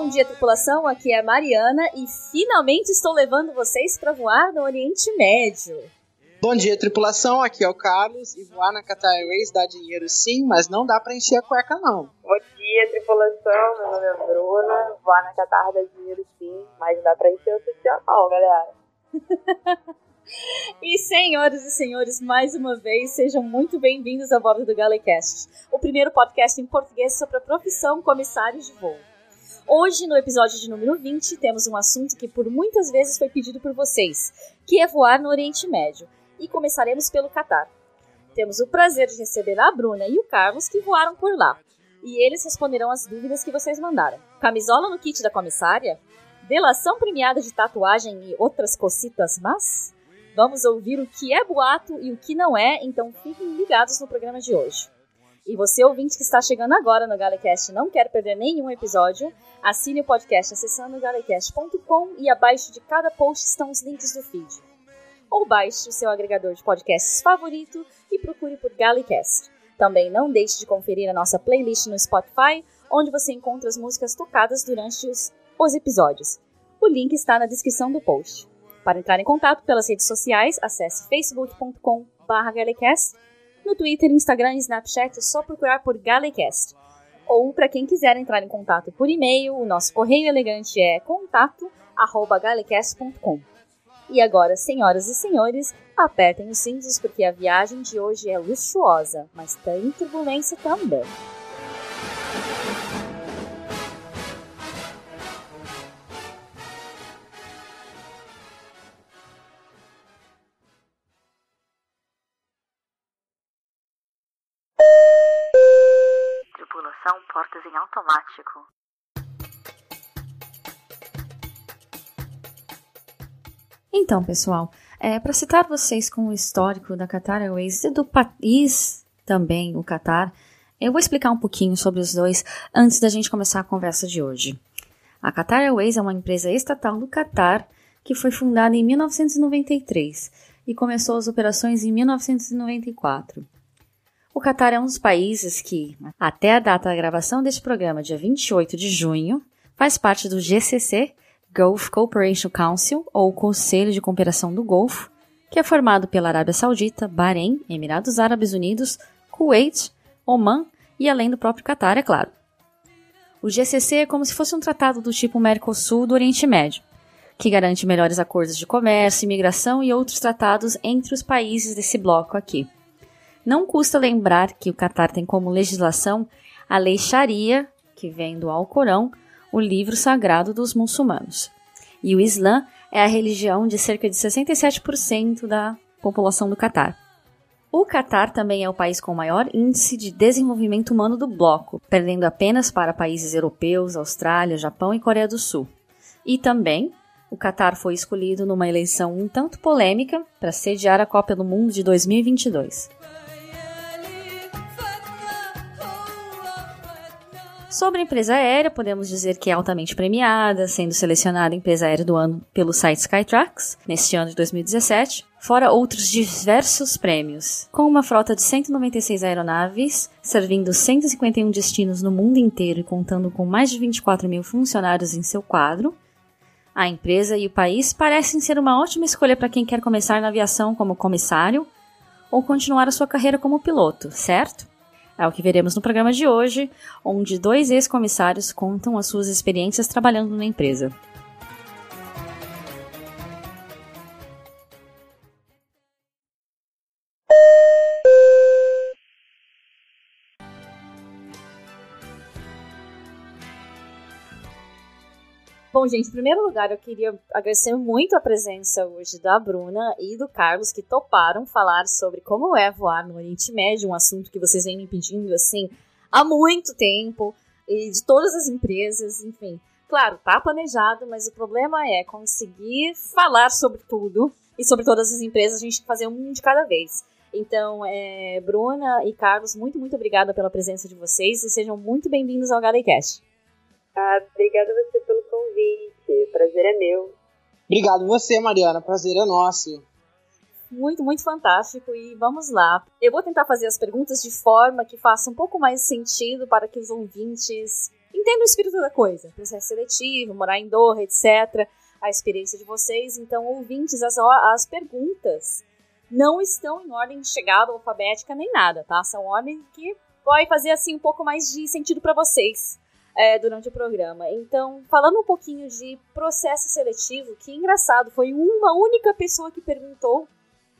Bom dia, tripulação. Aqui é a Mariana e finalmente estou levando vocês para voar no Oriente Médio. Bom dia, tripulação. Aqui é o Carlos e voar na Qatar Airways dá dinheiro sim, mas não dá para encher a cueca não. Bom dia, tripulação. Meu nome é Bruna. Voar na Qatar dá dinheiro sim, mas não dá para encher o social não, galera. E senhoras e senhores, mais uma vez, sejam muito bem-vindos a bordo do Galecast, o primeiro podcast em português sobre a profissão comissário de voo. Hoje, no episódio de número 20, temos um assunto que por muitas vezes foi pedido por vocês, que é voar no Oriente Médio, e começaremos pelo Catar. Temos o prazer de receber a Bruna e o Carlos que voaram por lá, e eles responderão as dúvidas que vocês mandaram. Camisola no kit da comissária? Delação premiada de tatuagem e outras cocitas mas? Vamos ouvir o que é boato e o que não é, então fiquem ligados no programa de hoje. E você, ouvinte que está chegando agora no Galecast não quer perder nenhum episódio, assine o podcast acessando galecast.com e abaixo de cada post estão os links do feed. Ou baixe o seu agregador de podcasts favorito e procure por Galecast. Também não deixe de conferir a nossa playlist no Spotify, onde você encontra as músicas tocadas durante os, os episódios. O link está na descrição do post. Para entrar em contato pelas redes sociais, acesse facebook.com/galecast. No Twitter, Instagram e Snapchat é só procurar por Galecast. Ou para quem quiser entrar em contato por e-mail, o nosso correio elegante é contato@galecast.com. E agora, senhoras e senhores, apertem os cintos porque a viagem de hoje é luxuosa, mas tem turbulência também. Em automático. Então, pessoal, é, para citar vocês com o histórico da Qatar Airways e do país também, o Qatar, eu vou explicar um pouquinho sobre os dois antes da gente começar a conversa de hoje. A Qatar Airways é uma empresa estatal do Qatar que foi fundada em 1993 e começou as operações em 1994. O Qatar é um dos países que, até a data da gravação deste programa, dia 28 de junho, faz parte do GCC, Gulf Cooperation Council, ou Conselho de Cooperação do Golfo, que é formado pela Arábia Saudita, Bahrein, Emirados Árabes Unidos, Kuwait, Oman e além do próprio Qatar, é claro. O GCC é como se fosse um tratado do tipo Mercosul do Oriente Médio, que garante melhores acordos de comércio, imigração e outros tratados entre os países desse bloco aqui. Não custa lembrar que o Catar tem como legislação a lei Sharia, que vem do Alcorão, o livro sagrado dos muçulmanos. E o Islã é a religião de cerca de 67% da população do Catar. O Catar também é o país com maior índice de desenvolvimento humano do bloco, perdendo apenas para países europeus, Austrália, Japão e Coreia do Sul. E também, o Catar foi escolhido numa eleição um tanto polêmica para sediar a Copa do Mundo de 2022. Sobre a empresa aérea, podemos dizer que é altamente premiada, sendo selecionada empresa aérea do ano pelo site Skytrax, neste ano de 2017, fora outros diversos prêmios. Com uma frota de 196 aeronaves, servindo 151 destinos no mundo inteiro e contando com mais de 24 mil funcionários em seu quadro, a empresa e o país parecem ser uma ótima escolha para quem quer começar na aviação como comissário ou continuar a sua carreira como piloto, certo? É o que veremos no programa de hoje, onde dois ex-comissários contam as suas experiências trabalhando na empresa. Bom, gente, em primeiro lugar, eu queria agradecer muito a presença hoje da Bruna e do Carlos, que toparam falar sobre como é voar no Oriente Médio, um assunto que vocês vêm me pedindo, assim, há muito tempo, e de todas as empresas, enfim. Claro, tá planejado, mas o problema é conseguir falar sobre tudo e sobre todas as empresas, a gente fazer um de cada vez. Então, é, Bruna e Carlos, muito, muito obrigada pela presença de vocês e sejam muito bem-vindos ao Galecast. Ah, obrigada você pelo convite. Prazer é meu. Obrigado você, Mariana. Prazer é nosso. Muito, muito fantástico. E vamos lá. Eu vou tentar fazer as perguntas de forma que faça um pouco mais sentido para que os ouvintes entendem o espírito da coisa. Processo seletivo, morar em Doha, etc. A experiência de vocês. Então, ouvintes, as, as perguntas não estão em ordem de chegada alfabética nem nada, tá? São ordens que vai fazer assim um pouco mais de sentido para vocês é, durante o programa. Então, falando um pouquinho de processo seletivo, que engraçado, foi uma única pessoa que perguntou.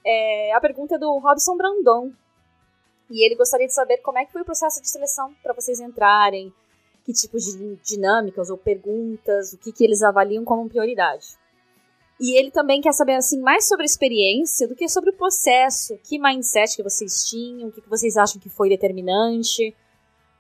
É, a pergunta é do Robson Brandon. E ele gostaria de saber como é que foi o processo de seleção para vocês entrarem, que tipo de dinâmicas ou perguntas, o que, que eles avaliam como prioridade. E ele também quer saber assim mais sobre a experiência do que sobre o processo, que mindset que vocês tinham, o que vocês acham que foi determinante,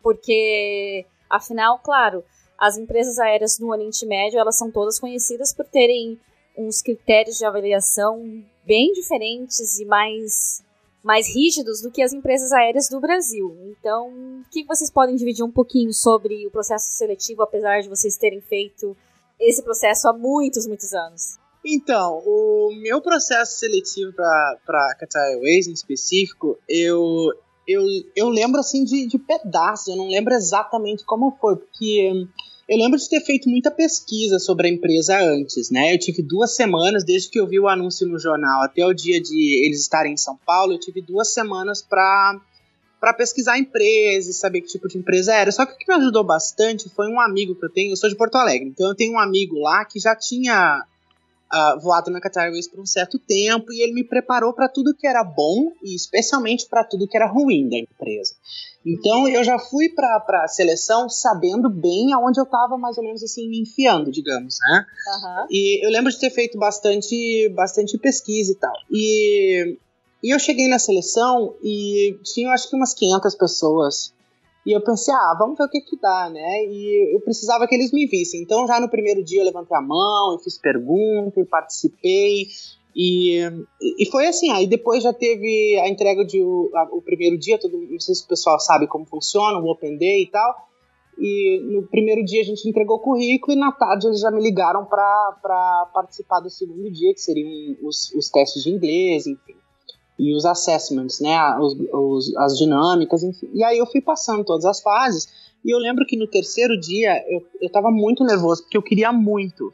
porque afinal, claro, as empresas aéreas do Oriente Médio elas são todas conhecidas por terem uns critérios de avaliação bem diferentes e mais mais rígidos do que as empresas aéreas do Brasil. Então, o que vocês podem dividir um pouquinho sobre o processo seletivo, apesar de vocês terem feito esse processo há muitos, muitos anos? Então, o meu processo seletivo para Qatar Airways em específico, eu, eu, eu lembro assim de, de pedaços, eu não lembro exatamente como foi, porque eu lembro de ter feito muita pesquisa sobre a empresa antes, né? Eu tive duas semanas, desde que eu vi o anúncio no jornal até o dia de eles estarem em São Paulo, eu tive duas semanas para para pesquisar a empresa e saber que tipo de empresa era. Só que o que me ajudou bastante foi um amigo que eu tenho, eu sou de Porto Alegre, então eu tenho um amigo lá que já tinha uh, voado na Qatar Airways por um certo tempo e ele me preparou para tudo que era bom e especialmente para tudo que era ruim da empresa. Então eu já fui para a seleção sabendo bem aonde eu estava mais ou menos assim me enfiando, digamos, né? Uhum. E eu lembro de ter feito bastante, bastante pesquisa e tal. E, e eu cheguei na seleção e tinha acho que umas 500 pessoas e eu pensei, ah, vamos ver o que que dá, né? E eu precisava que eles me vissem. Então, já no primeiro dia, eu levantei a mão, eu fiz pergunta, e participei. E, e foi assim, aí depois já teve a entrega de o, a, o primeiro dia, todo, não sei se o pessoal sabe como funciona, o Open Day e tal. E no primeiro dia a gente entregou o currículo e na tarde eles já me ligaram para participar do segundo dia, que seriam os, os testes de inglês, enfim e os assessments, né, os, os, as dinâmicas, enfim. E aí eu fui passando todas as fases, e eu lembro que no terceiro dia eu, eu tava muito nervoso, porque eu queria muito.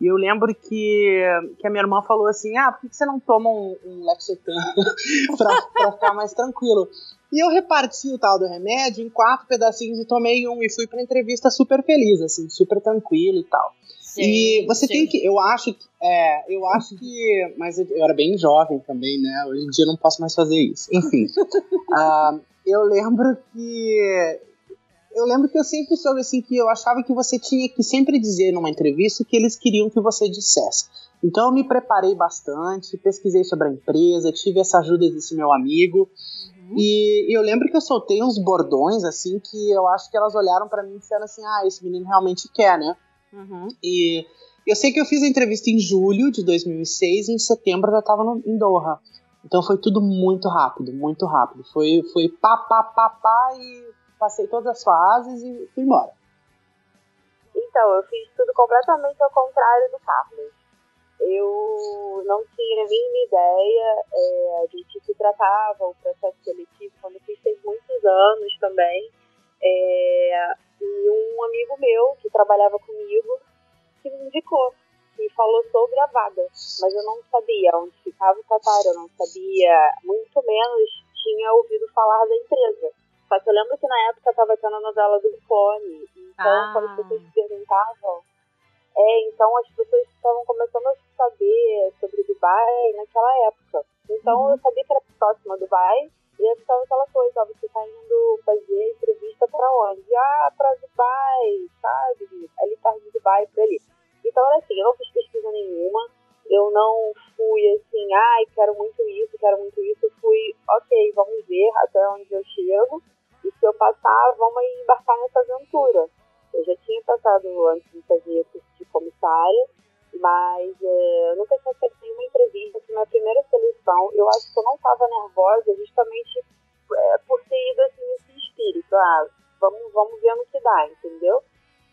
E eu lembro que, que a minha irmã falou assim, ah, por que você não toma um, um Lexotan pra, pra ficar mais tranquilo? E eu reparti o tal do remédio em quatro pedacinhos e tomei um e fui pra entrevista super feliz, assim, super tranquilo e tal. Sim, e você sim. tem que, eu acho que, é, eu acho que, mas eu era bem jovem também, né? Hoje em dia eu não posso mais fazer isso. Enfim, uh, eu lembro que eu lembro que eu sempre soube assim que eu achava que você tinha que sempre dizer numa entrevista o que eles queriam que você dissesse. Então eu me preparei bastante, pesquisei sobre a empresa, tive essa ajuda desse meu amigo. Uhum. E, e, eu lembro que eu soltei uns bordões assim que eu acho que elas olharam para mim e disseram assim: "Ah, esse menino realmente quer, né?" Uhum. E eu sei que eu fiz a entrevista em julho de 2006 e em setembro eu já estava em Doha. Então foi tudo muito rápido, muito rápido. Foi, foi pá, pá, pá, pá e passei todas as fases e fui embora. Então, eu fiz tudo completamente ao contrário do Carlos. Eu não tinha a mínima ideia é, de que se tratava o processo seletivo, quando eu fiz tem muitos anos também. É, e um amigo meu que trabalhava comigo que me indicou, que falou sobre a vaga, mas eu não sabia onde ficava o Qatar, eu não sabia, muito menos tinha ouvido falar da empresa. Só que eu lembro que na época estava tendo a novela do Fone, então ah. quando as pessoas perguntavam, é, então as pessoas estavam começando a saber sobre Dubai naquela época. Então uhum. eu sabia que era próxima a Dubai, e aí ficava aquela coisa, ó, você tá indo fazer entrevista pra onde? Ah, pra Dubai, sabe? Ali perto de Dubai, por ali. Então era assim, eu não fiz pesquisa nenhuma, eu não fui assim, ai, quero muito isso, quero muito isso. Eu fui, ok, vamos ver até onde eu chego. E se eu passar, vamos embarcar nessa aventura. Eu já tinha passado antes de fazer curso de comissária, mas é, eu nunca tinha feito nenhuma entrevista. Foi minha primeira seleção. Eu acho que eu não estava nervosa justamente é, por ter ido assim, nesse espírito. Ah, vamos, vamos ver no que dá, entendeu?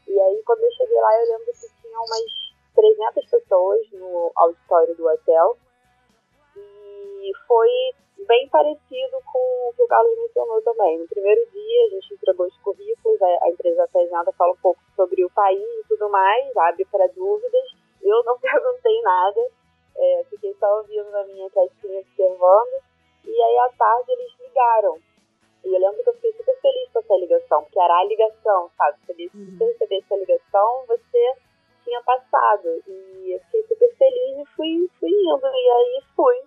E aí, quando eu cheguei lá, eu lembro que tinha umas 300 pessoas no auditório do hotel. E foi bem parecido com o que o Carlos mencionou também. No primeiro dia, a gente entregou os currículos, a, empresa apresenta fala um pouco sobre o país e tudo mais, abre para dúvidas. Eu não perguntei nada, é, fiquei só ouvindo na minha quietinha observando. E aí, à tarde, eles ligaram. E eu lembro que eu fiquei super feliz com essa ligação, porque era a ligação, sabe? Se você uhum. recebesse a ligação, você tinha passado. E eu fiquei super feliz e fui, fui indo. E aí fui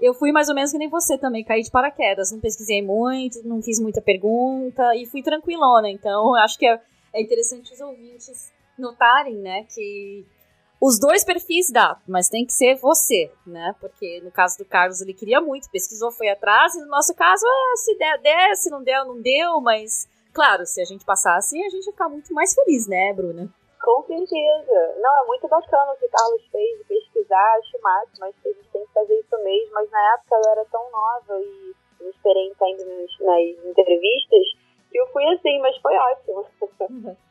eu fui mais ou menos que nem você também, caí de paraquedas. Não pesquisei muito, não fiz muita pergunta e fui tranquilona. Então, acho que é, é interessante os ouvintes notarem, né, que os dois perfis dá, mas tem que ser você, né? Porque no caso do Carlos ele queria muito, pesquisou, foi atrás, e no nosso caso, é, se der, der, se não der, não deu, mas claro, se a gente passasse, a gente ia ficar muito mais feliz, né, Bruna? Com certeza. Não, é muito bacana o que o Carlos fez de pesquisar, acho máximo, acho que a gente tem que fazer isso mesmo, mas na época eu era tão nova e inexperiente ainda nas, nas entrevistas que eu fui assim, mas foi ótimo.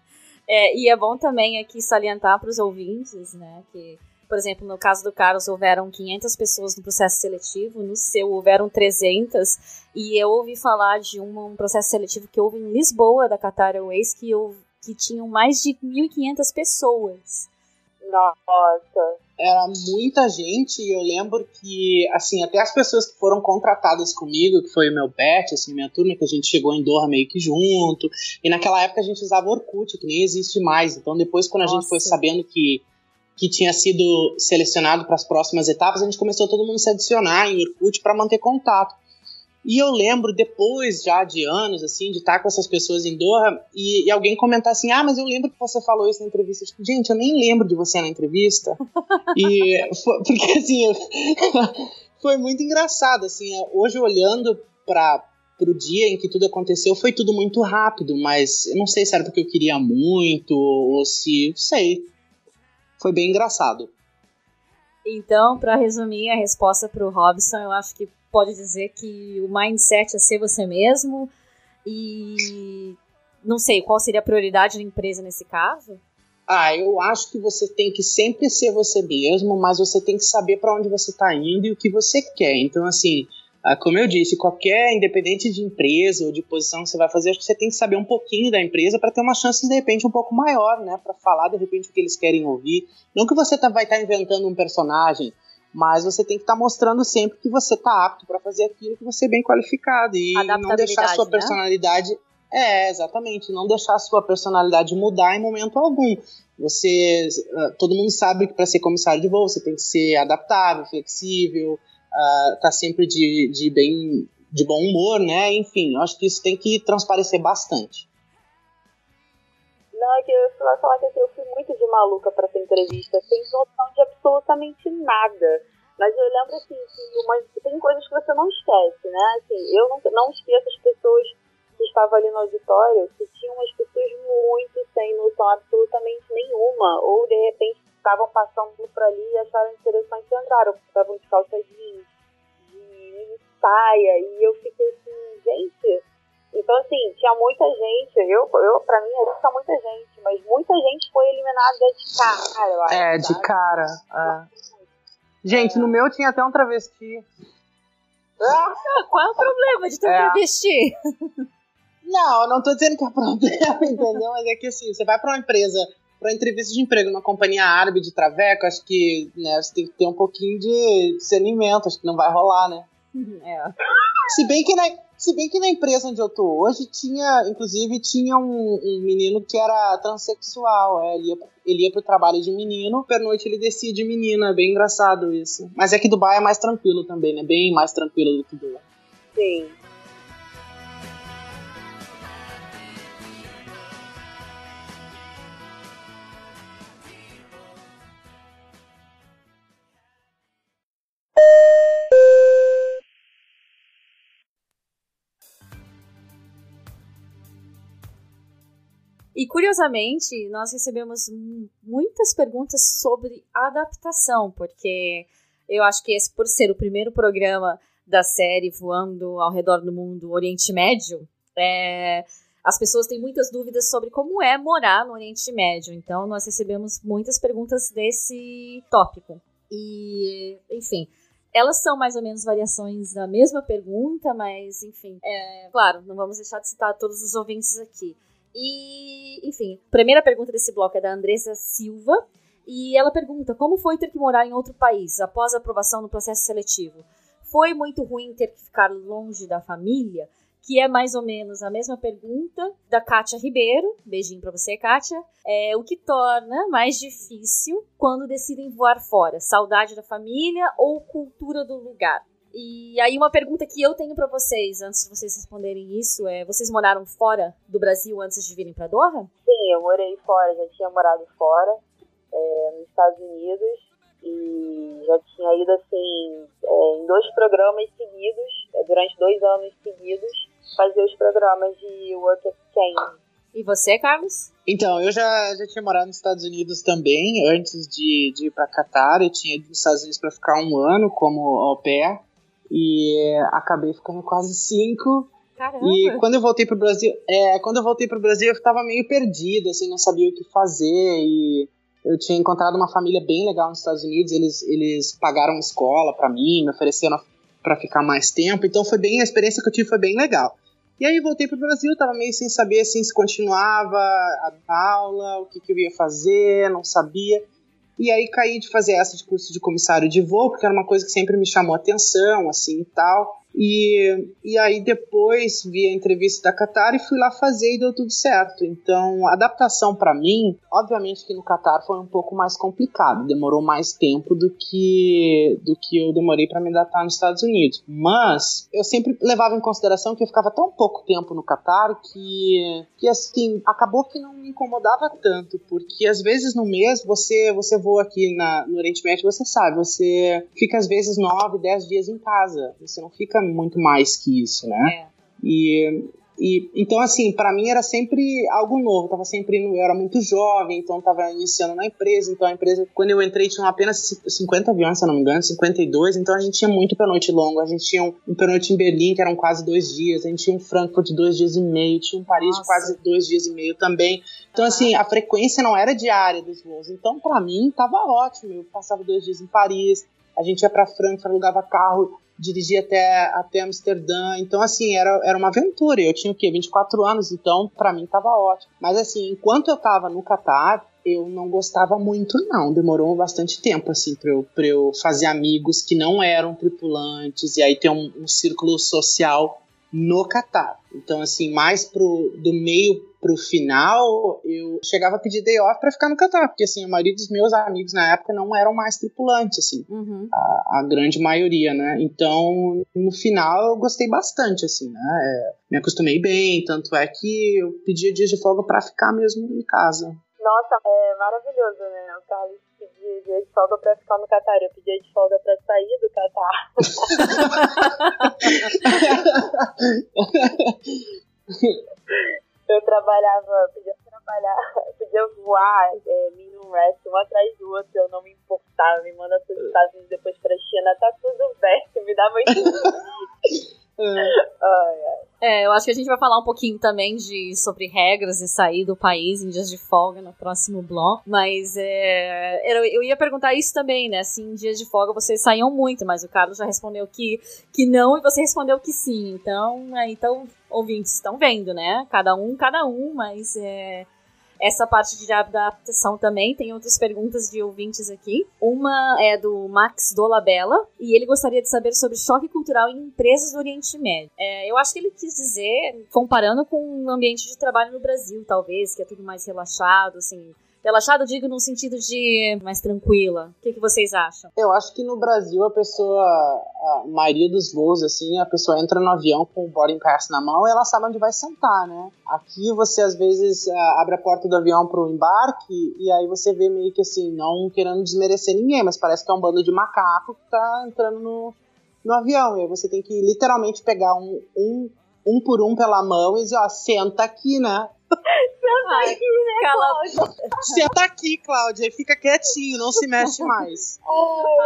É, e é bom também aqui salientar para os ouvintes, né, que, por exemplo, no caso do Carlos houveram 500 pessoas no processo seletivo, no seu houveram 300, e eu ouvi falar de um, um processo seletivo que houve em Lisboa, da Qatar Airways, que eu que tinham mais de 1.500 pessoas. Nossa. Era muita gente e eu lembro que, assim, até as pessoas que foram contratadas comigo, que foi o meu pet, assim, minha turma, que a gente chegou em Doha meio que junto. E naquela época a gente usava Orkut, que nem existe mais. Então depois, quando a Nossa. gente foi sabendo que, que tinha sido selecionado para as próximas etapas, a gente começou todo mundo a se adicionar em Orkut para manter contato. E eu lembro depois, já de anos, assim, de estar com essas pessoas em Doha e, e, alguém comentar assim: Ah, mas eu lembro que você falou isso na entrevista. Tipo, gente, eu nem lembro de você na entrevista. e foi, porque assim, foi muito engraçado. Assim, hoje olhando para pro dia em que tudo aconteceu, foi tudo muito rápido, mas eu não sei se era porque eu queria muito ou se. Sei. Foi bem engraçado. Então, para resumir a resposta para o Robson, eu acho que pode dizer que o mindset é ser você mesmo e não sei qual seria a prioridade da empresa nesse caso. Ah, eu acho que você tem que sempre ser você mesmo, mas você tem que saber para onde você está indo e o que você quer. Então, assim, ah, como eu disse, qualquer independente de empresa ou de posição que você vai fazer, acho que você tem que saber um pouquinho da empresa para ter uma chance de repente um pouco maior, né, para falar de repente o que eles querem ouvir. Não que você tá, vai estar tá inventando um personagem, mas você tem que estar tá mostrando sempre que você está apto para fazer aquilo que você é bem qualificado e não deixar a sua né? personalidade é, exatamente. Não deixar a sua personalidade mudar em momento algum. Você. Uh, todo mundo sabe que para ser comissário de voo você tem que ser adaptável, flexível, uh, tá sempre de, de bem. de bom humor, né? Enfim, eu acho que isso tem que transparecer bastante. Não, é que eu ia falar que assim, eu fui muito de maluca para essa entrevista, sem noção de absolutamente nada. Mas eu lembro assim que uma, tem coisas que você não esquece, né? Assim, eu não, não esqueço as pessoas que estavam ali no auditório, que tinham umas pessoas muito sem noção absolutamente nenhuma, ou de repente estavam passando por ali e acharam interessante e entraram, estavam de calça jeans, de saia, e eu fiquei assim, gente. Então, assim, tinha muita gente, eu, eu pra mim, tinha muita gente, mas muita gente foi eliminada de cara, eu acho. É, de cara. É. Gente, é. no meu tinha até um travesti. Ah, qual é o problema de ter um é. travesti? Não, não tô dizendo que é problema, entendeu? Mas é que assim, você vai pra uma empresa, pra uma entrevista de emprego numa companhia árabe de traveco, acho que né, você tem que ter um pouquinho de discernimento, acho que não vai rolar, né? É. Se bem que na, se bem que na empresa onde eu tô hoje tinha, inclusive, tinha um, um menino que era transexual. É, ele, ia, ele ia pro trabalho de menino, pernoite ele descia de menina. É bem engraçado isso. Mas é que Dubai é mais tranquilo também, né? Bem mais tranquilo do que Dubai. Sim. E curiosamente, nós recebemos muitas perguntas sobre adaptação, porque eu acho que esse, por ser o primeiro programa da série voando ao redor do mundo Oriente Médio, é, as pessoas têm muitas dúvidas sobre como é morar no Oriente Médio. Então, nós recebemos muitas perguntas desse tópico. E, enfim, Elas são mais ou menos variações da mesma pergunta, mas enfim, é, claro, não vamos deixar de citar todos os ouvintes aqui. E, enfim, a primeira pergunta desse bloco é da Andressa Silva. E ela pergunta: como foi ter que morar em outro país após a aprovação no processo seletivo? Foi muito ruim ter que ficar longe da família? Que é mais ou menos a mesma pergunta da Kátia Ribeiro. Beijinho para você, Kátia. É, o que torna mais difícil quando decidem voar fora? Saudade da família ou cultura do lugar? E aí uma pergunta que eu tenho para vocês, antes de vocês responderem isso, é: vocês moraram fora do Brasil antes de virem para Doha? Sim, eu morei fora, já tinha morado fora, é, nos Estados Unidos e já tinha ido assim é, em dois programas seguidos, é, durante dois anos seguidos, fazer os programas de Work Exchange. E você, Carlos? Então, eu já, já tinha morado nos Estados Unidos também, antes de, de ir para Catar. Eu tinha ido nos Estados Unidos para ficar um ano como au pair, e acabei ficando quase cinco. Caramba. E quando eu voltei pro Brasil, é, quando eu voltei pro Brasil, eu tava meio perdido, assim, não sabia o que fazer e eu tinha encontrado uma família bem legal nos Estados Unidos, eles, eles pagaram escola para mim, me ofereceram para ficar mais tempo, então foi bem, a experiência que eu tive foi bem legal. E aí voltei pro Brasil, tava meio sem saber assim, se continuava a aula, o que, que eu ia fazer, não sabia. E aí caí de fazer essa de curso de comissário de voo, porque era uma coisa que sempre me chamou atenção, assim e tal. E, e aí depois vi a entrevista da Qatar e fui lá fazer e deu tudo certo. Então, a adaptação para mim, obviamente que no Qatar foi um pouco mais complicado, demorou mais tempo do que do que eu demorei para me adaptar nos Estados Unidos. Mas eu sempre levava em consideração que eu ficava tão pouco tempo no Qatar que que assim, acabou que não me incomodava tanto, porque às vezes no mês você você voa aqui na, no Oriente Médio, você sabe, você fica às vezes nove, dez dias em casa, você não fica muito mais que isso, né? É. E, e então assim, para mim era sempre algo novo, eu tava sempre eu era muito jovem, então tava iniciando na empresa, então a empresa quando eu entrei tinha apenas 50 aviões, se eu não me engano, 52, então a gente tinha muito pernoite longo, a gente tinha um, um pernoite em Berlim que eram quase dois dias, a gente tinha um Frankfurt de dois dias e meio, tinha um Paris Nossa. de quase dois dias e meio também. Então assim, a frequência não era diária dos voos, então para mim tava ótimo, eu passava dois dias em Paris, a gente ia para Frankfurt, alugava carro dirigi até, até Amsterdã. Então, assim, era, era uma aventura. Eu tinha o quê? 24 anos, então para mim tava ótimo. Mas, assim, enquanto eu tava no Catar, eu não gostava muito, não. Demorou bastante tempo, assim, pra eu, pra eu fazer amigos que não eram tripulantes e aí ter um, um círculo social no Catar. Então, assim, mais pro, do meio pro final, eu chegava a pedir day off pra ficar no Catar, porque, assim, a maioria dos meus amigos na época não eram mais tripulantes, assim, uhum. a, a, grande maioria, né? Então, no final, eu gostei bastante, assim, né? É, me acostumei bem, tanto é que eu pedia dias de folga para ficar mesmo em casa. Nossa, é maravilhoso, né? O Carlos pedia dia de folga pra ficar no Catar, eu pedia de folga pra sair do Catar. eu trabalhava, podia trabalhar, podia voar é, Minimum Rest um atrás do outro, eu não me importava, me manda para os Estados Unidos depois para a China, tá tudo bem, me dá muito É, eu acho que a gente vai falar um pouquinho também de sobre regras e sair do país em dias de folga no próximo bloco. Mas é, eu, eu ia perguntar isso também, né? Se em dias de folga vocês saíam muito, mas o Carlos já respondeu que, que não e você respondeu que sim. Então, é, então ouvintes estão vendo, né? Cada um, cada um, mas é, essa parte de adaptação também. Tem outras perguntas de ouvintes aqui. Uma é do Max Dolabella e ele gostaria de saber sobre choque cultural em empresas do Oriente Médio. É, eu acho que ele quis dizer, comparando com o ambiente de trabalho no Brasil, talvez, que é tudo mais relaxado, assim Relaxado, digo, no sentido de mais tranquila. O que, que vocês acham? Eu acho que no Brasil a pessoa, a maioria dos voos, assim, a pessoa entra no avião com o boarding pass na mão e ela sabe onde vai sentar, né? Aqui você às vezes abre a porta do avião pro embarque e aí você vê meio que assim, não querendo desmerecer ninguém, mas parece que é um bando de macaco que tá entrando no, no avião. E aí você tem que literalmente pegar um, um, um por um pela mão e dizer, ó, senta aqui, né? Ai, cala... Senta aqui, Cláudia, e fica quietinho, não se mexe mais.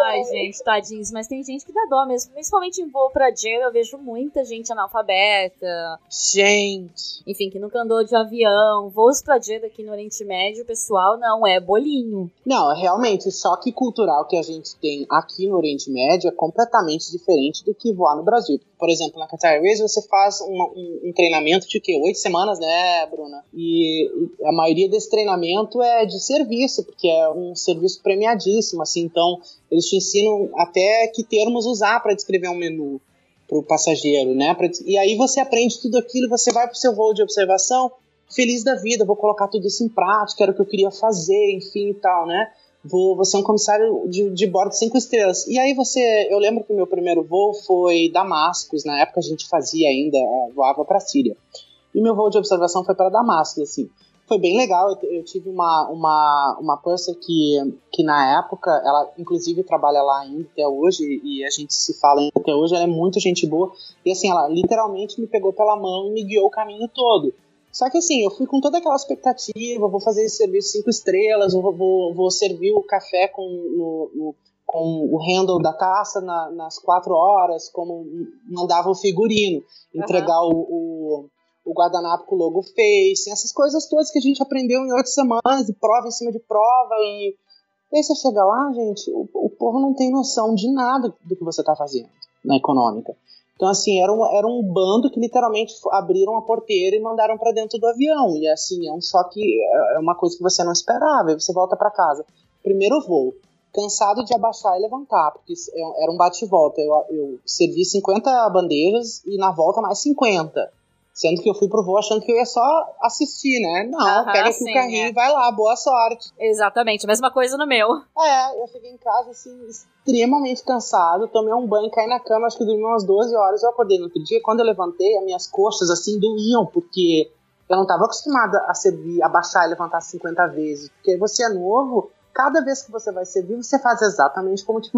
Ai, gente, tadinhos. Mas tem gente que dá dó mesmo. Principalmente em voo pra Jeddah, eu vejo muita gente analfabeta. Gente. Enfim, que nunca andou de avião. Voos pra Jeddah aqui no Oriente Médio, o pessoal não é bolinho. Não, realmente, o choque cultural que a gente tem aqui no Oriente Médio é completamente diferente do que voar no Brasil. Por exemplo, na Qatar Airways você faz uma, um, um, treinamento de que oito semanas, né, Bruna? E a maioria desse treinamento é de serviço, porque é um serviço premiadíssimo, assim. Então, eles te ensinam até que termos usar para descrever um menu para o passageiro, né? E aí você aprende tudo aquilo, você vai para o seu voo de observação feliz da vida, vou colocar tudo isso em prática, era o que eu queria fazer, enfim e tal, né? Vou, você é um comissário de, de bordo cinco estrelas. E aí você, eu lembro que o meu primeiro voo foi Damascus, na época a gente fazia ainda, é, voava para Síria. E meu voo de observação foi para Damascus, assim. Foi bem legal, eu, eu, tive uma, uma, uma purser que, que na época, ela inclusive trabalha lá ainda até hoje, e a gente se fala ainda até hoje, ela é muito gente boa. E assim, ela literalmente me pegou pela mão e me guiou o caminho todo. Só que assim, eu fui com toda aquela expectativa, vou fazer esse serviço cinco estrelas, vou, vou, vou servir o café com, no, no, com o handle da taça na, nas quatro horas, como mandava o figurino, entregar uhum. o, o, o, guardanapo com o logo Face, essas coisas todas que a gente aprendeu em oito semanas, e prova em cima de prova, e, e aí você chega lá, gente, o, o povo não tem noção de nada do que você está fazendo na econômica. Então, assim, era um, era um bando que literalmente abriram a porteira e mandaram para dentro do avião. E, assim, é um choque, é, é uma coisa que você não esperava. E você volta para casa. Primeiro voo, cansado de abaixar e levantar, porque é, era um bate-volta. Eu, eu servi 50 bandejas e na volta mais 50. Sendo que eu fui pro voo achando que eu ia só assistir, né? Não, Aham, pega aqui sim, o carrinho é. e vai lá, boa sorte. Exatamente, mesma coisa no meu. É, eu cheguei em casa, assim, extremamente cansado, tomei um banho, caí na cama, acho que dormi umas 12 horas, eu acordei no outro dia, quando eu levantei, as minhas coxas, assim, doíam, porque eu não estava acostumada a servir, abaixar e levantar 50 vezes, porque você é novo, cada vez que você vai servir, você faz exatamente como te,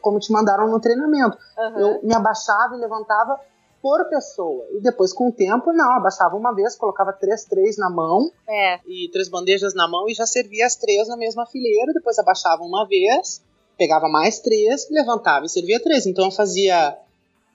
como te mandaram no treinamento. Uhum. Eu me abaixava e levantava por pessoa. E depois, com o tempo, não, abaixava uma vez, colocava três, três na mão. É. E três bandejas na mão e já servia as três na mesma fileira. Depois abaixava uma vez, pegava mais três, levantava e servia três. Então eu fazia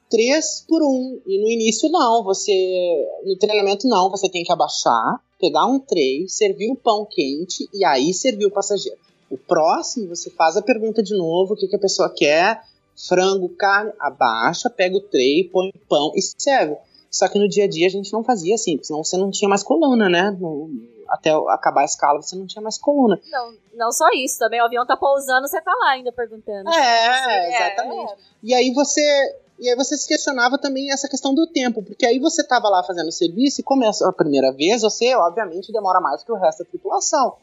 três por um. E no início, não. Você. No treinamento, não. Você tem que abaixar, pegar um tray, servir o pão quente e aí servir o passageiro. O próximo, você faz a pergunta de novo, o que, que a pessoa quer frango, carne, abaixa, pega o tray, põe pão e serve. Só que no dia a dia a gente não fazia assim, senão você não tinha mais coluna, né? No, até acabar a escala você não tinha mais coluna. Não, não só isso, também o avião tá pousando, você tá lá ainda perguntando. É, exatamente. É. E aí você e aí você se questionava também essa questão do tempo, porque aí você tava lá fazendo o serviço e começa a primeira vez, você obviamente demora mais que o resto da tripulação.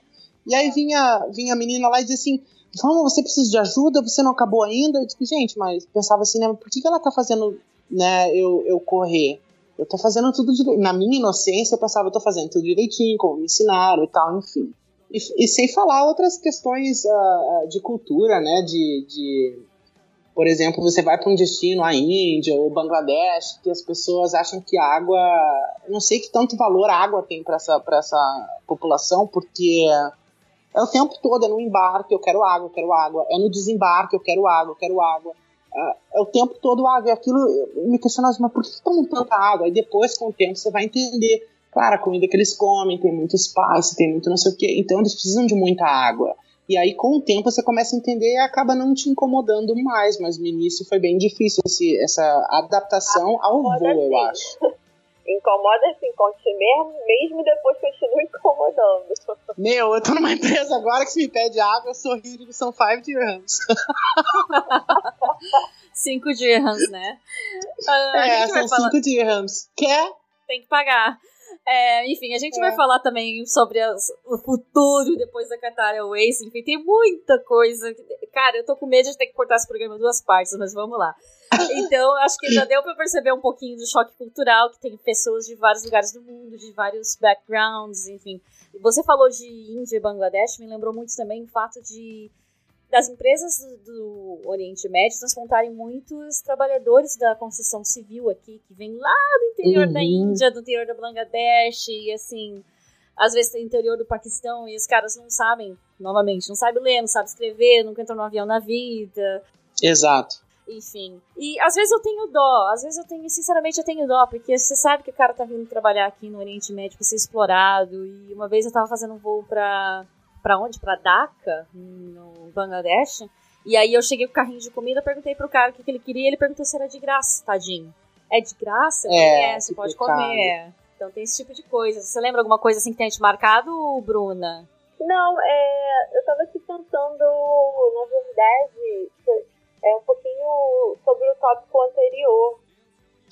E aí vinha, vinha a menina lá e dizia assim: Vamos, você precisa de ajuda, você não acabou ainda? Eu disse, gente, mas pensava assim, né? Por que, que ela tá fazendo, né, eu, eu correr? Eu tô fazendo tudo direito. Na minha inocência, eu pensava, eu tô fazendo tudo direitinho, como me ensinaram e tal, enfim. E, e sem falar outras questões uh, de cultura, né? De, de, por exemplo, você vai para um destino, a Índia ou Bangladesh, que as pessoas acham que a água. Não sei que tanto valor a água tem para essa, essa população, porque é o tempo todo, é no embarque, eu quero água, eu quero água. É no desembarque, eu quero água, eu quero água. É, é o tempo todo água. E aquilo me questionava, mas por que tomam tanta água? E depois, com o tempo, você vai entender. Claro, a comida que eles comem tem muito spice, tem muito não sei o quê. Então eles precisam de muita água. E aí, com o tempo, você começa a entender e acaba não te incomodando mais. Mas no início foi bem difícil esse, essa adaptação ao voo, eu acho. Incomoda assim, mesmo, mesmo depois continua incomodando. Meu, eu tô numa empresa agora que se me pede água, eu sorrio e digo, são 5 dirhams. 5 dirhams, né? Uh, é, são 5 falar... dirhams. Quer? Tem que pagar. É, enfim, a gente é. vai falar também sobre as, o futuro depois da Qatar Airways. Enfim, tem muita coisa. Cara, eu tô com medo de ter que cortar esse programa em duas partes, mas vamos lá. Então, acho que já deu para perceber um pouquinho do choque cultural, que tem pessoas de vários lugares do mundo, de vários backgrounds, enfim. Você falou de Índia e Bangladesh, me lembrou muito também o fato de das empresas do, Oriente Médio transportarem muitos trabalhadores da construção civil aqui, que vêm lá do interior uhum. da Índia, do interior da Bangladesh, e assim, às vezes tem interior do Paquistão e os caras não sabem, novamente, não sabem ler, não sabem escrever, nunca entrou no avião na vida. Exato. Enfim. E às vezes eu tenho dó, às vezes eu tenho, sinceramente, eu tenho dó, porque você sabe que o cara tá vindo trabalhar aqui no Oriente Médio pra ser explorado. E uma vez eu tava fazendo um voo pra. Pra onde? Pra Dhaka, no Bangladesh. E aí eu cheguei com o carrinho de comida, perguntei pro cara o que, que ele queria, ele perguntou se era de graça, tadinho. É de graça? É, é você pode pecado. comer. Então tem esse tipo de coisa. Você lembra alguma coisa assim que tenha te marcado, Bruna? Não, é, eu tava aqui pensando, na verdade, é um pouquinho sobre o tópico anterior,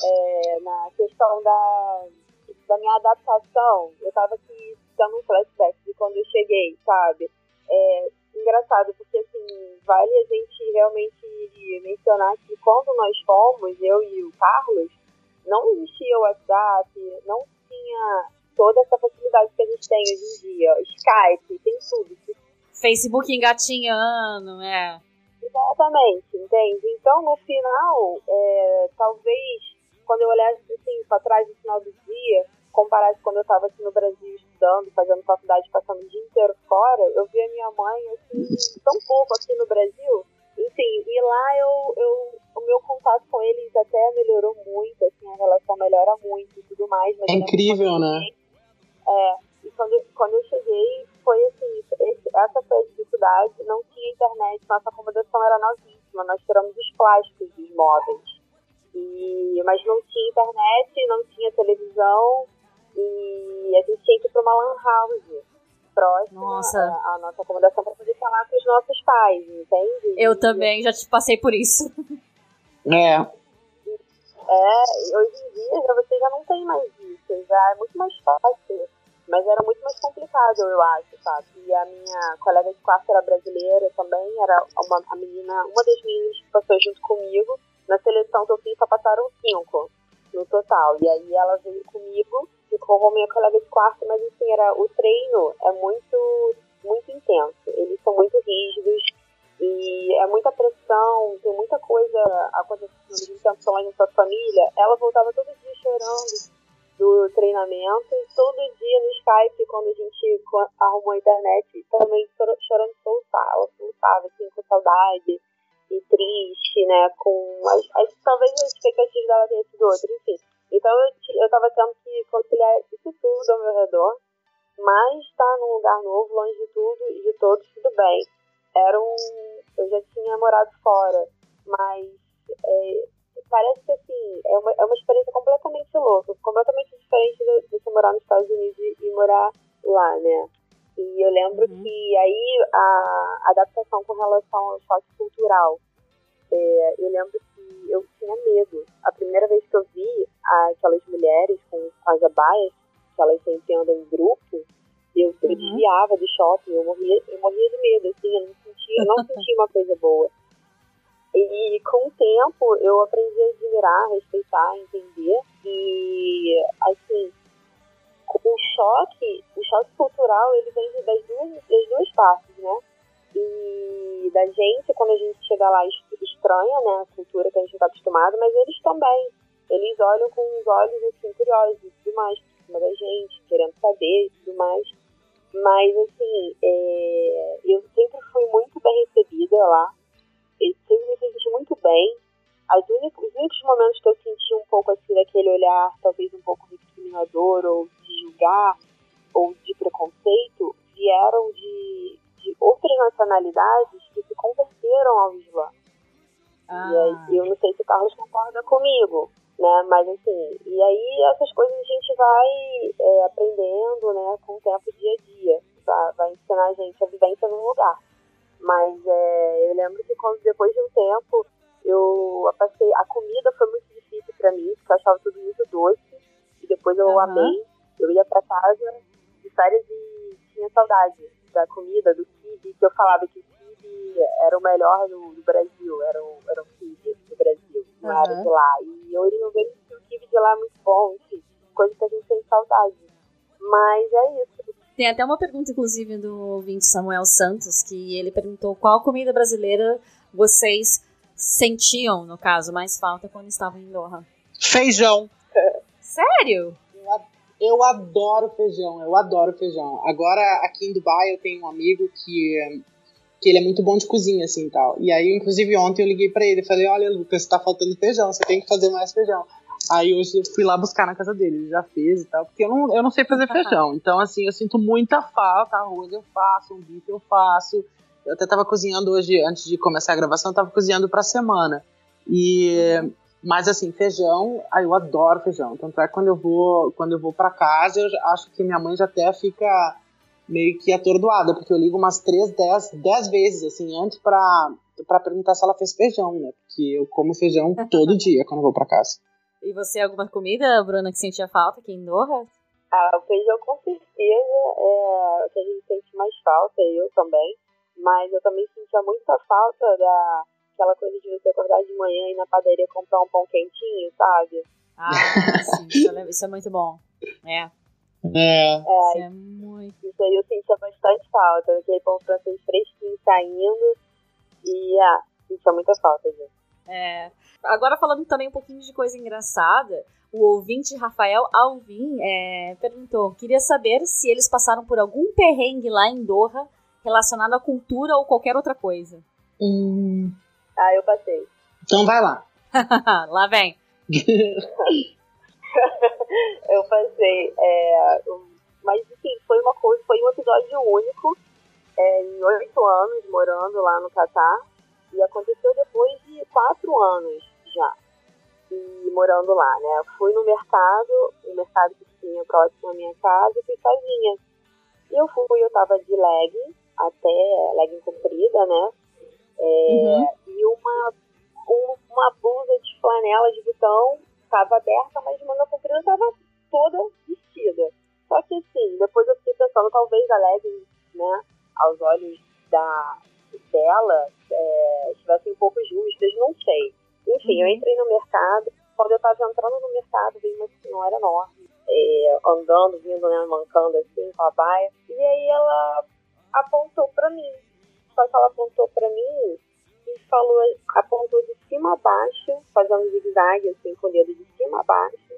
é, na questão da, da minha adaptação. Eu tava aqui dando um flashback de quando eu cheguei, sabe? É engraçado, porque assim, vale a gente realmente mencionar que quando nós fomos, eu e o Carlos, não existia o WhatsApp, não tinha toda essa facilidade que a gente tem hoje em dia. Skype, tem tudo. Facebook engatinhando, é. Exatamente, entende? Então, no final, é, talvez, quando eu olhasse assim, para trás no final do dia, comparasse quando eu estava aqui no Brasil estudando, fazendo faculdade, passando o dia inteiro fora, eu vi a minha mãe, assim, tão pouco aqui no Brasil. Enfim, e lá eu, eu, o meu contato com eles até melhorou muito, assim, a relação melhora muito e tudo mais. Mas É incrível, né? cheguei- É, e quando, quando eu cheguei, foi assim, esse- essa foi a dificuldade, não tinha internet, nossa acomodação era novíssima, nós tiramos os plásticos dos móveis. E, mas não tinha internet, não tinha televisão, e a gente tinha que ir para uma lan house próxima Nossa. à, à nossa acomodação para poder falar com os nossos pais, entende? Eu E- também já te passei por isso. É, É, hoje em dia já você já não tem mais isso, já é muito mais fácil. Mas era muito mais complicado, eu acho, sabe? E a minha colega de quarto era brasileira também, era uma a menina, uma das meninas que passou junto comigo. Na seleção que eu fiz só passaram cinco no total. E aí ela veio comigo, ficou com a minha colega de quarto, mas assim, era, o treino é muito, muito intenso. Eles são muito rígidos, e é muita pressão, tem muita coisa acontecendo longe da sua família. Ela voltava todo dia chorando do treinamento e todo dia no Skype, quando a gente arrumou a internet, também chorando soltar. Ela soltava, assim, com saudade e triste, né? Com as, as- talvez as expectativas dela tenham sido outras, enfim. Então eu, eu tava tendo que conciliar isso tudo ao meu redor, mas estar num lugar novo, longe de tudo e de todos, tudo bem era um. Eu já tinha morado fora, mas é, parece que assim, é uma, é uma experiência completamente louca, completamente diferente de, de você morar nos Estados Unidos e, e morar lá, né? E eu lembro Uhum. que aí a adaptação com relação ao choque cultural, é, eu lembro que eu tinha medo. A primeira vez que eu vi aquelas mulheres com as abaias, que elas sempre andam em grupo, eu, eu Uhum. desviava do shopping, eu morria, eu morria de medo, assim, eu não sentia, eu não sentia uma coisa boa. E com o tempo eu aprendi a admirar, respeitar, entender. E assim, o choque, o choque cultural, ele vem das duas, das duas partes, né? E da gente, quando a gente chega lá, es- estranha, né, a cultura que a gente está acostumado, mas eles também. Eles olham com os olhos, assim, curiosos e tudo mais, por cima da gente, querendo saber e tudo mais. Mas, assim, é, eu sempre fui muito bem recebida lá. Eu sempre me senti muito bem. As únicos, os únicos momentos que eu senti um pouco assim daquele olhar, talvez um pouco discriminador, ou de julgar, ou de preconceito, vieram de, de outras nacionalidades que se converteram ao Islã. Ah, E aí, eu não sei se o Carlos concorda comigo, né? Mas assim, e aí essas coisas a gente vai é, aprendendo, né, com o tempo dia a dia. Vai, vai ensinar a gente a vivência no lugar. Mas é, eu lembro que quando depois de um tempo eu passei, a comida foi muito difícil pra mim, porque eu achava tudo muito doce. E depois eu Aham. amei. Eu ia pra casa de férias e tinha saudade da comida, do kibe, que eu falava que o kibe era o melhor do, do Brasil, era o, era o kibe do Brasil, não era Aham. de lá. E eu eu vejo que o kibe de lá é muito bom, enfim, coisa que a gente tem saudade. Mas é isso. Tem até uma pergunta, inclusive, do ouvinte Samuel Santos, que ele perguntou qual comida brasileira vocês sentiam, no caso, mais falta quando estavam em Doha. feijão. Sério? Eu adoro feijão, eu adoro feijão. Agora, aqui em Dubai, eu tenho um amigo que, que ele é muito bom de cozinha, assim, e tal. E aí, inclusive, ontem eu liguei para ele e falei, olha, Lucas, tá faltando feijão, você tem que fazer mais feijão. Aí hoje eu fui lá buscar na casa dele, ele já fez e tal, porque eu não, eu não sei fazer feijão. Então, assim, eu sinto muita falta, arroz eu faço, um bife eu faço. Eu até tava cozinhando hoje, antes de começar a gravação, eu tava cozinhando pra semana. E mas assim, feijão, aí eu adoro feijão. Tanto é que quando eu vou, quando eu vou para casa, eu acho que minha mãe já até fica meio que atordoada, porque eu ligo umas 3, 10, 10 vezes, assim, antes pra, pra perguntar se ela fez feijão, né? Porque eu como feijão todo dia quando eu vou pra casa. E você, alguma comida, Bruna, que sentia falta aqui em Doha? Ah, o feijão com certeza é o que a gente sente mais falta, eu também. Mas eu também sentia muita falta da aquela coisa de você acordar de manhã e ir na padaria comprar um pão quentinho, sabe? Ah, sim, isso é muito bom. É. É. É, Isso é muito. isso aí eu sentia bastante falta. Aquele pão francês fresquinho saindo. E, ah, sentia muita falta, gente. É. Agora falando também um pouquinho de coisa engraçada, o ouvinte Rafael Alvim é, perguntou, queria saber se eles passaram por algum perrengue lá em Doha relacionado à cultura ou qualquer outra coisa. Hum, Ah, eu passei. então vai lá. lá vem. eu passei. É, mas assim, foi uma coisa, foi um episódio único é, em oito anos morando lá no Catar. E aconteceu depois de quatro anos já. E morando lá, né? Eu fui no mercado, um mercado que tinha próximo à minha casa, e fui sozinha. E eu fui, eu tava de legging, até legging comprida, né? É, Uhum. E uma, um- uma blusa de flanela de botão estava aberta, mas de manga comprida estava toda vestida. Só que assim, depois eu fiquei pensando, talvez a legging, né, aos olhos da, dela, é, estivessem um pouco justas, não sei. Enfim, eu entrei no mercado, quando eu estava entrando no mercado, veio uma senhora enorme, é, andando, vindo, né, mancando assim, com a baia, e aí ela apontou pra mim. Só que ela apontou pra mim falou, apontou de cima a baixo, fazendo um zigue-zague, assim, com o dedo de cima a baixo,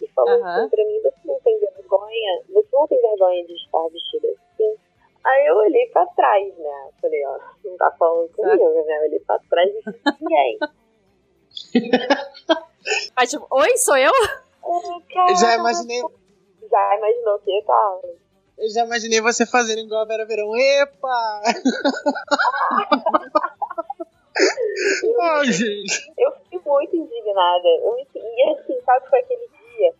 e falou Aham. assim pra mim, você não tem vergonha? Você não tem vergonha de estar vestida assim? Aí eu olhei pra trás, né? Falei, ó, não tá falando comigo, né? Eu olhei pra trás e disse, ninguém. Aí, tipo, oi, sou eu? Eu já imaginei, Já imaginou o que, cara? eu já imaginei você fazendo igual a Vera Verão. Epa! Ai, gente. Eu fiquei muito indignada. Eu me, e assim, sabe, foi aquele dia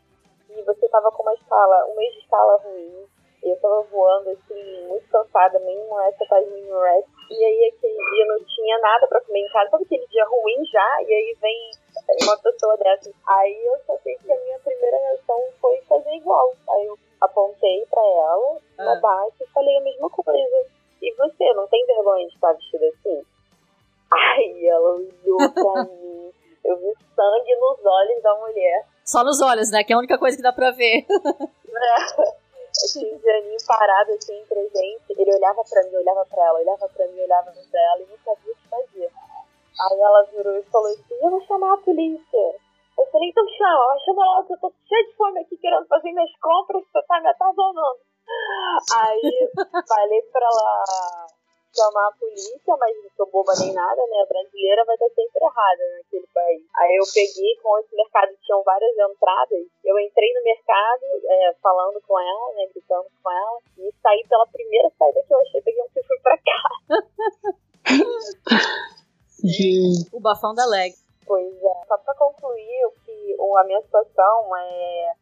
que você tava com uma escala, um mês de escala ruim. E eu tava voando, assim, muito cansada, mesmo essa faz mínimo rest. E aí aquele dia não tinha nada pra comer em casa. Sabe aquele dia ruim já? E aí vem uma pessoa dessa. Aí eu só sei que a minha primeira reação foi fazer igual. Aí eu apontei pra ela, Ah. abaixo, e falei a mesma coisa. E você, não tem vergonha de estar vestida assim? Aí ela olhou pra mim. Eu vi sangue nos olhos da mulher. Só nos olhos, né? Que é a única coisa que dá pra ver. Aquele Janinho parado assim gente. Ele olhava pra mim, olhava pra ela, olhava pra mim, olhava pra ela e não sabia o que fazer. Aí ela virou e falou assim: Eu vou chamar a polícia. Eu falei: Então chama, chama logo que eu tô cheia de fome aqui querendo fazer minhas compras, você tá me atazonando. Aí falei pra ela chamar a polícia, mas não sou boba nem nada, né? A brasileira vai estar sempre errada naquele país. Aí eu peguei, com esse mercado tinham várias entradas, eu entrei no mercado, é, falando com ela, né? Gritando com ela, e saí pela primeira saída que eu achei, peguei um e fui pra cá. Gente. O bafão da leg. Pois é, só pra concluir, o que o- a minha situação é.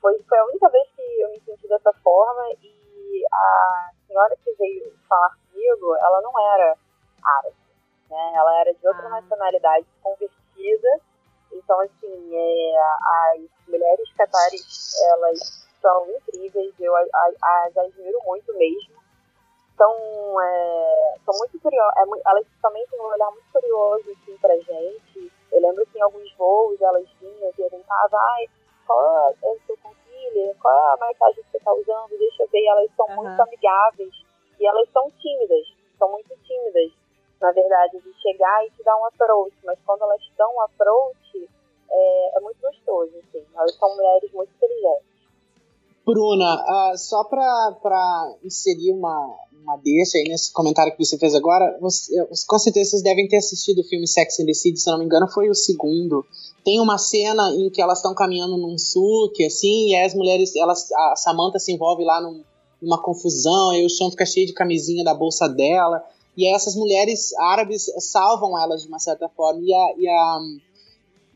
Foi, foi a única vez que eu me senti dessa forma e a senhora que veio falar comigo, ela não era árabe, né? Ela era de outra Ah. nacionalidade convertida. Então, assim, é, as mulheres catares, elas são incríveis, eu as admiro muito mesmo. Então, é, são muito curiosas, é, elas também têm um olhar muito curioso, assim, pra gente. Eu lembro que em alguns voos elas vinham e perguntavam, ai, qual é o seu concealer? Qual é a maquiagem que você tá usando? Deixa eu ver. Elas são Aham. muito amigáveis. E elas são tímidas, são muito tímidas, na verdade, de chegar e te dar um approach. Mas quando elas te dão um approach, é, é muito gostoso, assim. Elas são mulheres muito inteligentes. Bruna, uh, só para inserir uma, uma deixa aí nesse comentário que você fez agora, você, com certeza vocês devem ter assistido o filme Sex and the City, se não me engano, foi o segundo. Tem uma cena em que elas estão caminhando num suque, assim, e as mulheres, elas, a Samantha se envolve lá num, numa confusão, e o chão fica cheio de camisinha da bolsa dela, e essas mulheres árabes salvam elas de uma certa forma, e a, e a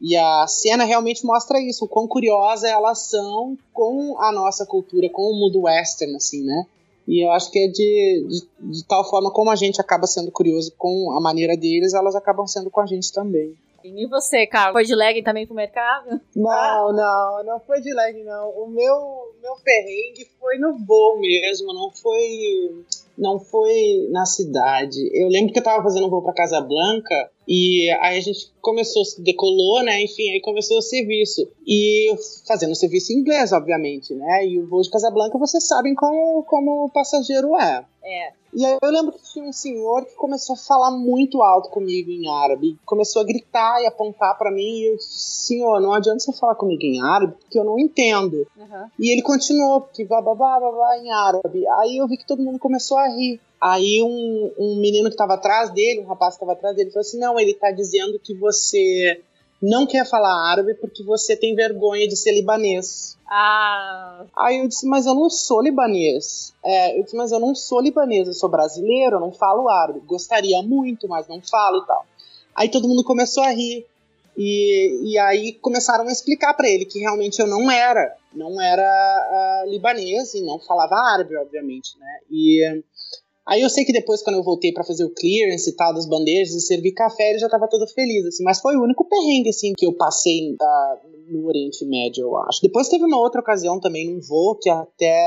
e a cena realmente mostra isso, o quão curiosa elas são com a nossa cultura, com o mundo western, assim, né? E eu acho que é de, de, de, tal forma como a gente acaba sendo curioso com a maneira deles, elas acabam sendo com a gente também. E você, Carlos? Foi de leg também pro mercado? Não, não, não foi de leg, não. O meu, meu perrengue foi no voo mesmo, não foi não foi na cidade. Eu lembro que eu tava fazendo um voo pra Casa Blanca e aí a gente começou, decolou, né? Enfim, aí começou o serviço. E fazendo o serviço em inglês, obviamente, né? E o voo de Casablanca, vocês sabem como, como o passageiro é. É. E aí eu lembro que tinha um senhor que começou a falar muito alto comigo em árabe. Começou a gritar e apontar para mim. E eu disse, senhor, não adianta você falar comigo em árabe, porque eu não entendo. Uhum. E ele continuou, porque babá, babá, em árabe. Aí eu vi que todo mundo começou a rir. Aí um, um menino que estava atrás dele, um rapaz que estava atrás dele, falou assim: Não, ele está dizendo que você não quer falar árabe porque você tem vergonha de ser libanês. Ah. Aí eu disse, mas eu não sou libanês. É, eu disse, mas eu não sou libanês, eu sou brasileiro, eu não falo árabe. Gostaria muito, mas não falo e tal. Aí todo mundo começou a rir. E, e aí começaram a explicar para ele que realmente eu não era, não era uh, libanês e não falava árabe, obviamente, né? E Aí eu sei que depois, quando eu voltei para fazer o clearance e tal das bandejas e servir café, ele já tava todo feliz, assim. Mas foi o único perrengue, assim, que eu passei uh, no Oriente Médio, eu acho. Depois teve uma outra ocasião também, num voo, que até,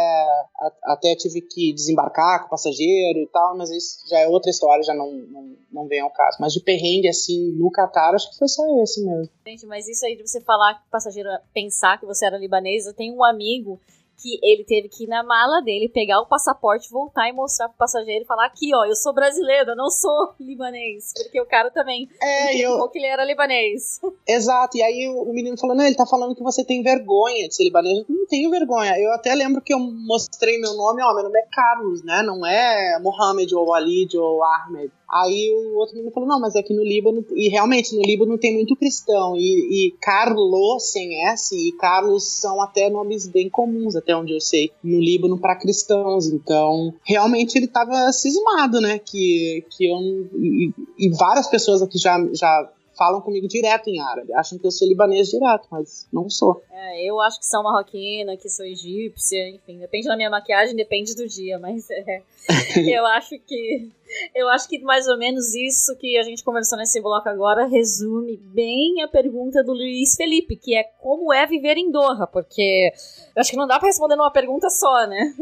a, até tive que desembarcar com o passageiro e tal, mas isso já é outra história, já não, não, não vem ao caso. Mas de perrengue, assim, no Catar, acho que foi só esse mesmo. Gente, mas isso aí de você falar que o passageiro pensar que você era libanês, eu tenho um amigo que ele teve que ir na mala dele, pegar o passaporte, voltar e mostrar pro passageiro e falar aqui, ó, eu sou brasileiro, eu não sou libanês. Porque o cara também é, eu... que ele era libanês. Exato, e aí o menino falou, não, ele tá falando que você tem vergonha de ser libanês. Eu não tenho vergonha. Eu até lembro que eu mostrei meu nome, ó, meu nome é Carlos, né? Não é Mohamed ou Walid ou Ahmed. Aí o outro menino falou, não, mas é que no Líbano, e realmente no Líbano tem muito cristão, e, e Carlos sem S e Carlos são até nomes bem comuns, até onde eu sei, no Líbano para cristãos, então realmente ele tava cismado, né, que, que eu, e, e várias pessoas aqui já, já falam comigo direto em árabe. Acham que eu sou libanês direto, mas não sou. É, eu acho que sou marroquina, que sou egípcia, enfim, depende da minha maquiagem, depende do dia, mas é, eu acho que eu acho que mais ou menos isso que a gente conversou nesse bloco agora resume bem a pergunta do Luiz Felipe, que é como é viver em Doha, porque acho que não dá para responder numa pergunta só, né?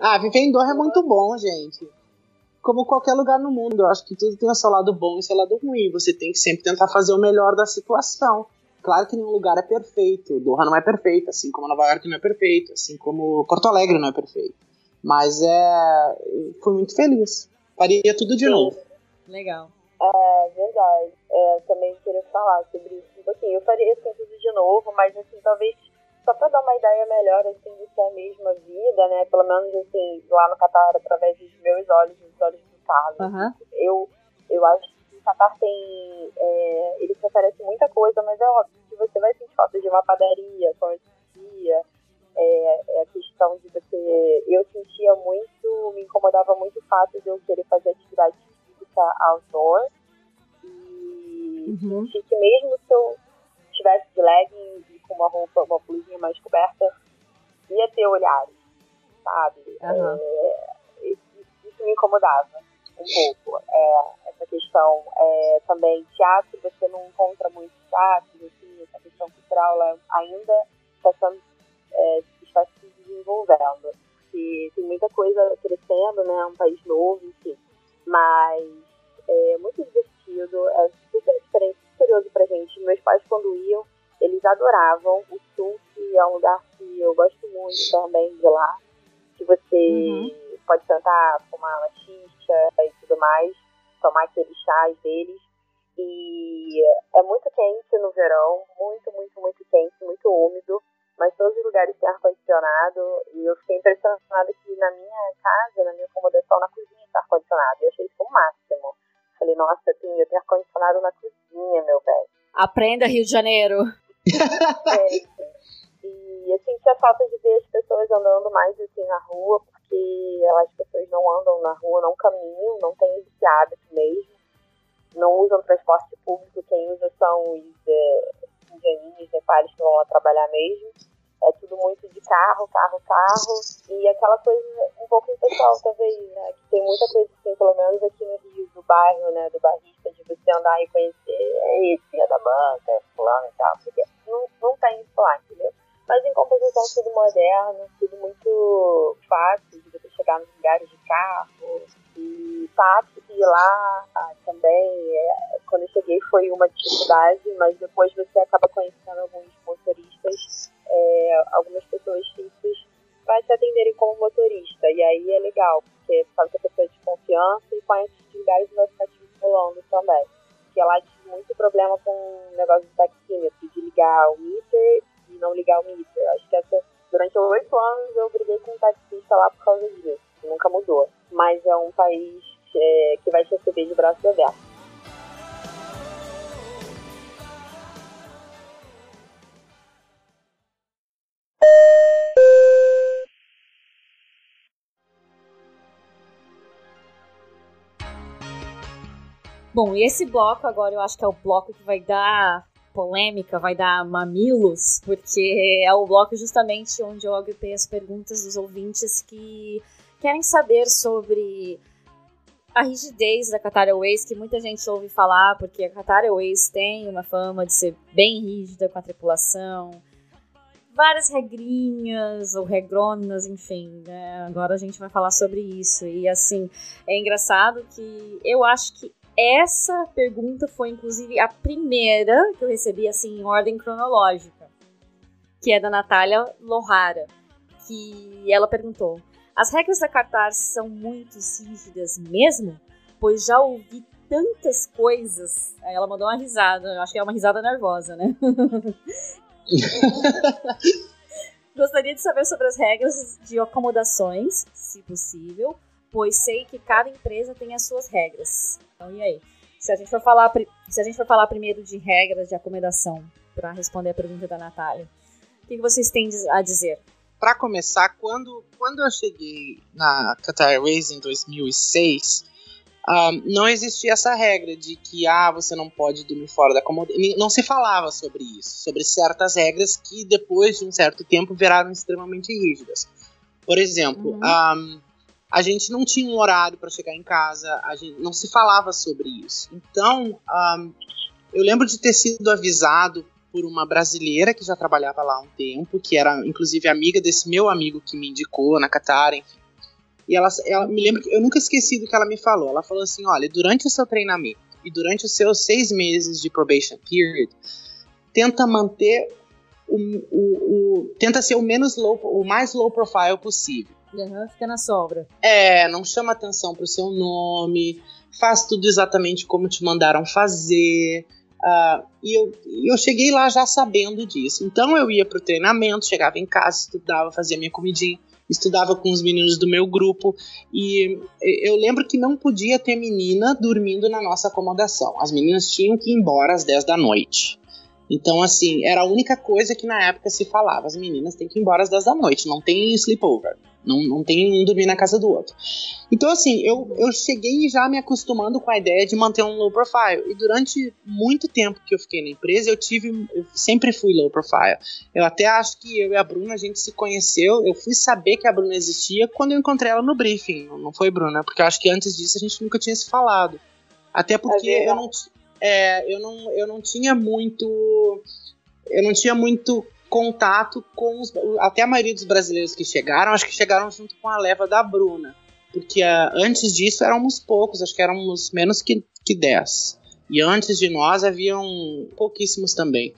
Ah, viver em Doha é muito bom, gente como qualquer lugar no mundo. Eu acho que tudo tem o seu lado bom e o seu lado ruim. Você tem que sempre tentar fazer o melhor da situação. Claro que nenhum lugar é perfeito. Doha não é perfeito, assim como Nova York não é perfeito, assim como Porto Alegre não é perfeito. Mas é. Fui muito feliz. Faria tudo de Sim. novo. Legal. É verdade. É, também queria falar sobre isso um pouquinho. Eu faria assim, tudo de novo, mas assim, talvez só para dar uma ideia melhor assim do que é a mesma vida, né? Pelo menos assim lá no Catar através dos meus olhos, dos olhos do Carlos. Uhum. Eu eu acho que o Catar tem é, ele te oferece muita coisa, mas é óbvio que você vai sentir falta de uma padaria, como eu dizia, é, é a questão de você eu sentia muito, me incomodava muito o fato de eu querer fazer atividade física outdoor e uhum. que mesmo se eu tivesse de leggings com uma roupa, uma blusinha mais coberta, ia ter olhares, sabe? Uhum. É, isso, isso, me incomodava um pouco. É, essa questão é, também, teatro, você não encontra muito teatro, assim, essa questão cultural ela ainda está sendo, é, está se desenvolvendo. E tem muita coisa crescendo, né? Um país novo, enfim. Mas é muito divertido, é super diferente, super curioso pra gente. Meus pais, quando iam, eles adoravam. O sul, que é um lugar que eu gosto muito também de lá, que você uhum. pode sentar, fumar uma xixa e tudo mais, tomar aqueles chás deles. E é muito quente no verão, muito, muito, muito quente, muito úmido. Mas todos os lugares têm ar-condicionado e eu fiquei impressionada que na minha casa, na minha acomodação, na cozinha tem ar-condicionado. Eu achei isso o máximo. Falei, nossa, tem, eu tenho ar-condicionado na cozinha, meu bem. Aprenda, Rio de Janeiro. é, e eu senti a falta de ver as pessoas andando mais assim na rua, porque as pessoas não andam na rua, não caminham, não têm esse hábito mesmo, não usam transporte público, quem usa são os é, indianinhos, nepales que vão trabalhar mesmo. É tudo muito de carro, carro, carro, e aquela coisa um pouco impessoal, talvez, né? Que tem muita coisa assim, pelo menos aqui no Rio, do bairro, né? Do barrista, de você andar e conhecer, é filha da banca, fulano e tal, porque não, não tem isso lá, entendeu? Mas em compensação, tudo moderno, tudo muito fácil de você chegar nos lugares de carro. E táxi e lá ah, também, é, quando eu cheguei foi uma dificuldade, mas depois você acaba conhecendo alguns motoristas, é, algumas pessoas simples para te atenderem como motorista. E aí é legal, porque sabe que a pessoa é de confiança e conhece os lugares e vai ficar te também. Porque lá tive muito problema com o negócio de taxímetro, de ligar o meter não ligar o meter. Acho que essa, durante oito anos eu briguei com um taxista lá por causa disso. Nunca mudou. Mas é um país é, que vai te receber de braços abertos. Bom, e esse bloco agora eu acho que é o bloco que vai dar polêmica, vai dar mamilos, porque é o bloco justamente onde eu agrupei as perguntas dos ouvintes que querem saber sobre a rigidez da Qatar Airways, que muita gente ouve falar, porque a Qatar Airways tem uma fama de ser bem rígida com a tripulação, várias regrinhas ou regronas, enfim, né? Agora a gente vai falar sobre isso. E assim, é engraçado que eu acho que essa pergunta foi, inclusive, a primeira que eu recebi, assim, em ordem cronológica, que é da Natália Lohara, que ela perguntou: As regras da Qatar são muito rígidas mesmo? Pois já ouvi tantas coisas. Aí ela mandou uma risada, acho que é uma risada nervosa, né? Gostaria de saber sobre as regras de acomodações, se possível, pois sei que cada empresa tem as suas regras. Então, e aí? Se a gente for falar, se a gente for falar primeiro de regras de acomodação, para responder a pergunta da Natália, o que vocês têm a dizer? Para começar, quando, quando eu cheguei na Qatar Airways em 2006, um, não existia essa regra de que ah, você não pode dormir fora da acomodação. Não se falava sobre isso, sobre certas regras que depois de um certo tempo viraram extremamente rígidas. Por exemplo, uhum. um, a gente não tinha um horário para chegar em casa, a gente não se falava sobre isso. Então, um, eu lembro de ter sido avisado por uma brasileira que já trabalhava lá há um tempo, que era inclusive amiga desse meu amigo que me indicou na Qatar, enfim. E ela, ela me lembra que eu nunca esqueci do que ela me falou. Ela falou assim: olha, durante o seu treinamento e durante os seus seis meses de probation period, tenta manter o, o, o tenta ser o menos low, o mais low profile possível. Uhum, fica na sobra. É, não chama atenção pro seu nome, faz tudo exatamente como te mandaram fazer. Uh, e eu, eu cheguei lá já sabendo disso. Então eu ia pro treinamento, chegava em casa, estudava, fazia minha comidinha, estudava com os meninos do meu grupo. E eu lembro que não podia ter menina dormindo na nossa acomodação. As meninas tinham que ir embora às 10 da noite. Então, assim, era a única coisa que na época se falava. As meninas têm que ir embora às 10 da noite, não tem sleepover. Não, não tem um dormir na casa do outro. Então, assim, eu, eu cheguei já me acostumando com a ideia de manter um low profile. E durante muito tempo que eu fiquei na empresa, eu tive. Eu sempre fui low profile. Eu até acho que eu e a Bruna, a gente se conheceu. Eu fui saber que a Bruna existia quando eu encontrei ela no briefing. Não foi, Bruna? Porque eu acho que antes disso a gente nunca tinha se falado. Até porque é eu, não, é, eu, não, eu não tinha muito. Eu não tinha muito contato com os, até a maioria dos brasileiros que chegaram, acho que chegaram junto com a leva da Bruna, porque uh, antes disso éramos poucos, acho que éramos menos que, que 10. E antes de nós haviam pouquíssimos também.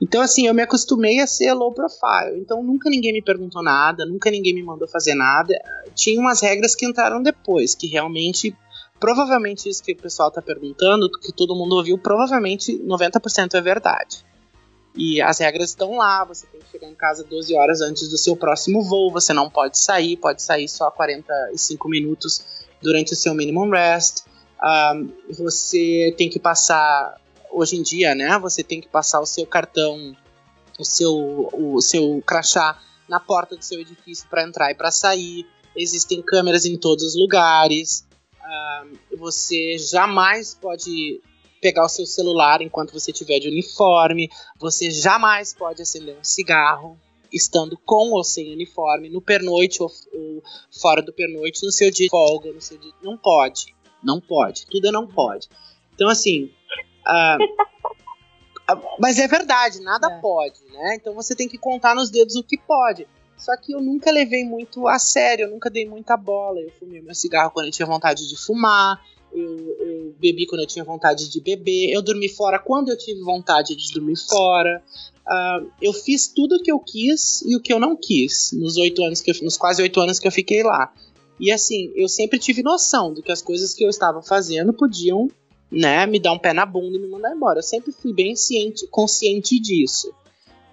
Então, assim, eu me acostumei a ser low profile. Então, nunca ninguém me perguntou nada, nunca ninguém me mandou fazer nada. Tinha umas regras que entraram depois, que realmente, provavelmente isso que o pessoal está perguntando, que todo mundo ouviu, provavelmente 90% é verdade. E as regras estão lá, você tem que chegar em casa 12 horas antes do seu próximo voo, você não pode sair, pode sair só 45 minutos durante o seu minimum rest. Um, você tem que passar, hoje em dia, né? Você tem que passar o seu cartão, o seu, o seu crachá na porta do seu edifício para entrar e para sair. Existem câmeras em todos os lugares. Você jamais pode pegar o seu celular enquanto você estiver de uniforme. Você jamais pode acender um cigarro estando com ou sem uniforme, no pernoite ou, ou fora do pernoite, no seu dia de folga, no seu dia... Não pode. Não pode. Tudo é não pode. Então, assim. Uh, mas é verdade, nada é. pode, né? Então você tem que contar nos dedos o que pode. Só que eu nunca levei muito a sério, eu nunca dei muita bola. Eu fumei meu cigarro quando eu tinha vontade de fumar, eu, eu, bebi quando eu tinha vontade de beber, eu dormi fora quando eu tive vontade de dormir fora. Uh, eu fiz tudo o que eu quis e o que eu não quis nos oito anos que eu, nos quase oito anos que eu fiquei lá. E assim, eu sempre tive noção de que as coisas que eu estava fazendo podiam, né, me dar um pé na bunda e me mandar embora. Eu sempre fui bem ciente, consciente disso.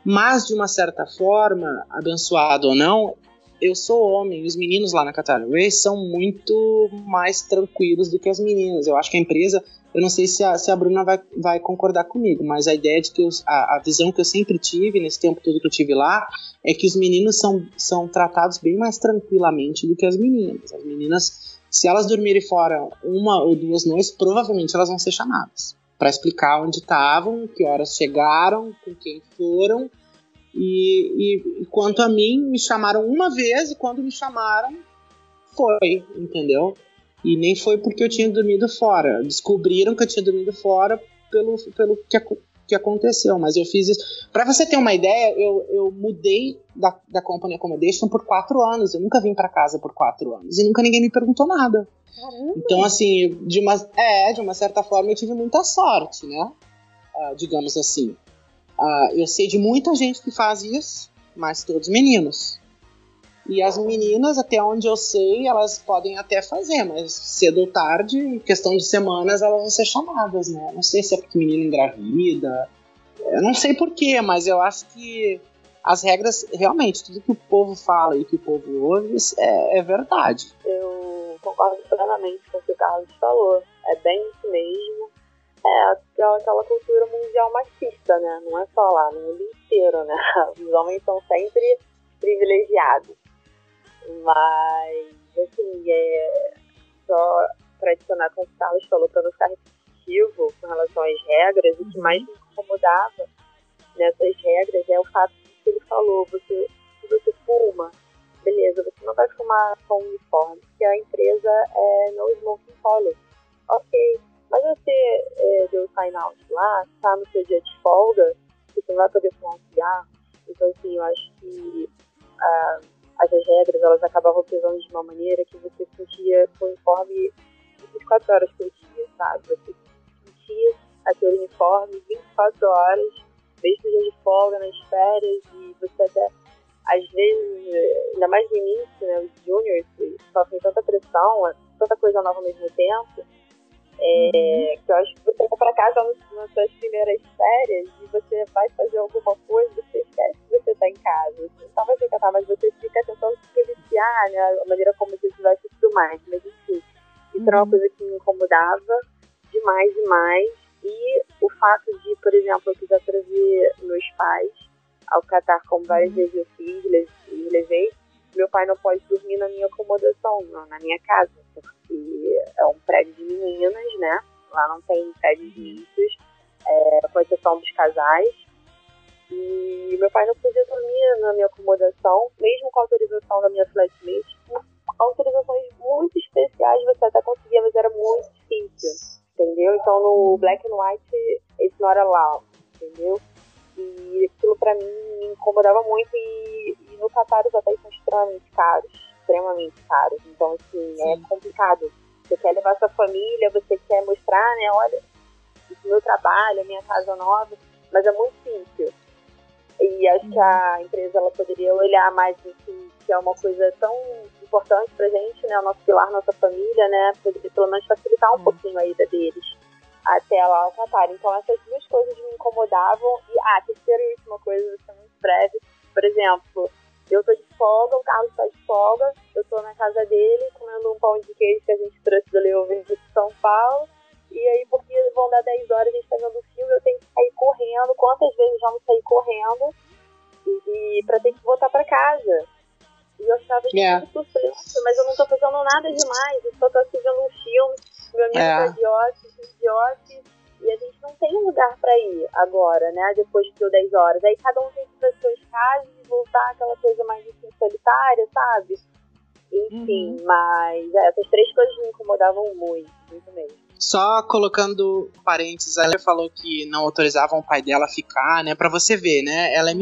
Mas de uma certa forma, abençoado ou não, eu sou homem, os meninos lá na Qatar Airways são muito mais tranquilos do que as meninas. Eu acho que a empresa, eu não sei se a, se a Bruna vai, vai concordar comigo, mas a ideia de que eu, a, a visão que eu sempre tive nesse tempo todo que eu tive lá é que os meninos são, são tratados bem mais tranquilamente do que as meninas. As meninas, se elas dormirem fora uma ou duas noites, provavelmente elas vão ser chamadas para explicar onde estavam, que horas chegaram, com quem foram e, e, quanto a mim, me chamaram uma vez e quando me chamaram, foi, entendeu? E nem foi porque eu tinha dormido fora. Descobriram que eu tinha dormido fora pelo, pelo que, que aconteceu, mas eu fiz isso. Para você ter uma ideia, eu, eu mudei da, da Company Accommodation por quatro anos. Eu nunca vim para casa por quatro anos e nunca ninguém me perguntou nada. Caramba. Então, assim, de uma, é, de uma certa forma eu tive muita sorte, né? Uh, digamos assim. Uh, eu sei de muita gente que faz isso, mas todos meninos. E as meninas, até onde eu sei, elas podem até fazer, mas cedo ou tarde, em questão de semanas, elas vão ser chamadas, né? Não sei se é porque menino engravida. Eu não sei porquê, mas eu acho que as regras, realmente, tudo que o povo fala e que o povo ouve é, é verdade. Eu concordo plenamente com o que o Carlos falou. É bem isso mesmo. É, aquela cultura mundial machista, né? Não é só lá, no mundo inteiro, né? Os homens são sempre privilegiados. Mas, assim, é, só para adicionar com o que o Carlos falou, para não ficar repetitivo com relação às regras, o que mais me incomodava nessas regras é o fato que ele falou, você, se você fuma, beleza, você não vai fumar com uniforme, porque a empresa é no smoking policy. Ok, mas você é, deu sign out lá, tá no seu dia de folga, você não vai poder fumar um cigarro. Então, assim, eu acho que ah, as regras, elas acabavam pesando de uma maneira que você sentia o uniforme 24 horas por dia, sabe? Você sentia aquele uniforme 24 horas, desde o dia de folga, nas férias, e você até, às vezes, ainda mais no início, né, os juniors sofrem tanta pressão, tanta coisa nova ao mesmo tempo, é, que eu acho que você vai para casa nas suas primeiras férias e você vai fazer alguma coisa, você esquece que você está em casa. Você não vai ficar, mas você fica tentando se policiar, né? A maneira como você se vai e tudo mais. Mas enfim, isso era uma uhum. coisa que me incomodava demais, demais. E o fato de, por exemplo, eu quiser trazer meus pais ao Catar, como várias uhum. vezes eu fiz, levei, meu pai não pode dormir na minha acomodação, na minha casa, porque é um prédio de meninas, né? Lá não tem prédios mistos, é, com exceção dos casais. E meu pai não podia dormir na minha acomodação, mesmo com a autorização da minha flatmate. Autorizações muito especiais você até conseguia, mas era muito difícil, entendeu? Então no Black and White, esse não era lá, entendeu? E aquilo pra mim me incomodava muito e, e no Qatar os hotéis são extremamente caros, extremamente caros. Então, assim, é Sim. é complicado. Você quer levar sua família, você quer mostrar, né, olha, esse meu trabalho, a minha casa nova, mas é muito simples. E acho que a uhum. empresa ela poderia olhar mais assim, que é uma coisa tão importante pra gente, né, o nosso pilar, nossa família, né, poderia pelo menos facilitar um pouquinho a ida deles até lá o Qatar. Então essas duas coisas me incomodavam. E ah, a terceira e última coisa, vou ser muito breve. Por exemplo, eu tô de folga, o Carlos tá de folga, eu tô na casa dele comendo um pão de queijo que a gente trouxe do Leover de São Paulo. E aí, porque vão dar 10 horas, a gente tá vendo o filme, eu tenho que sair correndo. Quantas vezes já não saí correndo? E, e pra ter que voltar pra casa. E eu achava que yeah. É. mas eu não tô fazendo nada demais, eu só tô aqui vendo um filme, meu amigo é. de office, de office, e a gente não tem lugar pra ir agora, né? Depois que deu 10 horas. Aí cada um tem que ir para suas casas e voltar aquela coisa mais assim, solitária, sabe? Enfim, uhum. mas é, essas três coisas me incomodavam muito, muito mesmo. Só colocando parênteses, ela falou que não autorizavam o pai dela ficar, né? Pra você ver, né? Ela é uhum.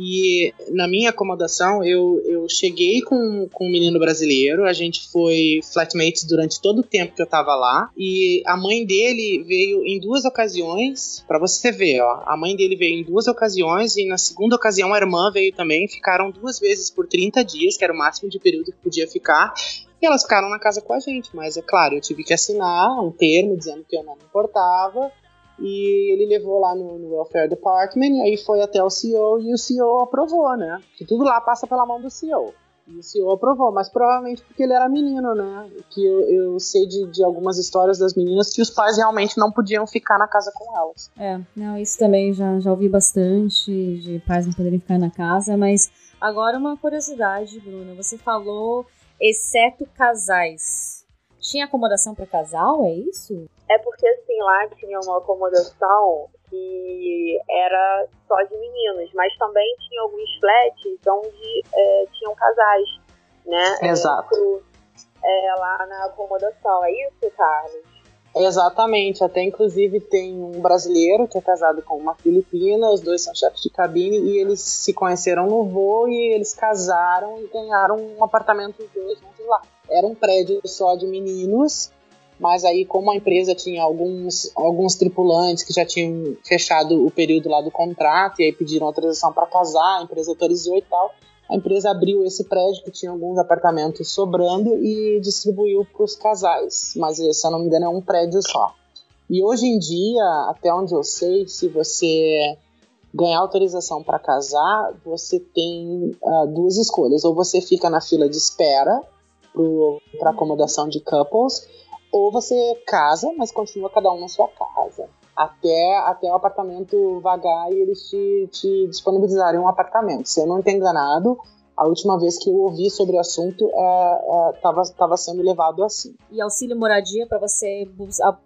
E na minha acomodação, eu, eu cheguei com, com um menino brasileiro, a gente foi flatmates durante todo o tempo que eu tava lá. E a mãe dele veio em duas ocasiões, para você ver, ó. A mãe dele veio em duas ocasiões e na segunda ocasião a irmã veio também. Ficaram duas vezes por 30 dias, que era o máximo de período que podia ficar. E elas ficaram na casa com a gente, mas é claro, eu tive que assinar um termo dizendo que eu não me importava e ele levou lá no, no Welfare Department, e aí foi até o CEO e o CEO aprovou, né? Que tudo lá passa pela mão do CEO. E o CEO aprovou, mas provavelmente porque ele era menino, né? Que eu, eu sei de, de algumas histórias das meninas que os pais realmente não podiam ficar na casa com elas. É, não, isso também já, já ouvi bastante, de pais não poderem ficar na casa, mas agora uma curiosidade, Bruna. Você falou exceto casais. Tinha acomodação para casal, é isso? É porque assim, lá tinha uma acomodação que era só de meninos, mas também tinha alguns flats onde é, tinham casais, né? Exato. É, lá na acomodação, é isso, Carlos? Exatamente, até inclusive tem um brasileiro que é casado com uma filipina, os dois são chefes de cabine e eles se conheceram no voo e eles casaram e ganharam um apartamento os dois juntos lá. Era um prédio só de meninos mas aí como a empresa tinha alguns, alguns tripulantes que já tinham fechado o período lá do contrato e aí pediram autorização para casar, a empresa autorizou e tal, a empresa abriu esse prédio que tinha alguns apartamentos sobrando e distribuiu para os casais, mas se eu não me engano é um prédio só. E hoje em dia, até onde eu sei, se você ganhar autorização para casar, você tem uh, duas escolhas. Ou você fica na fila de espera para acomodação de couples, ou você casa, mas continua cada um na sua casa. Até, até o apartamento vagar e eles te, te disponibilizarem um apartamento. Se eu não estou enganado, a última vez que eu ouvi sobre o assunto estava é, é, sendo levado assim. E auxílio moradia para você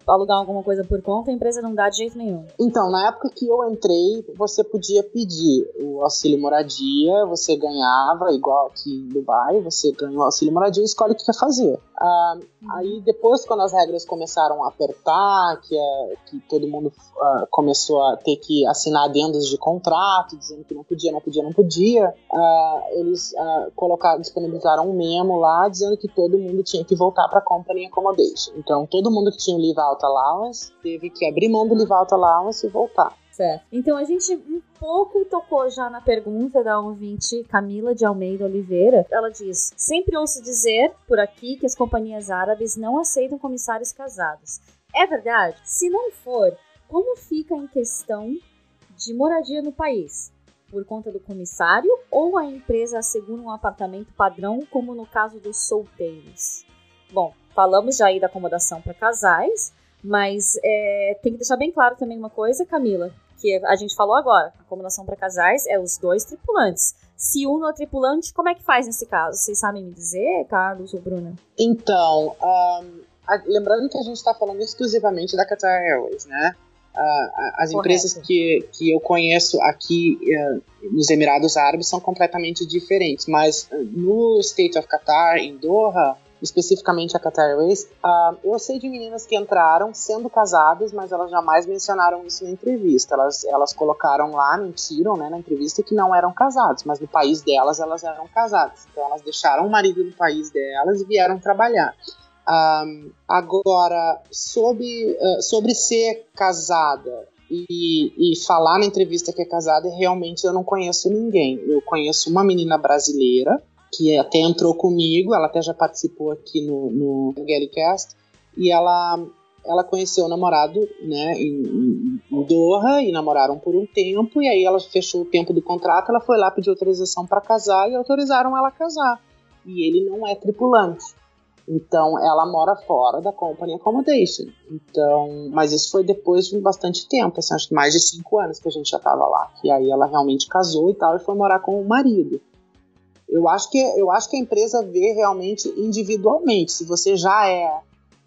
alugar alguma coisa por conta, a empresa não dá de jeito nenhum? Então, na época que eu entrei, você podia pedir o auxílio moradia, você ganhava, igual aqui em Dubai, você ganha o auxílio moradia e escolhe o que quer fazer. Ah, aí depois, quando as regras começaram a apertar, que, é, que todo mundo ah, começou a ter que assinar adendos de contrato, dizendo que não podia, não podia, não podia, ah, eles uh, disponibilizaram um memo lá dizendo que todo mundo tinha que voltar para Company Accommodation. Então, todo mundo que tinha o Leave Out Allowance teve que abrir mão do Leave Out Allowance e voltar. Certo. Então, a gente um pouco tocou já na pergunta da ouvinte Camila de Almeida Oliveira. Ela diz: Sempre ouço dizer por aqui que as companhias árabes não aceitam comissários casados. É verdade? Se não for, como fica em questão de moradia no país? Por conta do comissário ou a empresa assegura um apartamento padrão, como no caso dos solteiros? Bom, falamos já aí da acomodação para casais, mas é, tem que deixar bem claro também uma coisa, Camila, que a gente falou agora: acomodação para casais é os dois tripulantes. Se um não é tripulante, como é que faz nesse caso? Vocês sabem me dizer, Carlos ou Bruna? Então, um, a, lembrando que a gente está falando exclusivamente da Qatar Airways, né? As empresas que, que eu conheço aqui uh, nos Emirados Árabes são completamente diferentes, mas uh, no State of Qatar, em Doha, especificamente a Qatar Airways, uh, eu sei de meninas que entraram sendo casadas, mas elas jamais mencionaram isso na entrevista. Elas, elas colocaram lá, mentiram né, na entrevista que não eram casadas, mas no país delas elas eram casadas. Então elas deixaram o marido no país delas e vieram trabalhar. Um, agora, sobre, uh, sobre ser casada e, e, falar na entrevista que é casada, realmente eu não conheço ninguém. Eu conheço uma menina brasileira que até entrou comigo, ela até já participou aqui no, no Gallicast, e ela, ela conheceu o namorado, né, em, em Doha e namoraram por um tempo e aí ela fechou o tempo do contrato, ela foi lá pedir autorização para casar e autorizaram ela a casar. E ele não é tripulante. Então ela mora fora da company accommodation. Então, mas isso foi depois de bastante tempo, assim, acho que mais de cinco anos que a gente já estava lá. E aí ela realmente casou e tal e foi morar com o marido. Eu acho que eu acho que a empresa vê realmente individualmente. Se você já é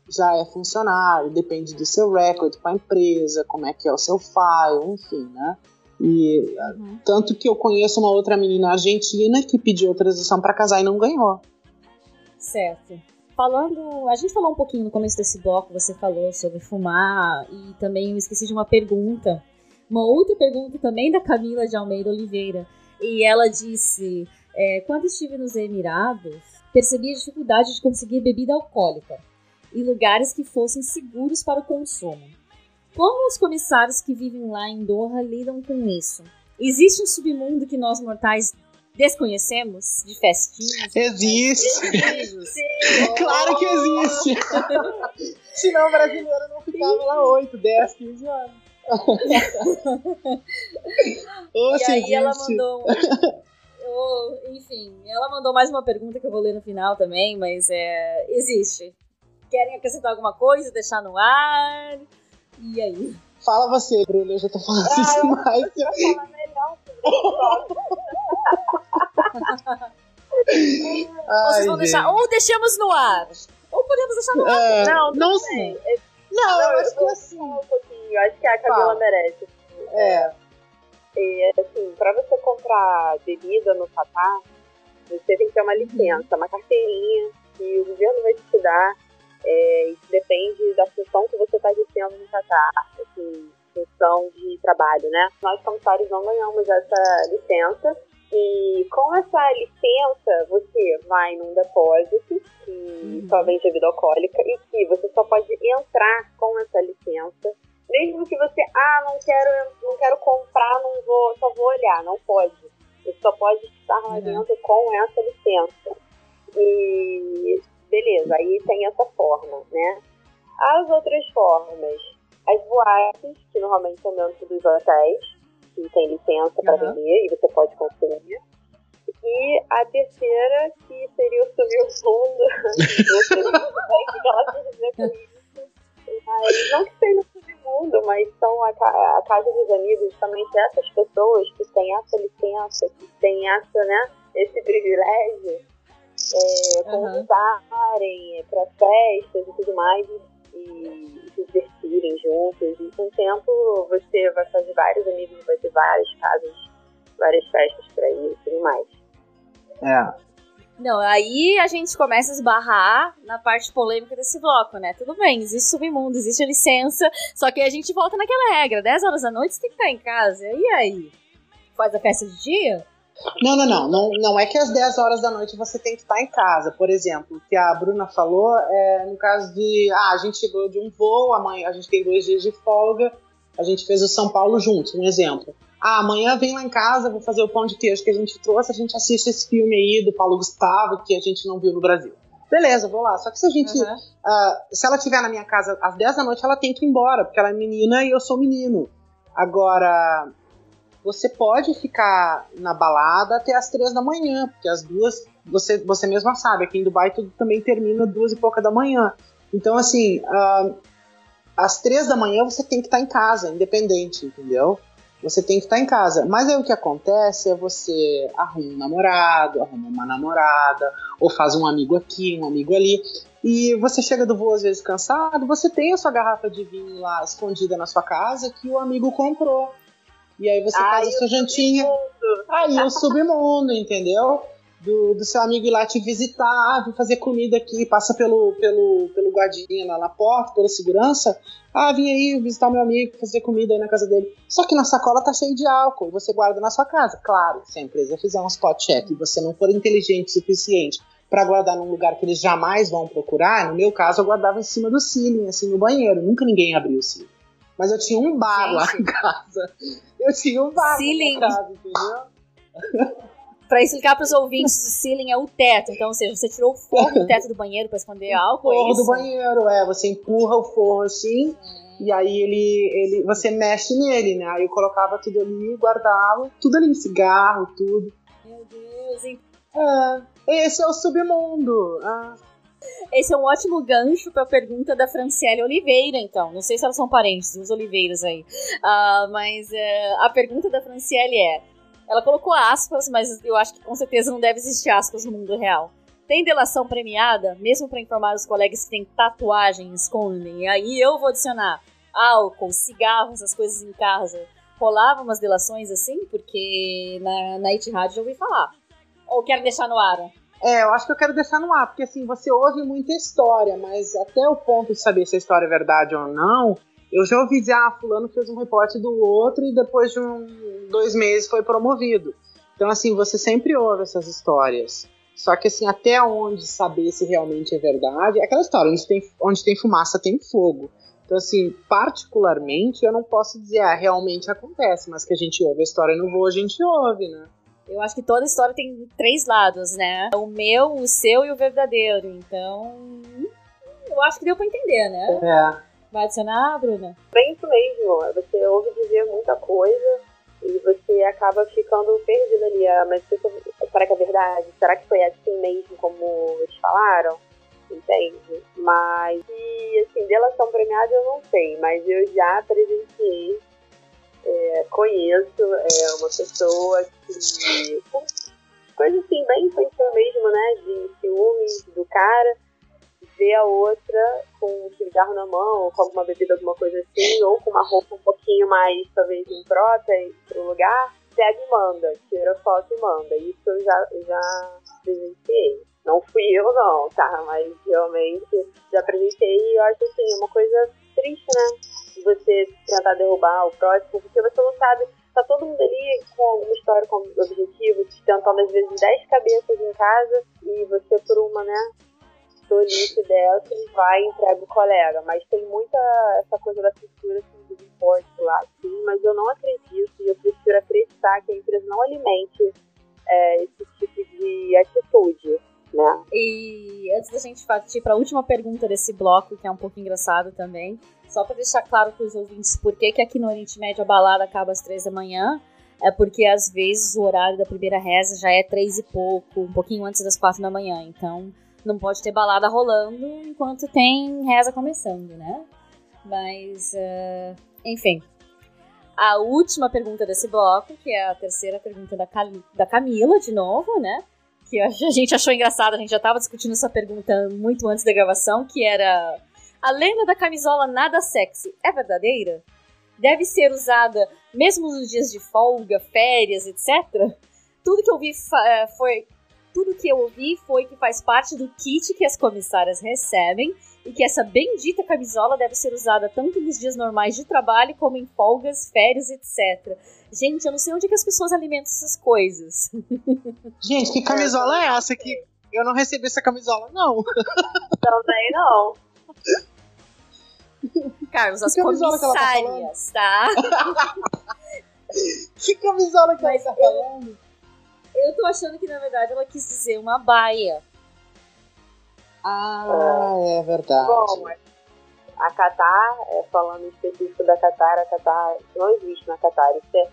já é funcionário, depende do seu record com a empresa, como é que é o seu file, enfim, né? E uhum. tanto que eu conheço uma outra menina argentina que pediu autorização para casar e não ganhou. Certo. Falando, a gente falou um pouquinho no começo desse bloco, você falou sobre fumar e também eu esqueci de uma pergunta. Uma outra pergunta também da Camila de Almeida Oliveira. E ela disse: é, quando estive nos Emirados, percebi a dificuldade de conseguir bebida alcoólica e lugares que fossem seguros para o consumo. Como os comissários que vivem lá em Doha lidam com isso? Existe um submundo que nós mortais desconhecemos de festinhas? Existe! claro que existe! Senão o brasileiro não ficava lá 8, 10, 15 anos. e aí ela mandou. enfim, ela mandou mais uma pergunta que eu vou ler no final também, mas é, existe. Querem acrescentar alguma coisa, deixar no ar? E aí? Fala você, Bruno, eu já tô falando ah, isso demais. Eu falar melhor Ai, Vocês vão deixar, ou deixamos no ar, ou podemos deixar no ar. É, não, não sei. Não, eu, eu acho que assim. Um pouquinho, acho que a Camila merece. É. E, assim, pra você comprar bebida no Catar, você tem que ter uma licença, uma carteirinha que o governo vai te dar é, isso depende da função que você está exercendo no Catar, assim, função de trabalho, né? Nós, comissários, não ganhamos essa licença. E com essa licença, você vai num depósito que uhum. só vende bebida alcoólica e que você só pode entrar com essa licença. Mesmo que você, ah, não quero, não quero comprar, não vou, só vou olhar, não pode. Você só pode estar lá uhum. dentro com essa licença. E beleza, aí tem essa forma, né? As outras formas, as boates, que normalmente são dentro dos hotéis, que tem licença para uhum. vender e você pode consumir. E a terceira, que seria o sei o isso. Mas, não que seja o submundo, mas são a, a casa dos amigos, justamente essas pessoas que têm essa licença, que têm essa, né, esse privilégio é, convidarem uhum. para festas e tudo mais e se divertirem juntos. E com o tempo você vai fazer vários amigos, vai ter várias casas, várias festas para ir e tudo mais. É. Não, aí a gente começa a esbarrar na parte polêmica desse bloco, né? Tudo bem, existe submundo, existe a licença, só que a gente volta naquela regra: 10 horas da noite você tem que estar em casa. E aí? Faz a festa de dia? Não, não, não, não. Não é que às 10 horas da noite você tem que estar em casa. Por exemplo, o que a Bruna falou é no caso de. Ah, a gente chegou de um voo, amanhã a gente tem dois dias de folga, a gente fez o São Paulo juntos, um exemplo. Ah, amanhã vem lá em casa, vou fazer o pão de queijo que a gente trouxe, a gente assiste esse filme aí do Paulo Gustavo que a gente não viu no Brasil. Beleza, vou lá. Só que se a gente. Uhum. Uh, se ela estiver na minha casa às 10 da noite, ela tem que ir embora, porque ela é menina e eu sou menino. Agora, você pode ficar na balada até as três da manhã, porque as duas, você, você mesma sabe, aqui em Dubai tudo também termina duas e pouca da manhã. Então, assim, uh, às três da manhã você tem que estar em casa, independente, entendeu? Você tem que estar em casa. Mas aí o que acontece é você arruma um namorado, arruma uma namorada, ou faz um amigo aqui, um amigo ali. E você chega do voo às vezes cansado, você tem a sua garrafa de vinho lá escondida na sua casa que o amigo comprou. E aí você faz a sua jantinha. Submundo. Aí o submundo, entendeu? Do, do, seu amigo ir lá te visitar, vir fazer comida aqui, passa pelo, pelo, pelo guardinha lá na porta, pela segurança. Ah, vim aí visitar meu amigo, fazer comida aí na casa dele. Só que na sacola tá cheio de álcool, você guarda na sua casa. Claro, se a empresa fizer um spot check e você não for inteligente o suficiente para guardar num lugar que eles jamais vão procurar, no meu caso eu guardava em cima do ceiling, assim, no banheiro. Nunca ninguém abriu o ceiling. Mas eu tinha um bar Gente. lá em casa. Eu tinha um bar Ceiling. na casa, entendeu? Pra explicar pros ouvintes, o ceiling é o teto. Então, ou seja, você tirou o forro do teto do banheiro pra esconder álcool, é forro isso? do banheiro, é. Você empurra o forro assim, e aí ele, ele. Você mexe nele, né? Aí eu colocava tudo ali, guardava, tudo ali, cigarro, tudo. Meu Deus, hein? É. Esse é o submundo. Ah, Esse é um ótimo gancho pra pergunta da Franciele Oliveira, então. Não sei se elas são parentes, os Oliveiras aí. Ah, mas é, a pergunta da Franciele é: ela colocou aspas, mas eu acho que com certeza não deve existir aspas no mundo real. Tem delação premiada, mesmo pra informar os colegas que têm tatuagem escondem? E aí eu vou adicionar álcool, cigarro, essas coisas em casa. Rolava umas delações assim? Porque na, na Rádio já ouvi falar. Ou quero deixar no ar? É, eu acho que eu quero deixar no ar, porque assim, você ouve muita história, mas até o ponto de saber se a história é verdade ou não, eu já ouvi dizer, ah, fulano fez um reporte do outro e depois de um, dois meses foi promovido. Então, assim, você sempre ouve essas histórias. Só que, assim, até onde saber se realmente é verdade, é aquela história, onde tem, onde tem fumaça tem fogo. Então, assim, particularmente, eu não posso dizer, ah, realmente acontece, mas que a gente ouve a história no voo, a gente ouve, né? Eu acho que toda história tem três lados, né? O meu, o seu e o verdadeiro. Então, eu acho que deu pra entender, né? É. Vai adicionar, Bruna? Bem isso mesmo. Você ouve dizer muita coisa e você acaba ficando perdido ali. Ah, mas será que- será que é verdade? Será que foi assim mesmo como eles falaram? Entende? Mas, e assim, delação premiada eu não sei, mas eu já presenciei, é, conheço é, uma pessoa que. Coisa assim, bem infantil mesmo, né? De ciúmes do cara, vê a outra com um cigarro na mão, ou com alguma bebida, alguma coisa assim, ou com uma roupa um pouquinho mais, talvez, imprópria pro lugar, pega e manda, tira foto e manda. Isso eu já, já presenciei. Não fui eu não, tá? Mas realmente já presenciei e eu acho assim, uma coisa triste, né? De Você tentar derrubar o próximo, porque você não sabe, tá todo mundo ali com alguma história, com objetivo, tentando às vezes 10 cabeças em casa e você por uma, né? tolice dessas, vai e entrega o colega. Mas tem muita essa coisa da cultura assim, dos importes lá, sim, mas eu não acredito e eu prefiro acreditar que a empresa não alimente é, esse tipo de atitude, né? E antes da gente partir para a última pergunta desse bloco, que é um pouco engraçado também, só para deixar claro para os ouvintes por que, que aqui no Oriente Médio a balada acaba às três da manhã, é porque às vezes o horário da primeira reza já é três e pouco, um pouquinho antes das quatro da manhã. Então não pode ter balada rolando enquanto tem reza começando, né? Mas, eh, enfim. A última pergunta desse bloco, que é a terceira pergunta da, Cali- da Camila, de novo, né? Que a gente achou engraçado, a gente já estava discutindo essa pergunta muito antes da gravação, que era a lenda da camisola nada sexy é verdadeira? Deve ser usada mesmo nos dias de folga, férias, etc? Tudo que eu vi eh, foi tudo que eu ouvi foi que faz parte do kit que as comissárias recebem e que essa bendita camisola deve ser usada tanto nos dias normais de trabalho como em folgas, férias, etc. Gente, eu não sei onde que as pessoas alimentam essas coisas. Gente, que camisola é essa que eu não recebi essa camisola, não. Também não. Carlos, as tá comissárias, tá? Que camisola que Mas ela tá falando? Eu tô achando que, na verdade, ela quis dizer uma baia. Ah, é verdade. Bom, a Qatar, é, falando em específico da Qatar, a Qatar não existe na Qatar. Isso é,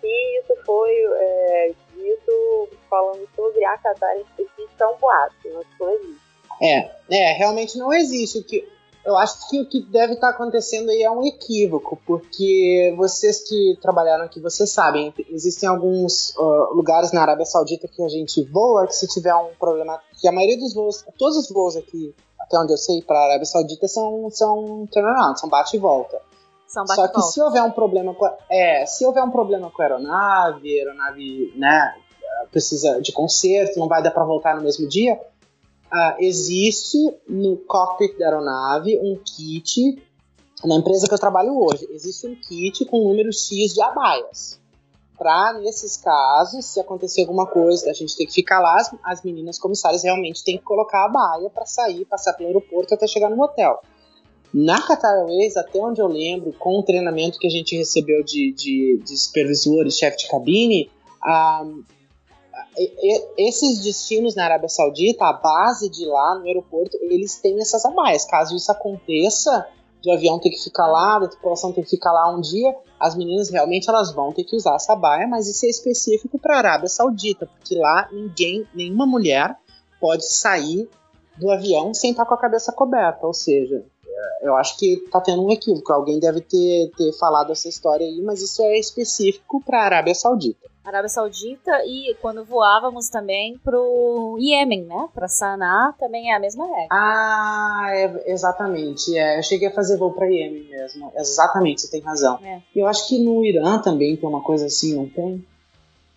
se isso foi é, dito falando sobre a Qatar em específico, é um boato, não existe. É, é, realmente não existe. O que, eu acho que o que deve estar acontecendo aí é um equívoco, porque vocês que trabalharam aqui, vocês sabem, existem alguns ah, lugares na Arábia Saudita que a gente voa, que se tiver um problema, que a maioria dos voos, todos os voos aqui, até onde eu sei, para a Arábia Saudita são, são turnaround, são bate e volta. São Só que bate-volta. se houver um problema com a, é, se houver um problema com a aeronave, a aeronave, né, precisa de conserto, não vai dar para voltar no mesmo dia, ah, existe no cockpit da aeronave um kit, na empresa que eu trabalho hoje, existe um kit com número X de abaias. Pra, nesses casos, se acontecer alguma coisa, a gente tem que ficar lá, as, as meninas comissárias realmente têm que colocar a baia para sair, passar pelo aeroporto até chegar no hotel. Na Qatar Airways, até onde eu lembro, com o treinamento que a gente recebeu de, de, de supervisores, chefe de cabine, ah, esses destinos na Arábia Saudita, a base de lá no aeroporto, eles têm essas abaias. Caso isso aconteça, do avião ter que ficar lá, da tripulação ter que ficar lá um dia, as meninas realmente elas vão ter que usar essa baia, mas isso é específico para a Arábia Saudita, porque lá ninguém, nenhuma mulher pode sair do avião sem estar com a cabeça coberta, ou seja, é, eu acho que tá tendo um equívoco. Alguém deve ter, ter falado essa história aí, mas isso é específico para a Arábia Saudita. Arábia Saudita e quando voávamos também pro Iêmen, né? Para Sanaa também é a mesma regra. Ah, é, exatamente. É, eu cheguei a fazer voo para Iêmen mesmo. Exatamente, você tem razão. É. Eu acho que no Irã também tem uma coisa assim, não tem?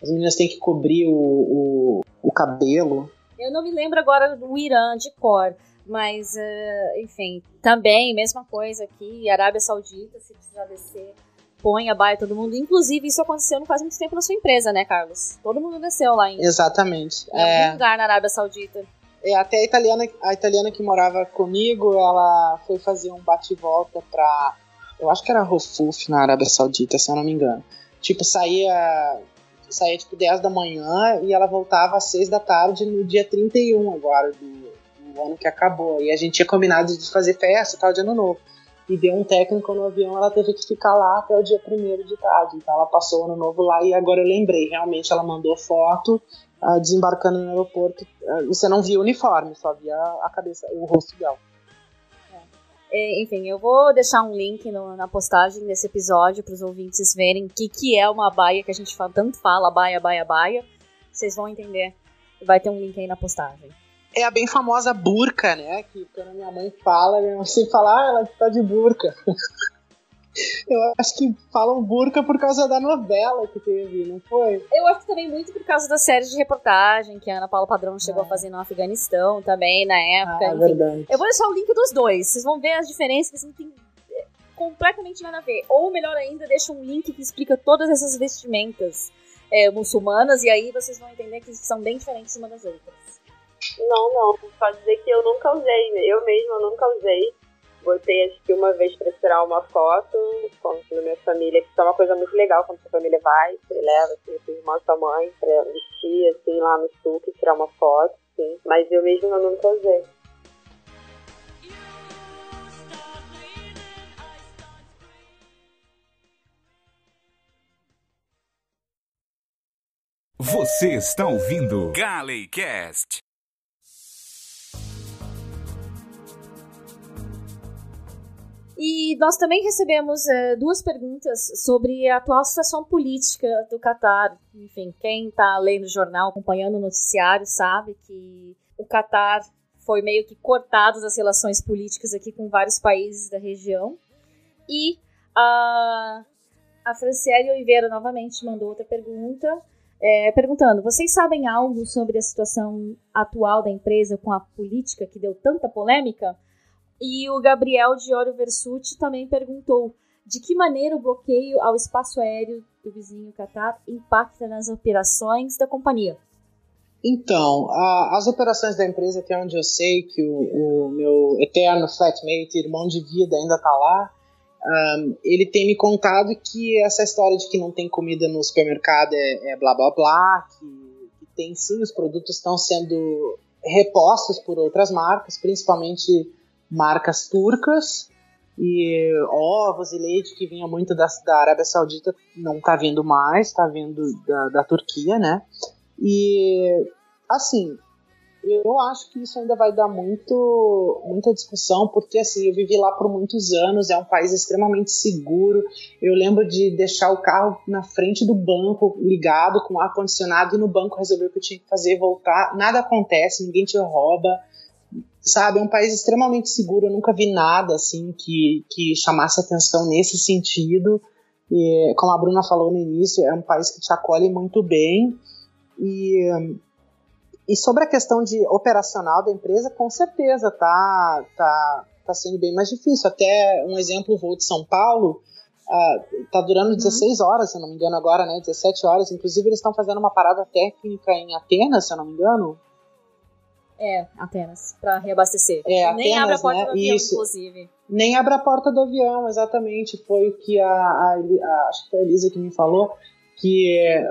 As meninas têm que cobrir o, o, o cabelo. Eu não me lembro agora do Irã de cor, mas, uh, enfim, também, mesma coisa aqui, Arábia Saudita, se precisar descer põe a baia todo mundo. Inclusive, isso aconteceu não faz muito tempo na sua empresa, né, Carlos? Todo mundo desceu lá em, Exatamente. em é... algum lugar na Arábia Saudita. É, até a italiana, a italiana que morava comigo, ela foi fazer um bate-volta pra. Eu acho que era Rofuf na Arábia Saudita, se eu não me engano. Tipo, saía. Saía tipo 10 da manhã e ela voltava às 6 da tarde no dia 31 agora do, do ano que acabou. E a gente tinha combinado de fazer festa e tal de ano novo e deu um técnico no avião, ela teve que ficar lá até o dia primeiro de tarde. Então ela passou o ano novo lá e agora eu lembrei, realmente ela mandou foto uh, desembarcando no aeroporto. Uh, você não via o uniforme, só via a cabeça, o rosto dela. É. Enfim, eu vou deixar um link no, na postagem desse episódio para os ouvintes verem o que, que é uma baia que a gente fala, tanto fala, baia, baia, baia. Vocês vão entender. Vai ter um link aí na postagem é a bem famosa burca, né? Que quando minha mãe fala, minha mãe sempre fala, ah, ela tá de burca. Eu acho que falam burca por causa da novela que teve, não foi? Eu acho que também muito por causa da série de reportagem que a Ana Paula Padrão chegou ah. a fazer no Afeganistão também, na época. Ah, é verdade. Eu vou deixar o link dos dois, vocês vão ver as diferenças que não tem é, completamente nada a ver. Ou melhor ainda, deixa um link que explica todas essas vestimentas é, muçulmanas e aí vocês vão entender que são bem diferentes uma das outras. Não, não. Pode dizer que eu nunca usei. Eu mesma nunca usei. Botei acho que uma vez pra tirar uma foto com a minha família, que isso é uma coisa muito legal quando sua família vai, você leva assim, sua irmã, sua mãe, pra vestir assim lá no sul e tirar uma foto, sim. Mas eu mesma nunca usei. Você está ouvindo Galeycast. E nós também recebemos é, duas perguntas sobre a atual situação política do Catar. Enfim, quem está lendo o jornal, acompanhando o noticiário, sabe que o Catar foi meio que cortado das relações políticas aqui com vários países da região. E a, a Franciele Oliveira novamente mandou outra pergunta, é, perguntando: vocês sabem algo sobre a situação atual da empresa com a política que deu tanta polêmica? E o Gabriel Diório Versuti também perguntou de que maneira o bloqueio ao espaço aéreo do vizinho Qatar impacta nas operações da companhia. Então, a, as operações da empresa, até onde eu sei que o, o meu eterno flatmate, irmão de vida, ainda está lá, um, ele tem me contado que essa história de que não tem comida no supermercado é, é blá blá blá, que, que tem sim, os produtos estão sendo repostos por outras marcas, principalmente marcas turcas e ovos e leite que vinha muito da, da Arábia Saudita não tá vindo mais, tá vindo da, da Turquia, né? E assim, eu acho que isso ainda vai dar muito, muita discussão, porque assim, eu vivi lá por muitos anos, é um país extremamente seguro. Eu lembro de deixar o carro na frente do banco ligado com ar condicionado e no banco resolver o que eu tinha que fazer, voltar. Nada acontece, ninguém te rouba sabe, é um país extremamente seguro. Eu nunca vi nada assim que, que chamasse atenção nesse sentido. E, como a Bruna falou no início, é um país que te acolhe muito bem. E, e sobre a questão de operacional da empresa, com certeza tá, tá, tá sendo bem mais difícil. Até um exemplo, o voo de São Paulo. Uh, tá durando 16 uhum. horas, se eu não me engano, agora, né? 17 horas. Inclusive, eles estão fazendo uma parada técnica em Atenas, se eu não me engano. É, Atenas, para reabastecer. É, Nem Atenas, abre a porta né? do avião, Isso. inclusive. Nem abre a porta do avião, exatamente. Foi o que a, a, a acho que foi a Elisa que me falou, que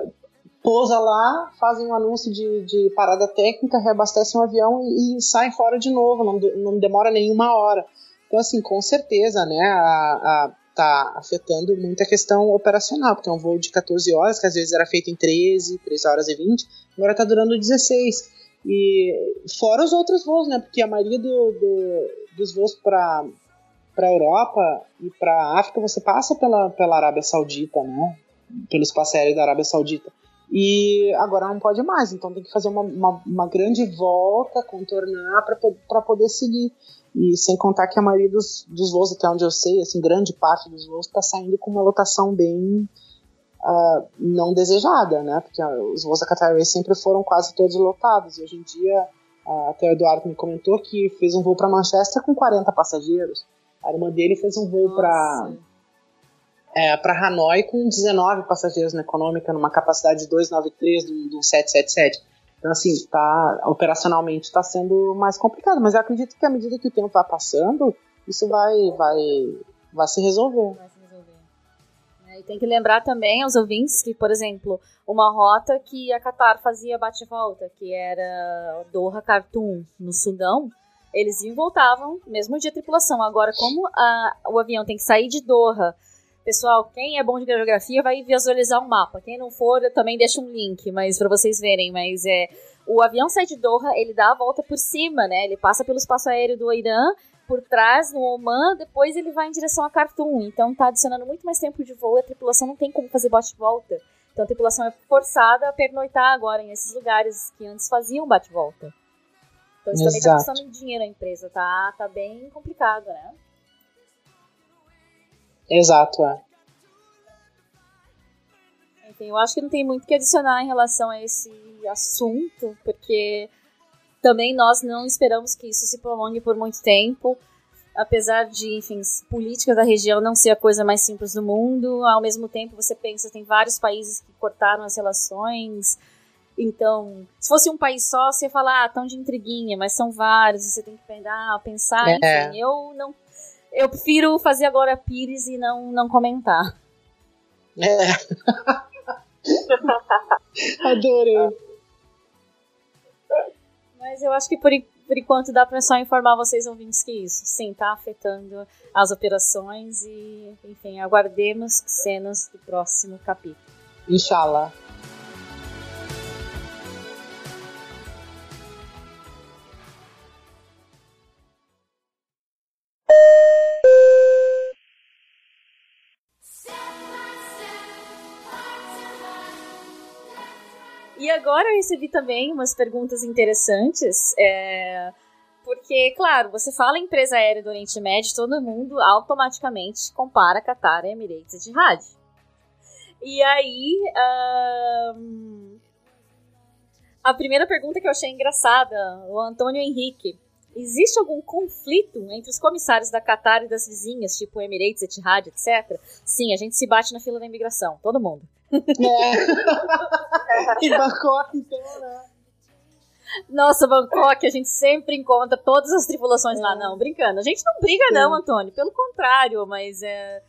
pousa lá, fazem um anúncio de, de parada técnica, reabastecem um avião e, e saem fora de novo, não, não demora nenhuma hora. Então, assim, com certeza, né, a, a, tá afetando muito a questão operacional, porque é um voo de 14 horas, que às vezes era feito em 13, 13 horas e 20, agora tá durando 16. E fora os outros voos, né, porque a maioria do, do dos voos para para Europa e para África você passa pela, pela Arábia Saudita, né? Pelo espaço aéreo da Arábia Saudita. E agora não pode mais, então tem que fazer uma, uma, uma grande volta, contornar para poder seguir. E sem contar que a maioria dos, dos voos, até onde eu sei, assim, grande parte dos voos está saindo com uma lotação bem uh, não desejada, né? Porque uh, os voos da Qatar Airways sempre foram quase todos lotados. E hoje em dia, uh, até o Eduardo me comentou que fez um voo para Manchester com 40 passageiros. A irmã dele fez um voo para é, para Hanoi com 19 passageiros na econômica, numa capacidade de 293 do, do 777. Então, assim, tá, operacionalmente está sendo mais complicado, mas eu acredito que à medida que o tempo vai passando, isso vai, vai, vai se resolver. Vai e tem que lembrar também aos ouvintes que, por exemplo, uma rota que a Qatar fazia bate-volta, que era Doha Khartoum, no Sudão, eles iam voltavam, mesmo dia tripulação. Agora, como a, o avião tem que sair de Doha Pessoal, quem é bom de geografia vai visualizar um mapa. Quem não for, eu também deixo um link, mas para vocês verem. Mas é o avião sai de Doha, ele dá a volta por cima, né? Ele passa pelo espaço aéreo do Irã, por trás no Oman, depois ele vai em direção a Khartoum. Então tá adicionando muito mais tempo de voo. E a tripulação não tem como fazer bate-volta. Então a tripulação é forçada a pernoitar agora em esses lugares que antes faziam bate-volta. Então isso Exato. também tá custando dinheiro a empresa, tá? Tá bem complicado, né? Exato, é. Enfim, eu acho que não tem muito que adicionar em relação a esse assunto, porque também nós não esperamos que isso se prolongue por muito tempo, apesar de, enfim, política da região não ser a coisa mais simples do mundo, ao mesmo tempo você pensa, tem vários países que cortaram as relações, então, se fosse um país só, você ia falar, ah, tão de intriguinha, mas são vários, você tem que pensar, pensar é. enfim, eu não eu prefiro fazer agora Pires e não, não comentar. É. Adorei. Mas eu acho que por, por enquanto dá para só informar vocês ouvintes que isso, sim, tá afetando as operações e, enfim, aguardemos cenas do próximo capítulo. Inshallah. Agora eu recebi também umas perguntas interessantes. É, porque, claro, você fala empresa aérea do Oriente Médio, todo mundo automaticamente compara Qatar, Emirates e Etihad. E aí, um, a primeira pergunta que eu achei engraçada, o Antônio Henrique. Existe algum conflito entre os comissários da Qatar e das vizinhas, tipo Emirates, Etihad, etc? Sim, a gente se bate na fila da imigração, todo mundo. É. e Bangkok, então, né? Nossa, Bangkok, a gente sempre encontra todas as tripulações é. lá. Não, brincando. A gente não briga, não, Antônio. Pelo contrário, mas é.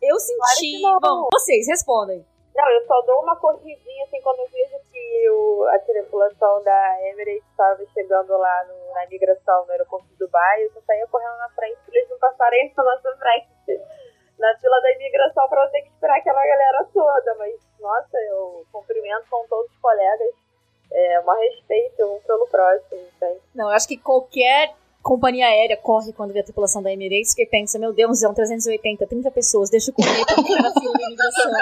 Eu senti. Claro Bom, vocês respondem. Não, eu só dou uma corridinha assim quando eu vejo que o, a tripulação da Emirates estava chegando lá no, na imigração no aeroporto de Dubai. Eu só saía correndo na frente para eles não passarem na nossa frente na fila da imigração para eu ter que esperar aquela galera toda. Mas, nossa, eu cumprimento com todos os colegas. É um respeito um pelo próximo, entende? Não, eu acho que qualquer companhia aérea corre quando vê a tripulação da Emirates, que pensa, meu Deus, são 380, 30 pessoas, deixa eu correr pra ficar na fila da imigração.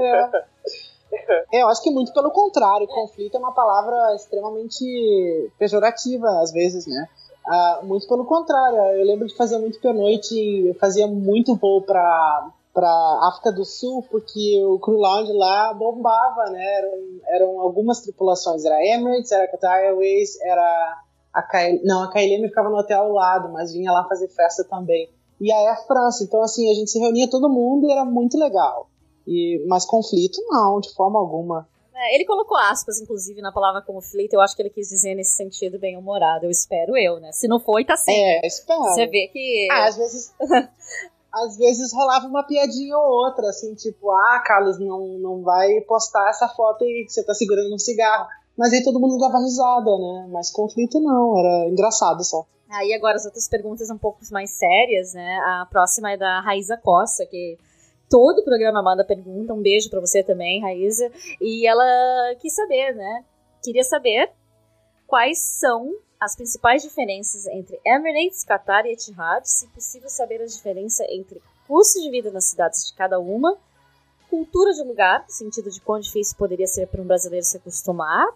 É. Eu acho que muito pelo contrário, conflito é uma palavra extremamente pejorativa às vezes, né? Ah, muito pelo contrário, eu lembro de fazer muito pernoite, eu fazia muito voo para para África do Sul, porque o crew lounge lá bombava, né? Eram, eram algumas tripulações, era Emirates, era Qatar Airways, era a KLM, não, a KLM ficava no hotel ao lado, mas vinha lá fazer festa também. E a Air France, então assim, a gente se reunia todo mundo e era muito legal. E, mas conflito não, de forma alguma. É, ele colocou aspas, inclusive, na palavra conflito. Eu acho que ele quis dizer nesse sentido bem humorado. Eu espero eu, né? Se não foi, tá sim. É, espero. Você vê que. Ah, às vezes. às vezes rolava uma piadinha ou outra, assim, tipo, ah, Carlos, não, não vai postar essa foto aí que você tá segurando um cigarro. Mas aí todo mundo dava risada, né? Mas conflito não, era engraçado só. Aí agora as outras perguntas um pouco mais sérias, né? A próxima é da Raíza Costa, que todo o programa manda pergunta. Um beijo para você também, Raíza. E ela quis saber, né? Queria saber quais são as principais diferenças entre Emirates, Qatar e Etihad, se possível saber a diferença entre custo de vida nas cidades de cada uma, cultura de lugar, no sentido de quão difícil poderia ser para um brasileiro se acostumar,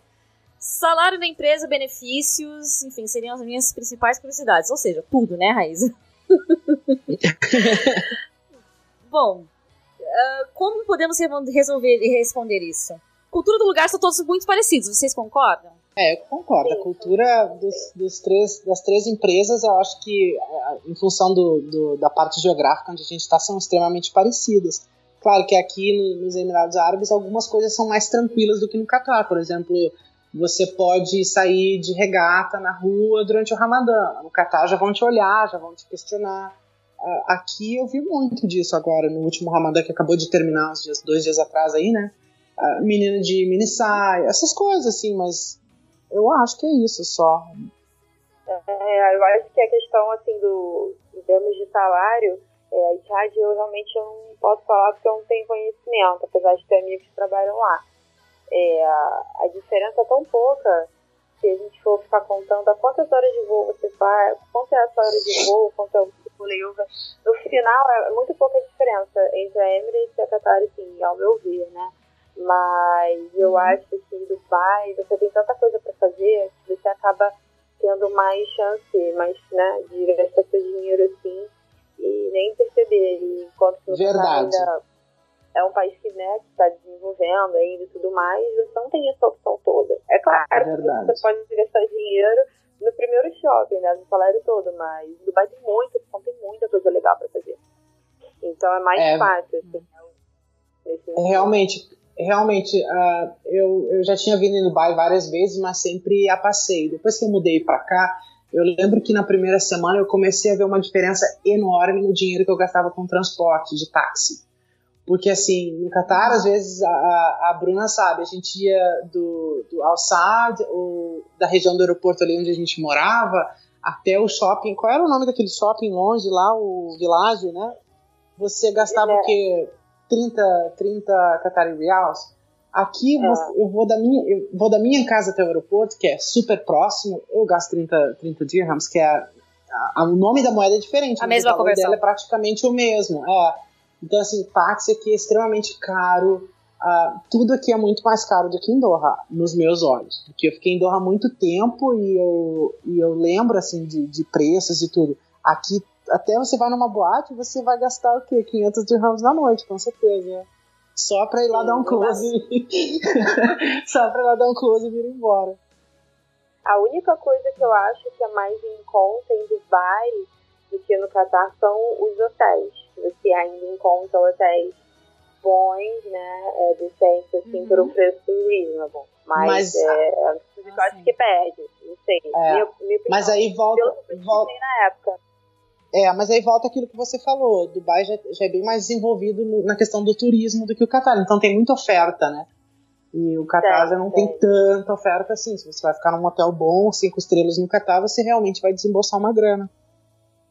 salário da empresa, benefícios, enfim, seriam as minhas principais curiosidades. Ou seja, tudo, né, Raíza? Bom, uh, como podemos resolver e responder isso? Cultura do lugar são todos muito parecidos, vocês concordam? É, eu concordo. A cultura dos, dos três, das três empresas, eu acho que, em função do, do da parte geográfica onde a gente está, são extremamente parecidas. Claro que aqui nos Emirados Árabes algumas coisas são mais tranquilas do que no Catar. Por exemplo, você pode sair de regata na rua durante o Ramadã. No Catar já vão te olhar, já vão te questionar. Aqui eu vi muito disso agora, no último Ramadã que acabou de terminar, uns dias, dois dias atrás aí, né? Menina de mini saia, essas coisas assim, mas eu acho que é isso só. É, eu acho que a questão, assim, do, em termos de salário, é, a Itad eu realmente não posso falar porque eu não tenho conhecimento, apesar de ter amigos que trabalham lá. É, a, a diferença é tão pouca se a gente for ficar contando a quantas horas de voo você faz, quanto é a sua hora de voo, quanto é o No final, é muito pouca diferença entre a Emirates e a Qatar, assim, ao meu ver, né? Mas eu uhum. acho que em Dubai você tem tanta coisa para fazer que você acaba tendo mais chance, mais, né, de gastar seu dinheiro assim e nem perceber. E enquanto você tá ainda é um país que né, está desenvolvendo ainda e tudo mais, você não tem essa opção toda. É claro é que você pode gastar dinheiro no primeiro shopping, né, no salário todo, mas Dubai tem muita opção, tem muita coisa legal para fazer. Então é mais é, fácil. Assim, né, realmente, realmente, uh, eu, eu já tinha vindo em Dubai várias vezes, mas sempre a passeio. Depois que eu mudei para cá, eu lembro que na primeira semana eu comecei a ver uma diferença enorme no dinheiro que eu gastava com transporte de táxi. Porque, assim, no Catar, às vezes, a, a Bruna sabe, a gente ia do, do Al-Saad, ou da região do aeroporto ali onde a gente morava, até o shopping. Qual era o nome daquele shopping longe lá, o Világio, né? Você gastava é. o quê? 30, 30 Qatari Reals. Aqui é. eu, vou da minha, eu vou da minha casa até o aeroporto, que é super próximo, eu gasto 30, 30 dirhams, que é. A, a, o nome da moeda é diferente. A mesma conversão. dela é praticamente o mesmo. É. Então, assim, táxi aqui é extremamente caro. Uh, tudo aqui é muito mais caro do que em Doha, nos meus olhos. Porque eu fiquei em Doha há muito tempo e eu, e eu lembro, assim, de, de preços e tudo. Aqui até você vai numa boate, você vai gastar o quê? 500 dirhams na noite, com certeza. Só pra ir lá Sim, dar um close. Só pra ir lá dar um close e vir embora. A única coisa que eu acho que é mais em conta em Dubai do que no Catar são os hotéis. Você ainda encontra hotéis bons, né? É, decentes, assim, uhum. por um preço reasonable. Mas, mas é, é eu acho que perde. Não sei. É, minha, minha mas aí volta. volta... na época. É, mas aí volta aquilo que você falou. Dubai já, já é bem mais desenvolvido no, na questão do turismo do que o Catar. Então tem muita oferta, né? E o Catar já não tem tanta oferta assim. Se você vai ficar num hotel bom, cinco estrelas no Catar, você realmente vai desembolsar uma grana.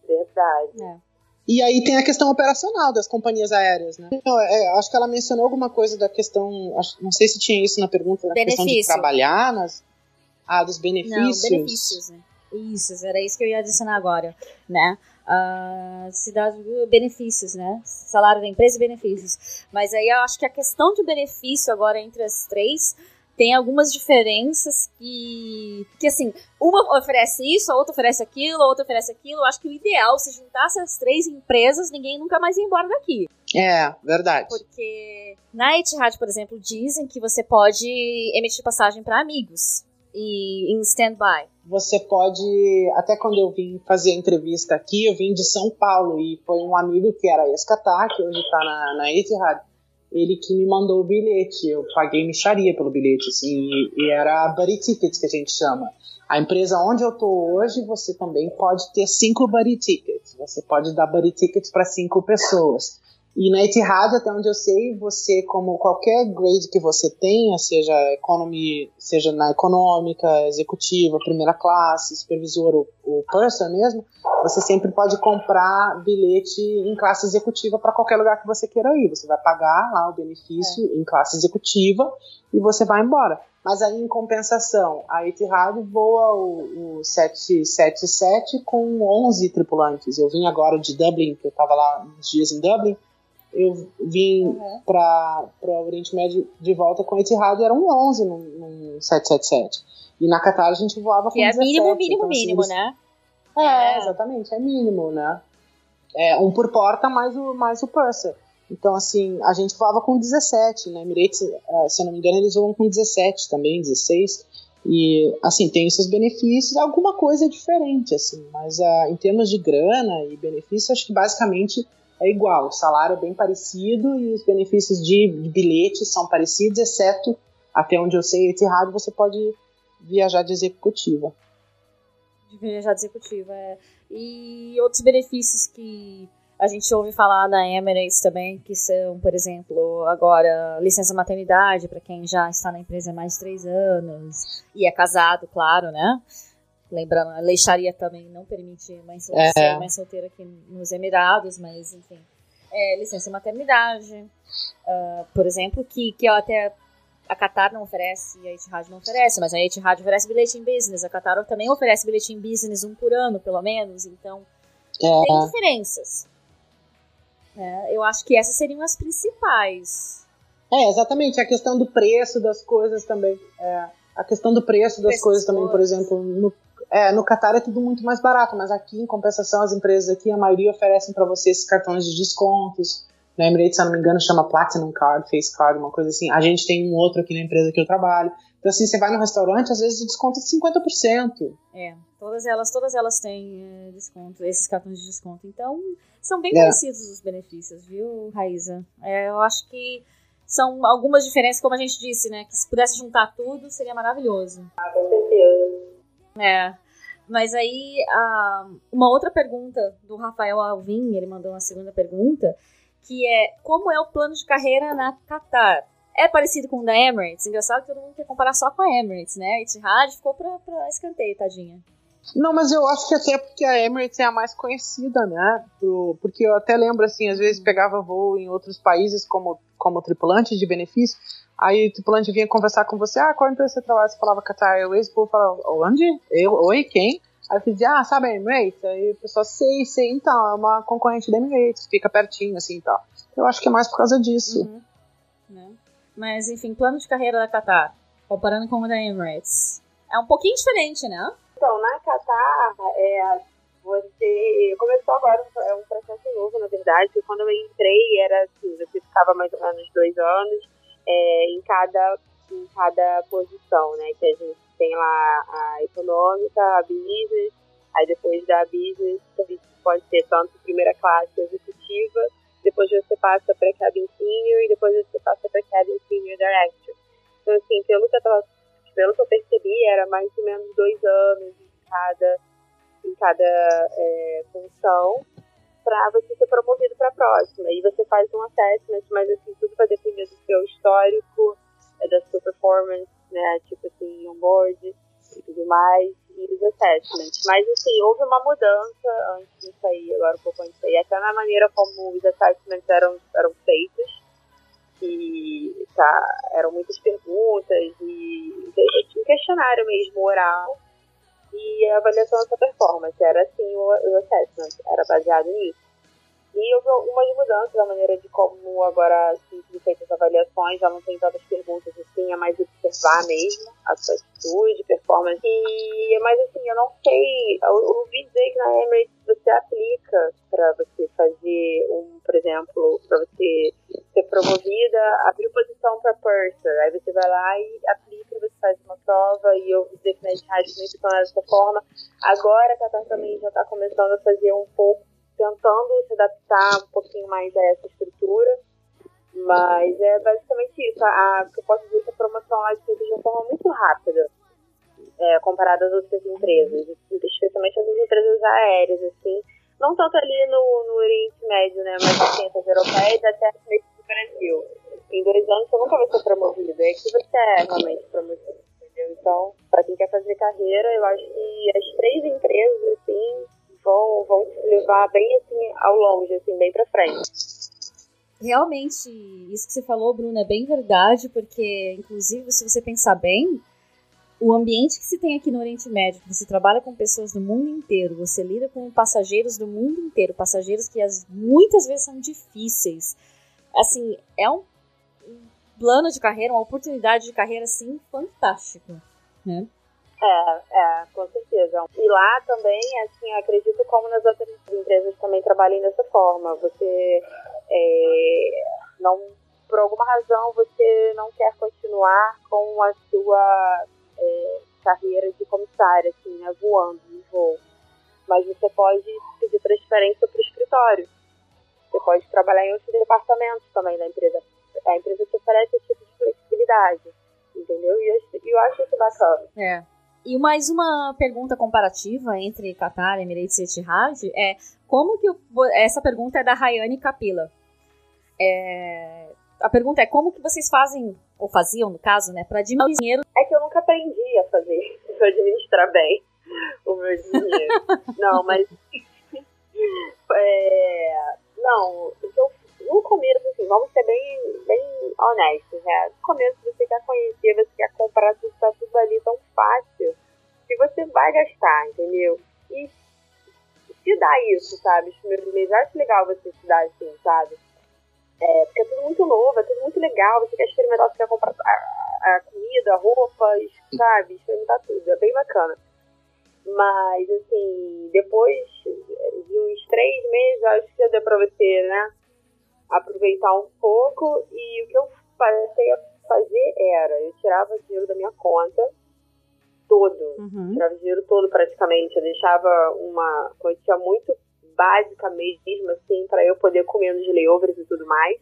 Verdade. É. E aí tem a questão operacional das companhias aéreas, né? Então, é, acho que ela mencionou alguma coisa da questão. Acho, não sei se tinha isso na pergunta, da questão de trabalhar nas. Ah, dos benefícios. Não, benefícios, né? Isso, era isso que eu ia adicionar agora, né? uh, cidade benefícios, né? Salário da empresa e benefícios. Mas aí eu acho que a questão de benefício agora entre as três tem algumas diferenças que, que assim, uma oferece isso, a outra oferece aquilo, a outra oferece aquilo. Eu acho que o ideal, se juntasse as três empresas, ninguém nunca mais ia embora daqui. É, verdade. Porque na Etihad, por exemplo, dizem que você pode emitir passagem para amigos e em stand-by. Você pode, até quando eu vim fazer a entrevista aqui, eu vim de São Paulo e foi um amigo que era ex-Qatar, que hoje está na, na Etihad, ele que me mandou o bilhete. Eu paguei micharia pelo bilhete, assim, e, era buddy tickets que a gente chama. A empresa onde eu tô hoje, você também pode ter cinco buddy tickets. Você pode dar buddy tickets para cinco pessoas. E na Etihad, até onde eu sei, você, como qualquer grade que você tenha, seja economy, seja na econômica, executiva, primeira classe, supervisor ou, ou purser mesmo, você sempre pode comprar bilhete em classe executiva para qualquer lugar que você queira ir. Você vai pagar lá o benefício é. em classe executiva e você vai embora. Mas aí, em compensação, a Etihad voa o, o 777 com 11 tripulantes. Eu vim agora de Dublin, que eu estava lá uns dias em Dublin, eu vim uhum. para o Oriente Médio de volta com Etihad e eram 11 no, no 777. E na Qatar a gente voava com que 17. é mínimo, mínimo, então, mínimo, assim, né? É, é, exatamente, é mínimo, né? É um por porta mais o, mais o purser. Então, assim, a gente voava com 17, né? Emirates, é, se eu não me engano, eles voam com 17 também, 16. E, assim, tem esses benefícios, alguma coisa diferente, assim. Mas uh, em termos de grana e benefício, acho que basicamente é igual. O salário é bem parecido e os benefícios de, de bilhete são parecidos, exceto, até onde eu sei, Etihad, você pode viajar de executiva. Viajar de executiva, é. E outros benefícios que a gente ouve falar na Emirates também, que são, por exemplo, agora licença maternidade para quem já está na empresa há mais de três anos e é casado, claro, né? Lembrando, a lei Sharia também não permite mãe solteira, é. mãe solteira aqui nos Emirados, mas enfim. É, licença maternidade, uh, por exemplo, que, que até a Qatar não oferece e a Etihad não oferece, mas a Etihad oferece bilhete em business, a Qatar também oferece bilhete em business um por ano, pelo menos, então é. tem diferenças. É, eu acho que essas seriam as principais. É, exatamente, a questão do preço das coisas também. É, a questão do preço das coisas também, por exemplo, no é, no Qatar é tudo muito mais barato, mas aqui, em compensação, as empresas aqui, a maioria oferecem para você esses cartões de descontos. Na Emirates, se eu não me engano, chama Platinum Card, Face Card, uma coisa assim. A gente tem um outro aqui na empresa que eu trabalho. Então, assim, você vai no restaurante, às vezes o desconto é de 50%. É, todas elas, todas elas têm é, desconto, esses cartões de desconto. Então, são bem é. parecidos os benefícios, viu, Raíza? É, eu acho que são algumas diferenças, como a gente disse, né? Que se pudesse juntar tudo, seria maravilhoso. Ah, com certeza. É. Mas aí, uma outra pergunta do Rafael Alvim, ele mandou uma segunda pergunta, que é como é o plano de carreira na Qatar? É parecido com o da Emirates? Engraçado que todo mundo quer comparar só com a Emirates, né? A Etihad ficou pra, pra escanteio, tadinha. Não, mas eu acho que até porque a Emirates é a mais conhecida, né? Porque eu até lembro, assim, às vezes pegava voo em outros países como, como tripulante de benefício, Aí o tripulante vinha conversar com você, ah, qual empresa você trabalha? Você falava Qatar Airways, o povo falava, onde? Eu, oi, quem? Aí eu dizia, ah, sabe a Emirates? Aí o pessoal, sei, sei, então, é uma concorrente da Emirates, fica pertinho, assim, e tal. Eu acho que é mais por causa disso. Uhum. Né? Mas, enfim, plano de carreira da Qatar, comparando com o da Emirates, é um pouquinho diferente, né? Então, na Qatar, é, você começou agora, é um processo novo, na verdade, porque quando eu entrei, era assim, você ficava mais ou menos dois anos, é, em, cada, em cada posição, né? Que a gente tem lá a econômica, a business, aí depois da business pode ser tanto primeira classe executiva, depois você passa para cabin senior e depois você passa para cabin senior director. Então, assim, pelo que, eu tava, pelo que eu percebi, era mais ou menos dois anos em cada, em cada é, função para você ser promovido para a próxima. E você faz um assessment, mas assim, tudo vai depender do seu histórico, é, da sua performance, né? Tipo assim, on-board e tudo mais, e os assessments. Mas assim, houve uma mudança antes disso aí, agora um pouco antes disso aí, até na maneira como os assessments eram, eram feitos. E tá, eram muitas perguntas e um questionário mesmo oral e a avaliação da sua performance. Era assim o, o assessment, era baseado nisso. E houve algumas mudanças na maneira de como agora assim, são feitas as avaliações, já não tem tantas perguntas assim, é mais observar mesmo a sua atitude, performance. E, mas assim, eu não sei, eu, eu ouvi dizer que na Emirates você aplica para você fazer um, por exemplo, para você ser promovida, abrir posição para purser, aí você vai lá e aplica, você faz uma prova, e eu que nas rádios não funciona dessa forma. Agora a Qatar também já está começando a fazer um pouco tentando se adaptar um pouquinho mais a essa estrutura. Mas é basicamente isso. A, a, eu posso dizer que a promoção lá de uma forma muito rápida. é, comparado às outras empresas, especialmente as empresas aéreas, assim, não tanto ali no, no Oriente Médio, né, mas assim, as europeias até no Brasil. Em dois anos você nunca vai ser promovido, é que você é realmente promovido, entendeu? Então, para quem quer fazer carreira, eu acho que as três empresas, assim, vão, vão te levar bem, assim, ao longe, assim, bem para frente. Realmente, isso que você falou, Bruno, é bem verdade, porque, inclusive, se você pensar bem, o ambiente que se tem aqui no Oriente Médio, você trabalha com pessoas do mundo inteiro, você lida com passageiros do mundo inteiro, passageiros que as, muitas vezes são difíceis. Assim, é um, plano de carreira, uma oportunidade de carreira, assim, fantástico, né? É, é, com certeza. E lá também, assim, acredito como nas outras empresas também trabalhem dessa forma. Você é, não, por alguma razão, você não quer continuar com a sua é, carreira de comissária, assim, né, voando no voo. Mas você pode pedir transferência para o escritório. Você pode trabalhar em outros departamentos também da empresa. A empresa te oferece esse tipo de flexibilidade, entendeu? E eu, eu acho isso bacana. É. E mais uma pergunta comparativa entre Qatar, Emirates e Etihad é como que essa pergunta é da Rayane Capila. É, a pergunta é como que vocês fazem ou faziam no caso, né, para diminuir dinheiro? É que eu nunca aprendi a fazer, a administrar bem o meu dinheiro. não, mas é, não, então, no começo, assim, vamos ser bem, bem honestos, né? No começo você quer conhecer, você quer comprar tudo, tá tudo ali tão fácil que você vai gastar, entendeu? E se dá isso, sabe? Os primeiros meses, acho legal você se dar assim, sabe? É, porque é tudo muito novo, é tudo muito legal, você quer experimentar, você quer comprar a, a comida, roupas, sabe? Experimentar tudo, é bem bacana. Mas, assim, depois de uns três meses, acho que deu pra você, né? Aproveitar um pouco. E o que eu passei a fazer era, eu tirava dinheiro da minha conta todo. Uhum. Tirava dinheiro todo praticamente. Eu deixava uma quantia muito básica mesmo, assim, para eu poder comer nos layovers e tudo mais.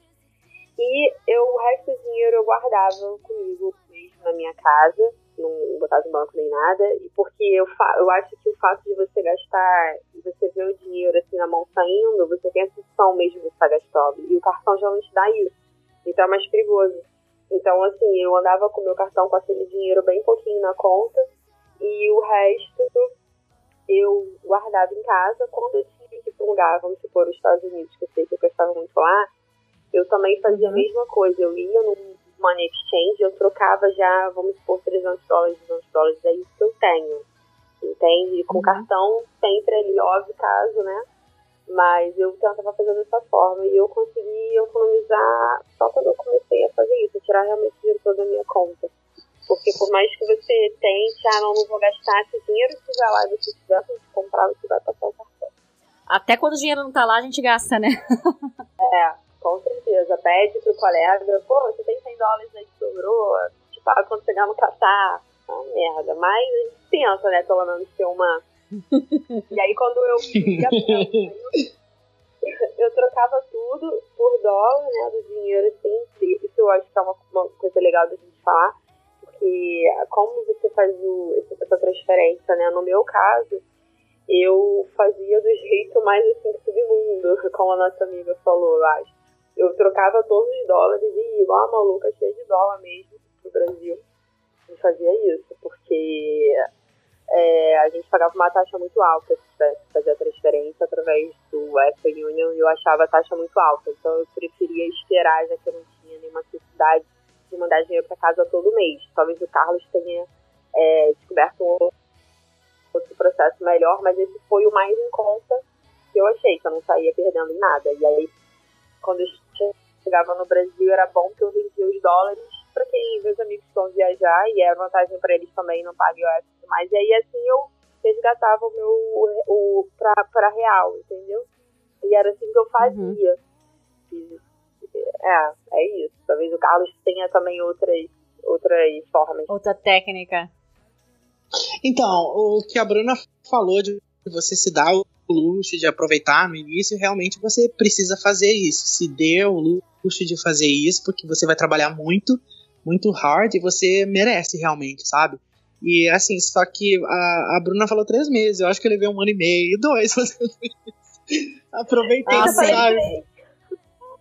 E eu, o resto do dinheiro eu guardava comigo na minha casa, não botava no banco nem nada, e porque eu, eu acho que o fato de você gastar, você ver o dinheiro assim na mão saindo, você tem a sensação mesmo de estar gastando, e o cartão já não te dá isso, então é mais perigoso. Então, assim, eu andava com o meu cartão com aquele dinheiro bem pouquinho na conta, e o resto eu guardava em casa. Quando eu tinha que ir para um lugar, vamos supor, os Estados Unidos, que eu sei que eu gostava muito lá, eu também fazia a uhum. mesma coisa. Eu ia no Money Exchange, eu trocava já, vamos supor, 300 dólares, 200 dólares, é isso que eu tenho. Entende? Com uhum. cartão, sempre ali, óbvio, caso, né? Mas eu tentava fazer dessa forma e eu consegui economizar só quando eu comecei a fazer isso, tirar realmente o dinheiro todo da minha conta. Porque por mais que você tente, ah, não, não vou gastar esse dinheiro, se vai lá e você tiver que comprar, você vai passar o cartão. Até quando o dinheiro não tá lá, a gente gasta, né? é, com certeza. Pede pro colega, pô, você tem 100 dólares aí que sobrou, te pago quando chegar no Catar. Ah, merda. Mas a gente pensa, né, pelo menos ter uma... e aí quando eu eu trocava tudo por dólar, né, do dinheiro, assim, isso eu acho que é uma, uma coisa legal da gente falar, porque como você faz o, essa transferência, né? No meu caso, eu fazia do jeito mais assim submundo, como a nossa amiga falou, eu acho. Eu trocava todos os dólares e ia igual a maluca, cheia de dólar mesmo, pro Brasil. E fazia isso, porque é, a gente pagava uma taxa muito alta se tivesse que fazer a transferência através do Western Union e eu achava a taxa muito alta. Então eu preferia esperar, já que eu não tinha nenhuma necessidade de mandar dinheiro para casa todo mês. Talvez o Carlos tenha é, descoberto um outro processo melhor, mas esse foi o mais em conta que eu achei, que eu não saía perdendo em nada. E aí, quando eu chegava no Brasil, era bom que eu vendia os dólares para quem, meus amigos vão viajar, e é vantagem para eles também, não pagam o e mais. E aí, assim, eu resgatava o meu, o, para real, entendeu? E era assim que eu fazia. Uhum. É, é isso. Talvez o Carlos tenha também outras, outras formas. Outra técnica. Então, o que a Bruna falou de você se dar o luxo de aproveitar no início, realmente você precisa fazer isso. Se dê o luxo de fazer isso, porque você vai trabalhar muito, muito hard e você merece realmente, sabe? E assim, só que a, a Bruna falou três meses, eu acho que eu levei um ano e meio, dois fazendo isso. Aproveitei, Ah, sabe?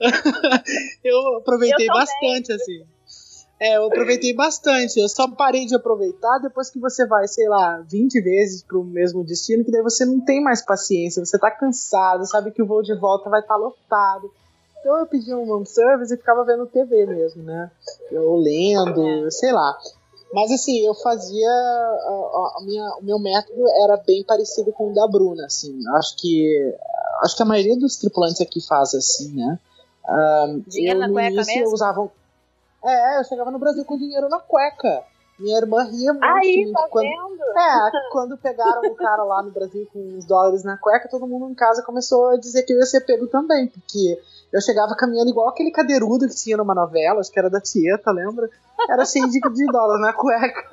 eu aproveitei Eu bastante, assim. É, eu aproveitei bastante. Eu só parei de aproveitar depois que você vai, sei lá, 20 vezes pro mesmo destino, que daí você não tem mais paciência, você tá cansado, sabe que o voo de volta vai estar lotado. Então eu pedi um room service e ficava vendo TV mesmo, né? Eu lendo, sei lá. Mas assim, eu fazia. A, a minha, o meu método era bem parecido com o da Bruna, assim. Acho que. Acho que a maioria dos tripulantes aqui faz assim, né? Ahn, Dinheiro eu, no início, mesmo? Eu usava. É, eu chegava no Brasil com dinheiro na cueca. Minha irmã ria muito. Aí, tá quando, vendo? é, quando pegaram o cara lá no Brasil com os dólares na cueca, todo mundo em casa começou a dizer que eu ia ser pego também, porque eu chegava caminhando igual aquele cadeirudo que tinha numa novela, acho que era da Tieta, lembra? Era cheio de, de dólar na cueca.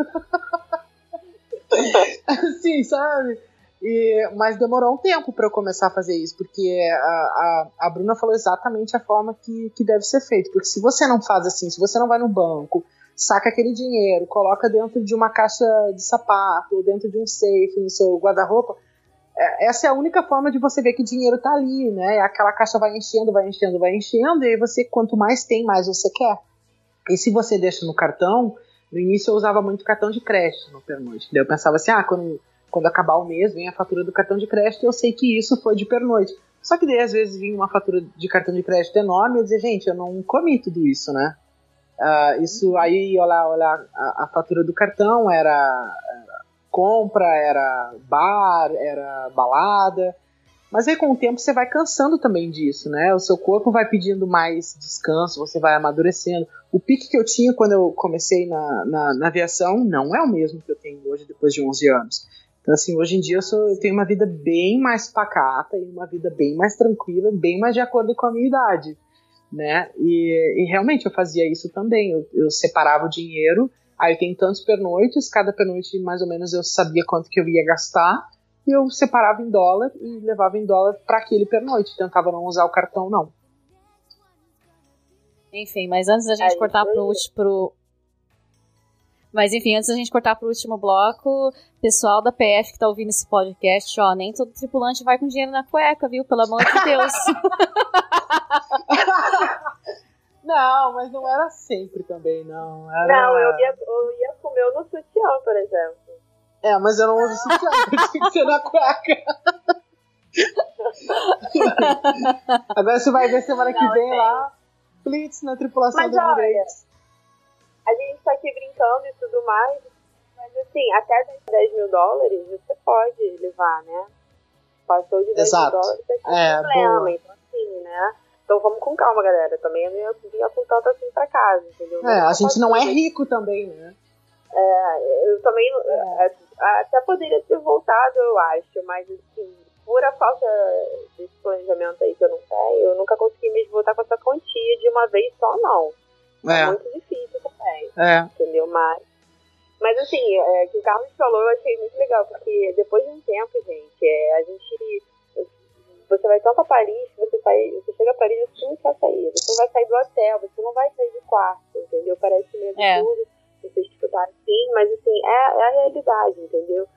assim, sabe? E, mas demorou um tempo para eu começar a fazer isso, porque a, a, a Bruna falou exatamente a forma que, que deve ser feito. Porque se você não faz assim, se você não vai no banco, saca aquele dinheiro, coloca dentro de uma caixa de sapato, ou dentro de um safe no seu guarda-roupa, é, essa é a única forma de você ver que dinheiro tá ali, né? Aquela caixa vai enchendo, vai enchendo, vai enchendo, e aí você, quanto mais tem, mais você quer. E se você deixa no cartão, no início eu usava muito cartão de crédito no pernoite. Eu pensava assim, ah, quando, quando acabar o mês, vem a fatura do cartão de crédito, eu sei que isso foi de pernoite. Só que daí às vezes vinha uma fatura de cartão de crédito enorme e eu dizia, gente, eu não comi tudo isso, né? Ah, isso aí, olha, olha a, a fatura do cartão era, era compra, era bar, era balada. Mas aí com o tempo você vai cansando também disso, né? O seu corpo vai pedindo mais descanso, você vai amadurecendo. O pique que eu tinha quando eu comecei na, na, na aviação não é o mesmo que eu tenho hoje depois de 11 anos. Então, assim, hoje em dia eu, sou, eu tenho uma vida bem mais pacata e uma vida bem mais tranquila, bem mais de acordo com a minha idade, né? E, e realmente eu fazia isso também. Eu, eu separava o dinheiro, aí eu tenho tantos pernoites, cada pernoite mais ou menos eu sabia quanto que eu ia gastar, e eu separava em dólar e levava em dólar para aquele pernoite. Tentava não usar o cartão, não. Enfim, mas antes da gente É, cortar isso pro, aí. pro. Mas enfim, antes da gente cortar pro último bloco, pessoal da PF que tá ouvindo esse podcast, ó, nem todo tripulante vai com dinheiro na cueca, viu? Pelo amor de Deus. Não, mas não era sempre também, não. Era... Não, eu ia, eu ia comer no sutiã, por exemplo. É, mas eu não uso sutiã, tinha que ser na cueca. Agora você vai ver semana que Não, vem tem. lá, Blitz na tripulação Mas do olha, Emirates. A gente tá aqui brincando e tudo mais, mas assim, até 10 mil dólares você pode levar, né? Passou de 10 Exato. mil dólares, é É, problema. boa. Então, assim, né? Então vamos com calma, galera. Também eu não ia vinha com tanto assim pra casa, entendeu? É, a gente não é rico também, né? Eu também é, até poderia ter voltado, eu acho, mas assim, por a falta desse planejamento aí que eu não tenho, eu nunca consegui mesmo voltar com essa quantia de uma vez só, não. É, É, muito difícil também, é. entendeu? Mas, mas assim, é, que o Carlos falou, eu achei muito legal, porque depois de um tempo, gente, é, a gente. Você vai tanto a Paris, você, sai, você chega a Paris e você não quer sair. Você não vai sair do hotel, você não vai sair do quarto, entendeu? Parece meio É. absurdo você escutar assim, mas assim, é, é a realidade, entendeu?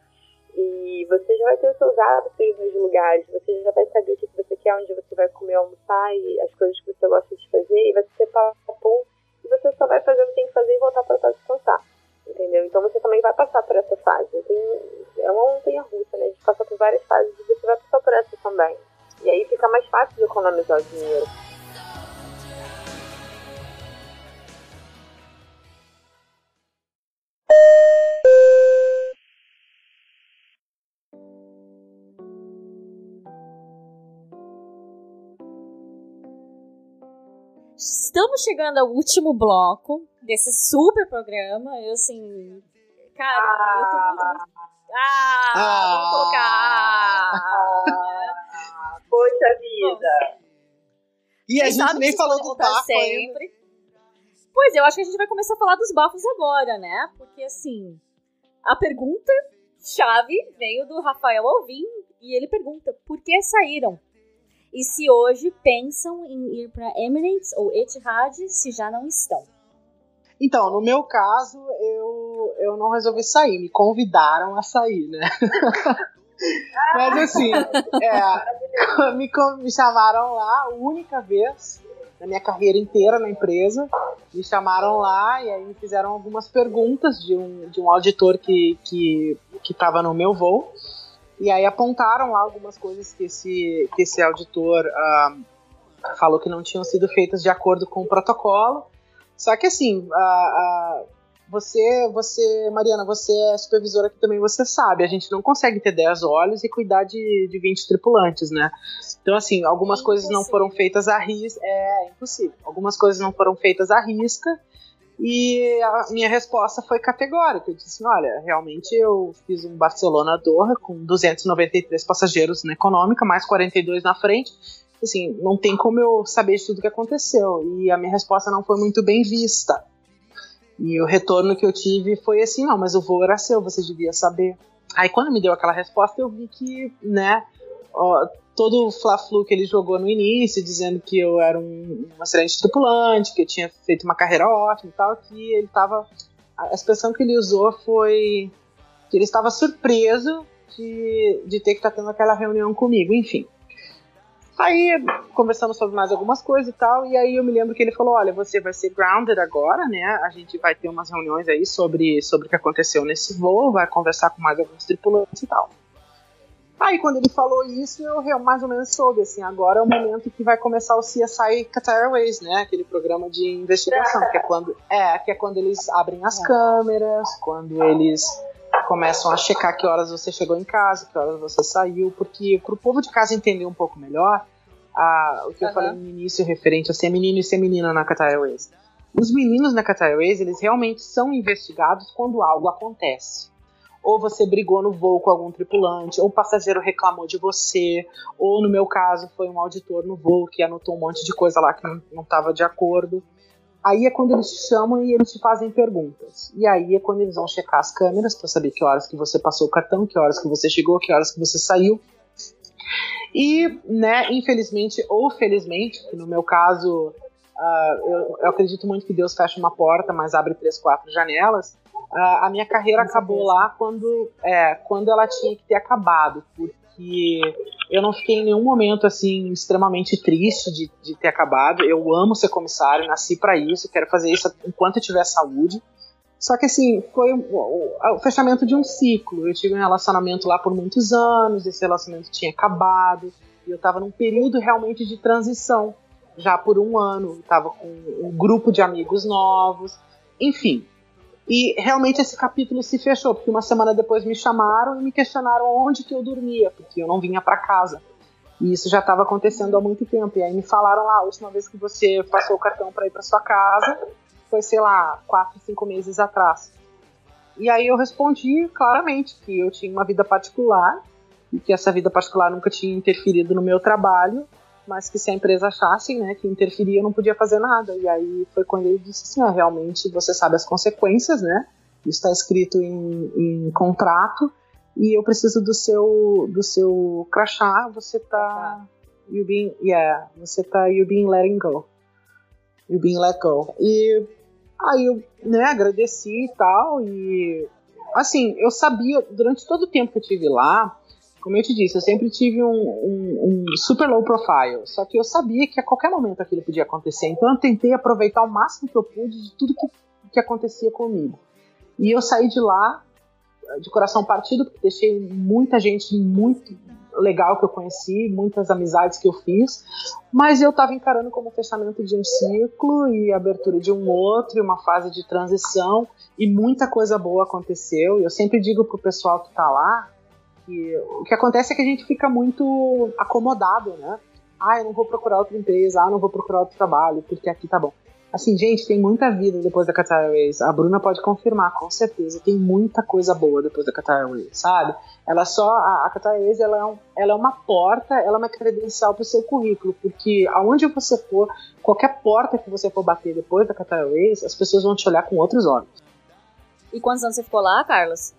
E você já vai ter os seus hábitos nos lugares, você já vai saber o que você quer, onde você vai comer, almoçar e as coisas que você gosta de fazer, e vai ser papum, e você só vai fazer o que tem que fazer e voltar para descansar, entendeu? Então você também vai passar por essa fase. Tem, é uma montanha russa, né? A gente passa por várias fases e você vai passar por essa também. E aí fica mais fácil de economizar o dinheiro. Estamos chegando ao último bloco desse super programa. Eu, assim. Cara, eu tô muito. muito... Ah, vamos colocar! Poxa vida! E a gente nem falou do bafo ainda. sempre. Pois eu acho que a gente vai começar a falar dos bafos agora, né? Porque assim, a pergunta chave veio do Rafael Alvim e ele pergunta: por que saíram? E se hoje pensam em ir para Emirates ou Etihad se já não estão? Então, no meu caso, eu, eu não resolvi sair, me convidaram a sair, né? Mas assim, é, me, me chamaram lá, a única vez na minha carreira inteira na empresa. Me chamaram lá e aí me fizeram algumas perguntas de um, de um auditor que estava que, que no meu voo. E aí apontaram lá algumas coisas que esse, que esse auditor uh, falou que não tinham sido feitas de acordo com o protocolo. Só que assim, uh, uh, você, você, Mariana, você é supervisora que também você sabe, a gente não consegue ter 10 olhos e cuidar de, de 20 tripulantes, né? Então, assim, algumas é coisas não foram feitas à risca. É, é impossível. Algumas coisas não foram feitas à risca. E a minha resposta foi categórica. Eu disse: olha, realmente eu fiz um Barcelona-Doha com 293 passageiros na econômica, mais 42 na frente. Assim, não tem como eu saber de tudo que aconteceu. E a minha resposta não foi muito bem vista. E o retorno que eu tive foi assim: não, mas o voo era seu, você devia saber. Aí quando me deu aquela resposta, eu vi que, né, ó, todo o fla-flu que ele jogou no início, dizendo que eu era um, um excelente tripulante, que eu tinha feito uma carreira ótima e tal, que ele estava. A expressão que ele usou foi que ele estava surpreso de, de ter que estar tá tendo aquela reunião comigo, enfim. Aí conversamos sobre mais algumas coisas e tal, e aí eu me lembro que ele falou: olha, você vai ser grounded agora, né? A gente vai ter umas reuniões aí sobre, sobre o que aconteceu nesse voo, vai conversar com mais alguns tripulantes e tal. Aí quando ele falou isso, eu mais ou menos soube, assim, agora é o momento que vai começar o CSI Qatar Airways, né? Aquele programa de investigação, que é quando, é, que é quando eles abrem as câmeras, quando eles começam a checar que horas você chegou em casa, que horas você saiu, porque para o povo de casa entender um pouco melhor, a, o que uhum. eu falei no início referente a ser menino e ser menina na Qatar Airways. Os meninos na Qatar Airways, eles realmente são investigados quando algo acontece. Ou você brigou no voo com algum tripulante, ou o passageiro reclamou de você, ou no meu caso foi um auditor no voo que anotou um monte de coisa lá que não estava de acordo. Aí é quando eles te chamam e eles te fazem perguntas. E aí é quando eles vão checar as câmeras para saber que horas que você passou o cartão, que horas que você chegou, que horas que você saiu. E, né, infelizmente ou felizmente, que no meu caso, uh, eu, eu, acredito muito que Deus fecha uma porta, mas abre três, quatro janelas. A minha carreira acabou lá quando, é, quando ela tinha que ter acabado, porque que eu não fiquei em nenhum momento assim extremamente triste de, de ter acabado. Eu amo ser comissário, nasci para isso, quero fazer isso enquanto eu tiver saúde. Só que assim, foi o, fechamento de um ciclo. Eu tive um relacionamento lá por muitos anos, esse relacionamento tinha acabado, e eu estava num período realmente de transição. Já por um ano, estava com um grupo de amigos novos. Enfim, e realmente esse capítulo se fechou, porque uma semana depois me chamaram e me questionaram onde que eu dormia, porque eu não vinha para casa. E isso já estava acontecendo há muito tempo. E aí me falaram lá, ah, a última vez que você passou o cartão para ir para sua casa foi, sei lá, quatro, cinco meses atrás. E aí eu respondi claramente que eu tinha uma vida particular e que essa vida particular nunca tinha interferido no meu trabalho mas que se a empresa achasse né, que interferia, eu não podia fazer nada. E aí foi quando ele disse assim: ah, realmente você sabe as consequências, né? Isso está escrito em, em, contrato e eu preciso do seu do seu crachá. Você tá you being yeah, você tá you being letting go, you being let go. E aí eu né agradeci e tal e assim eu sabia durante todo o tempo que eu tive lá como eu te disse, eu sempre tive um, um, um, super low profile. Só que eu sabia que a qualquer momento aquilo podia acontecer. Então eu tentei aproveitar o máximo que eu pude de tudo que, que acontecia comigo. E eu saí de lá eh, de coração partido, porque deixei muita gente muito legal que eu conheci, muitas amizades que eu fiz, mas eu estava encarando como fechamento de um ciclo e abertura de um outro, e uma fase de transição, e muita coisa boa aconteceu. E eu sempre digo pro pessoal que está lá, que o que acontece é que a gente fica muito acomodado, né? Ah, eu não vou procurar outra empresa, ah, não vou procurar outro trabalho, porque aqui tá bom. Assim, gente, tem muita vida depois da Qatar Airways. A Bruna pode confirmar, com certeza. Tem muita coisa boa depois da Qatar Airways, sabe? Ela só. A, a Qatar Airways ela é, um, ela é uma porta, ela é uma credencial pro seu currículo. Porque aonde você for, qualquer porta que você for bater depois da Qatar Airways, as pessoas vão te olhar com outros olhos. E quantos anos você ficou lá, Carlos?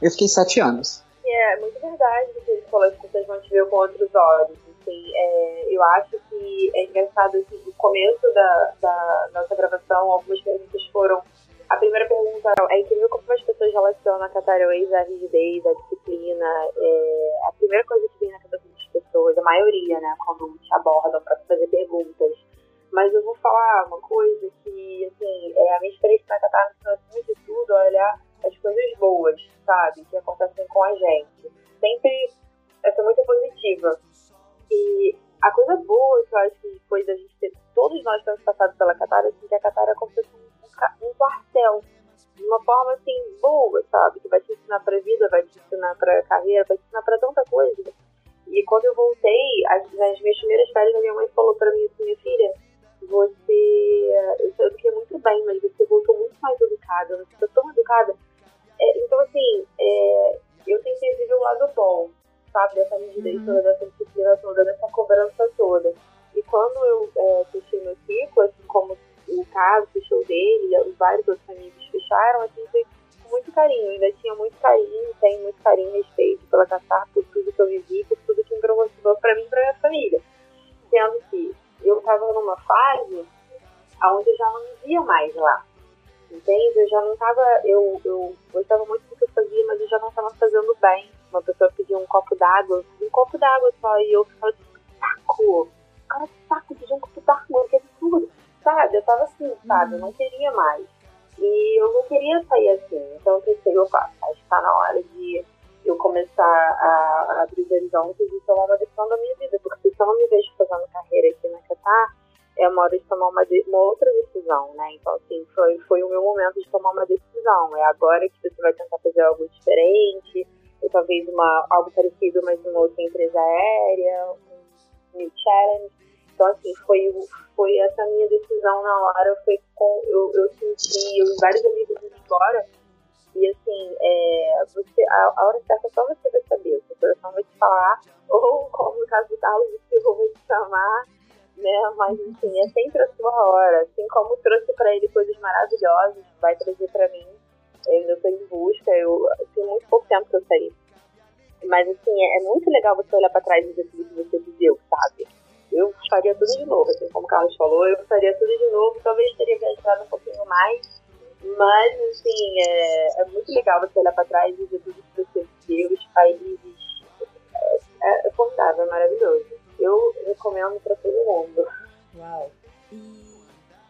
Eu fiquei sete anos que é muito verdade o que ele falou, que vocês vão te ver com outros olhos. Assim, é, eu acho que é engraçado assim, no começo da, da nossa gravação, algumas perguntas foram. A primeira pergunta é incrível como as pessoas na Qatar Airways, a rigidez, a disciplina, é a primeira coisa que vem na cabeça das pessoas, a maioria, né, quando te abordam para fazer perguntas. Mas eu vou falar uma coisa que, assim, é a minha experiência na Qatar me acima de tudo, olhar as coisas boas, sabe, que acontecem com a gente. Sempre essa muito positiva. E a coisa boa que eu acho que depois da gente ter, todos nós temos passado pela Qatar, assim, que a Qatar é como um, quartel de uma forma assim boa, sabe? Que vai te ensinar pra vida, vai te ensinar pra carreira, vai te ensinar pra tanta coisa. E quando eu voltei, as, nas minhas primeiras férias, a minha mãe falou pra mim assim, minha filha, você. Eu te eduquei muito bem, mas você voltou muito mais educada, você tá tão educada. É, então, assim, é, eu tentei ver o lado bom, sabe? Dessa rigidez uhum. toda, dessa disciplina toda, dessa cobrança toda. E quando eu é, fechei meu ciclo, assim como o caso fechou dele, e vários outros amigos fecharam, assim, foi com muito carinho. Eu ainda tinha muito carinho, tenho muito carinho e respeito pela Catar, por tudo que eu vivi, por tudo que me proporcionou pra mim e pra minha família. Sendo que eu tava numa fase onde eu já não via mais lá. Entende? Eu já não tava. Eu, eu gostava muito do que eu fazia, mas eu já não tava fazendo bem. Uma pessoa pedia um copo d'água, um copo d'água só, e eu ficava tipo, saco! Cara, que saco, pedir um copo d'água, que absurdo! Sabe? Eu tava assim, sabe? Eu não queria mais. E eu não queria sair assim. Então eu pensei, opa, acho que tá na hora de eu começar a, a abrir os horizontes e tomar uma decisão da minha vida. Porque se eu não me vejo fazendo carreira aqui na Catar, é uma hora de tomar uma, de, uma outra decisão, né? Então, assim, foi, foi o meu momento de tomar uma decisão. É agora que você vai tentar fazer algo diferente, ou talvez uma, algo parecido, mas uma outra empresa aérea, um new challenge. Então, assim, foi, foi essa minha decisão na hora. Foi com, eu, eu senti, eu vários amigos indo embora. E, assim, é, você, a, a hora certa só você vai saber. O coração vai te falar. Ou, como no caso do Carlos, o seu vai te chamar. Né? Mas, enfim, é sempre a sua hora. Assim como trouxe para ele coisas maravilhosas, vai trazer para mim. Eu estou em busca. Eu, tem muito pouco tempo que eu saí. Mas, assim, é, é muito legal você olhar para trás e ver tudo que você viveu, sabe? eu faria tudo de novo, assim como o Carlos falou, eu faria tudo de novo, talvez teria viajado um pouquinho mais, mas assim, é, é muito legal você olhar para trás e ver tudo que você viu, os países, é, é, é formidável, é maravilhoso. Eu recomendo para todo mundo. Uau! E,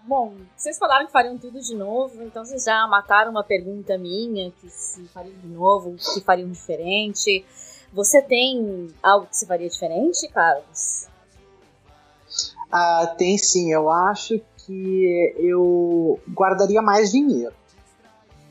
bom, vocês falaram que fariam tudo de novo, então vocês já mataram uma pergunta minha, que se fariam de novo, que fariam diferente. Você tem algo que se faria diferente, Carlos? Ah, tem sim, eu acho que eu guardaria mais dinheiro.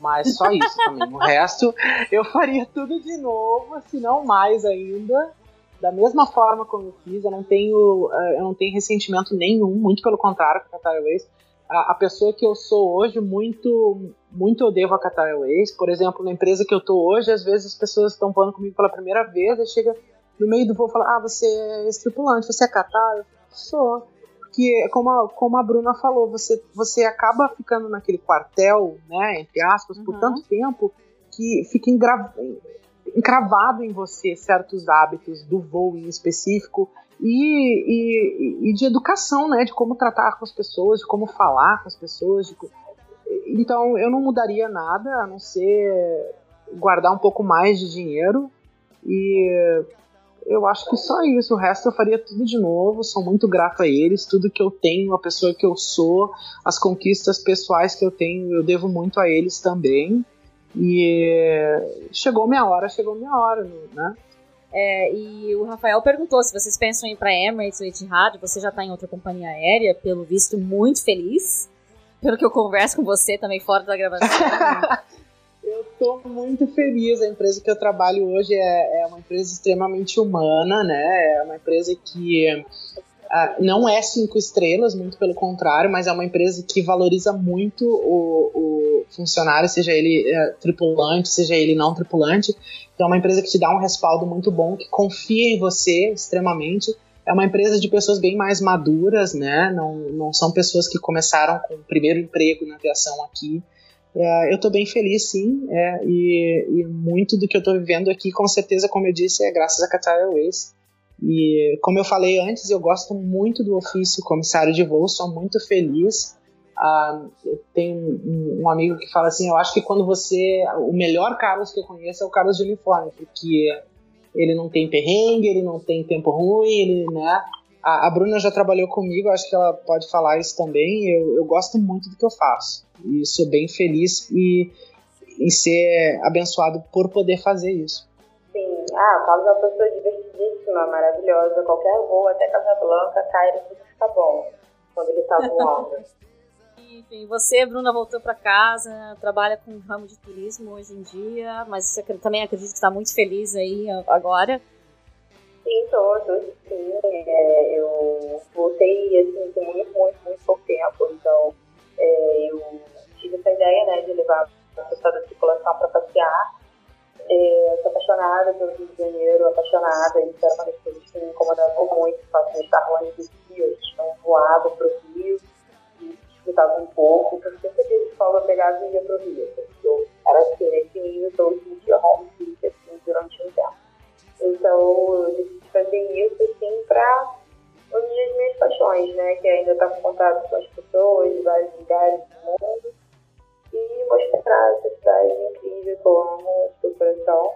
Mas só isso também. O resto eu faria tudo de novo, se não mais ainda. Da mesma forma como eu fiz, eu não tenho, ah, eu não tenho ressentimento nenhum, muito pelo contrário com a Qatar Airways. A, a pessoa que eu sou hoje, muito, muito eu devo a Qatar Airways. Por exemplo, na empresa que eu tô hoje, às vezes as pessoas estão falando comigo pela primeira vez, e chega no meio do voo e fala: Ah, você é tripulante, você é Qatar? Eu sou porque, como a, como a Bruna falou, você, você acaba ficando naquele quartel, né, entre aspas, por uhum. tanto tempo, que fica engra, encravado em você certos hábitos do voo em específico e, e, e, de educação, né, de como tratar com as pessoas, de como falar com as pessoas. De, então, eu não mudaria nada, a não ser guardar um pouco mais de dinheiro e eu acho que só isso. O resto eu faria tudo de novo. Sou muito grato a eles. Tudo que eu tenho, a pessoa que eu sou, as conquistas pessoais que eu tenho, eu devo muito a eles também. E chegou minha hora, chegou minha hora, né? É, e o Rafael perguntou se vocês pensam em ir para Emirates ou Etihad. Você já está em outra companhia aérea, pelo visto, muito feliz. Pelo que eu converso com você também fora da gravação. Eu estou muito feliz. A empresa que eu trabalho hoje é, é, uma empresa extremamente humana, né? É uma empresa que uh, não é cinco estrelas, muito pelo contrário, mas é uma empresa que valoriza muito o, o funcionário, seja ele uh, tripulante, seja ele não tripulante. Então, é uma empresa que te dá um respaldo muito bom, que confia em você extremamente. É uma empresa de pessoas bem mais maduras, né? Não, não são pessoas que começaram com o primeiro emprego na aviação aqui. É, eu estou bem feliz, sim, é, e, e, muito do que eu estou vivendo aqui, com certeza, como eu disse, é graças a Qatar Airways. E como eu falei antes, eu gosto muito do ofício comissário de voo, sou muito feliz. Ah, tem um, amigo que fala assim: eu acho que quando você. O melhor Carlos que eu conheço é o Carlos de uniforme, porque ele não tem perrengue, ele não tem tempo ruim, ele, né? A, a Bruna já trabalhou comigo, acho que ela pode falar isso também. Eu, eu gosto muito do que eu faço e sou bem feliz e, em ser abençoado por poder fazer isso. Ah, o Carlos é uma pessoa divertidíssima, maravilhosa. Qualquer voo, até Casablanca, Cairo, tudo fica bom quando ele tá voando. Enfim, você, Bruna, voltou para casa, trabalha com o ramo de turismo hoje em dia, mas você também acredito que está muito feliz aí agora. Sim, tô, tô sim. É, eu voltei, assim, tem muito, muito, muito pouco tempo, então é, eu tive essa ideia, né, de levar a pessoa da circulação para passear. É, sou apaixonada pelo Rio de Janeiro, apaixonada, isso era uma das coisas que me incomodavam muito, o fato de estar longe do Rio, a gente não voava para o Rio, e disputava um pouco, porque sempre dia de folga eu pegava e ia para o Rio, eu era assim, nesse nível, então eu sentia homesick, assim, durante um tempo. Então, eu decidi fazer isso, assim, para unir as minhas paixões, né? Que ainda estar com contato com as pessoas de vários lugares do mundo e mostrar essa cidade incrível que eu amo coração.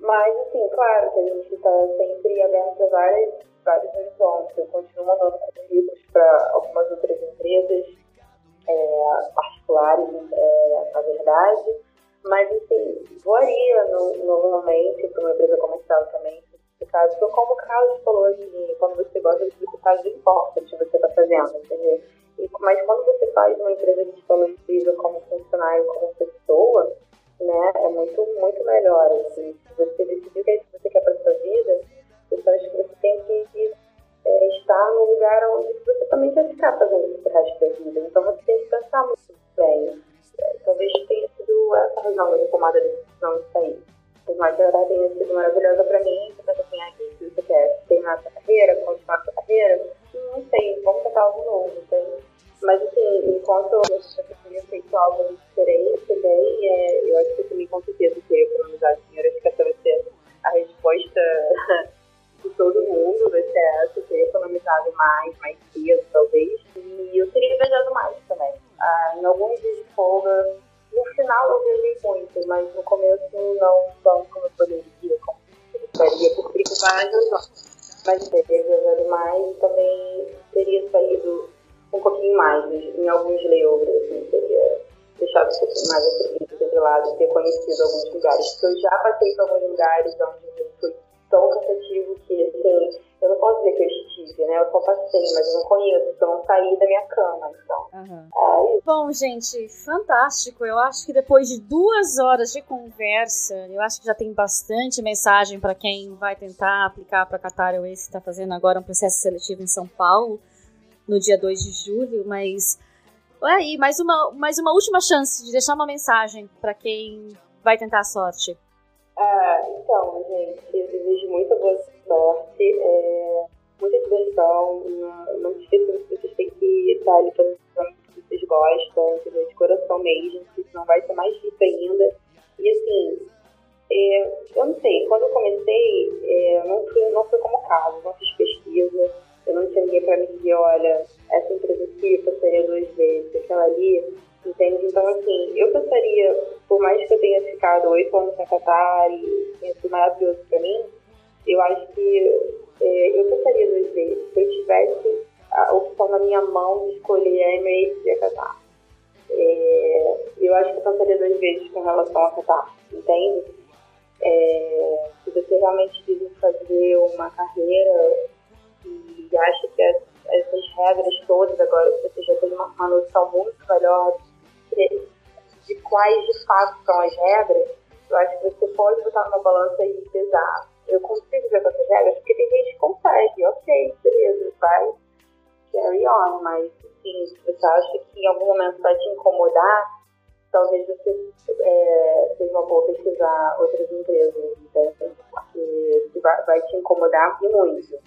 Mas, assim, claro que a gente está sempre aberto a várias, vários horizontes. Eu continuo mandando currículos para algumas outras empresas é, particulares, é, na verdade mas, assim, voaria no, normalmente para uma empresa comercial também, Porque, como o Carlos falou, assim, quando você gosta de certificado, não importa que você está fazendo, entendeu? E, mas quando você faz uma empresa que te valoriza como funcionário, como pessoa, né, é muito, muito melhor. Assim, se você decidir o que, é você quer para sua vida, eu acho que você tem que é, estar no lugar onde você também quer ficar fazendo isso pro resto da vida. Então você tem que pensar muito bem talvez tenha sido essa razão da tomada de decisão de sair. Mais que ela tenha sido maravilhosa para mim, você pensa assim, ah, se você quer terminar sua carreira, continuar sua carreira, não sei, vamos tentar algo novo, entende? Mas assim, enquanto eu tinha feito algo diferente também, é, eu acho que também com certeza que economizar dinheiro, acho que essa vai ser a resposta de todo mundo, vai ser essa, ter economizado mais, mais cedo, talvez. E eu teria viajado mais também ah, em alguns dias de folga. No final eu viajei muito, mas no começo não tanto como eu poderia, como eu gostaria, por várias Mas teria viajado mais e também teria saído um pouquinho mais em alguns layovers, assim, teria deixado um pouquinho mais a preguiça de lado ter conhecido alguns lugares. Porque eu já passei por alguns lugares onde foi tão cansativo que, assim, eu não posso dizer que eu estive, né? Eu só passei, mas eu não conheço, porque eu não saí da minha cama, então. Uhum. É Bom, gente, fantástico. Eu acho que depois de duas horas de conversa, eu acho que já tem bastante mensagem para quem vai tentar aplicar para Qatar Airways, que está fazendo agora um processo seletivo em São Paulo, no dia 2 de julho, mas. Aí, mais uma, mais uma última chance de deixar uma mensagem para quem vai tentar a sorte. Ah, então, é, muita diversão. Não, esqueçam que vocês têm que estar ali fazendo o que vocês gostam, entendeu? de coração mesmo, porque senão vai ser mais difícil ainda. E assim, é, eu não sei, quando eu comecei, é, não, fui, não como caso, não fiz pesquisa, eu não tinha ninguém para me dizer, olha, essa empresa aqui passaria duas vezes, aquela ali, entende? Então, assim, eu pensaria, por mais que eu tenha ficado oito anos na Qatar e tenha sido maravilhoso para mim, eu acho que é, eu pensaria duas vezes. Se eu tivesse a opção na minha mão de escolher a Emirates e a Qatar. É, eu acho que eu pensaria duas vezes com relação a Qatar, entende? É, se você realmente quiser fazer uma carreira e acha que as, essas regras todas agora você já tem uma, uma noção muito melhor de, de quais de fato são as regras, eu acho que você pode botar numa balança e pesar eu consigo ver com essas regras, porque tem gente que consegue, ok, beleza, vai carry on, mas assim, se você acha que em algum momento vai te incomodar, talvez você é, seja uma boa pesquisar outras empresas, né? porque vai, vai te incomodar e muito.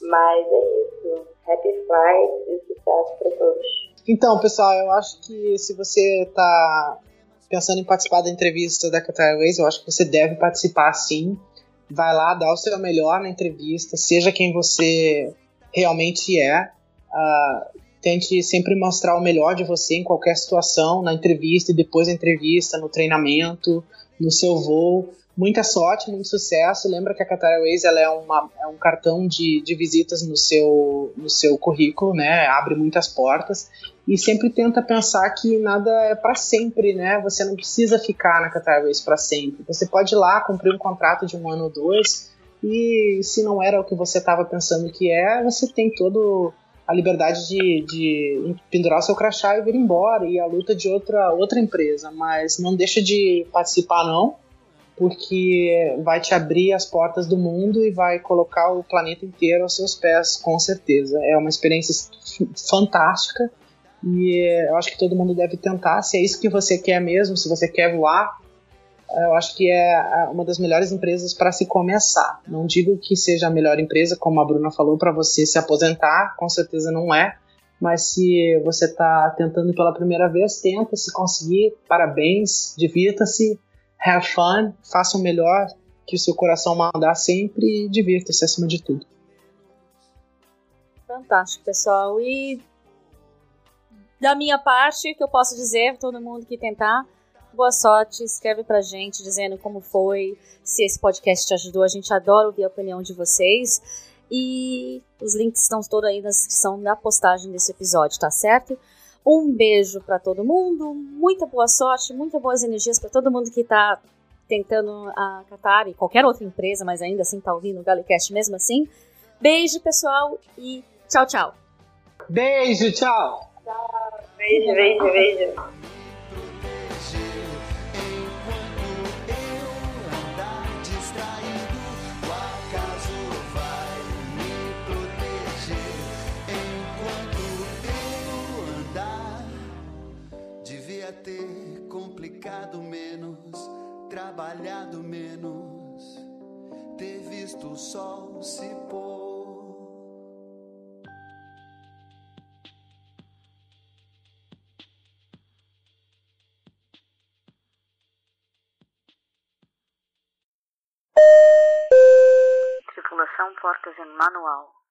Mas é isso. Happy flight e sucesso para todos. Então, pessoal, eu acho que se você está pensando em participar da entrevista da Qatar Airways, eu acho que você deve participar sim vai lá, dá o seu melhor na entrevista, seja quem você realmente é. Uh, tente sempre mostrar o melhor de você em qualquer situação, na entrevista e depois da entrevista, no treinamento, no seu voo. Muita sorte, muito sucesso. Lembra que a Qatar Airways ela é, uma, é um cartão de, de visitas no seu, no seu currículo, né? Abre muitas portas e sempre tenta pensar que nada é para sempre, né? Você não precisa ficar na Qatar Airways para sempre. Você pode ir lá cumprir um contrato de um ano ou dois e se não era o que você estava pensando que é, você tem todo a liberdade de, de pendurar o seu crachá e vir embora e a luta de outra outra empresa, mas não deixa de participar não, porque vai te abrir as portas do mundo e vai colocar o planeta inteiro aos seus pés, com certeza. É uma experiência fantástica e eu acho que todo mundo deve tentar, se é isso que você quer mesmo, se você quer voar, eu acho que é uma das melhores empresas para se começar. Não digo que seja a melhor empresa, como a Bruna falou, para você se aposentar, com certeza não é. Mas se você está tentando pela primeira vez, tenta, se conseguir, parabéns, divirta-se, have fun, faça o melhor que o seu coração mandar sempre e divirta-se acima de tudo. Fantástico, pessoal. E da minha parte, que eu posso dizer, todo mundo que tentar, boa sorte, escreve pra gente dizendo como foi, se esse podcast te ajudou, a gente adora ouvir a opinião de vocês. E os links estão todos aí na descrição da postagem desse episódio, tá certo? Um beijo para todo mundo, muita boa sorte, muitas boas energias para todo mundo que tá tentando a Qatar e qualquer outra empresa, mas ainda assim tá ouvindo o Galecast mesmo assim. Beijo, pessoal, e tchau, tchau. Beijo, tchau. Beijo, beijo, beijo. Complicado menos, trabalhado menos, ter visto o sol se pôr. Tripulação portas em manual.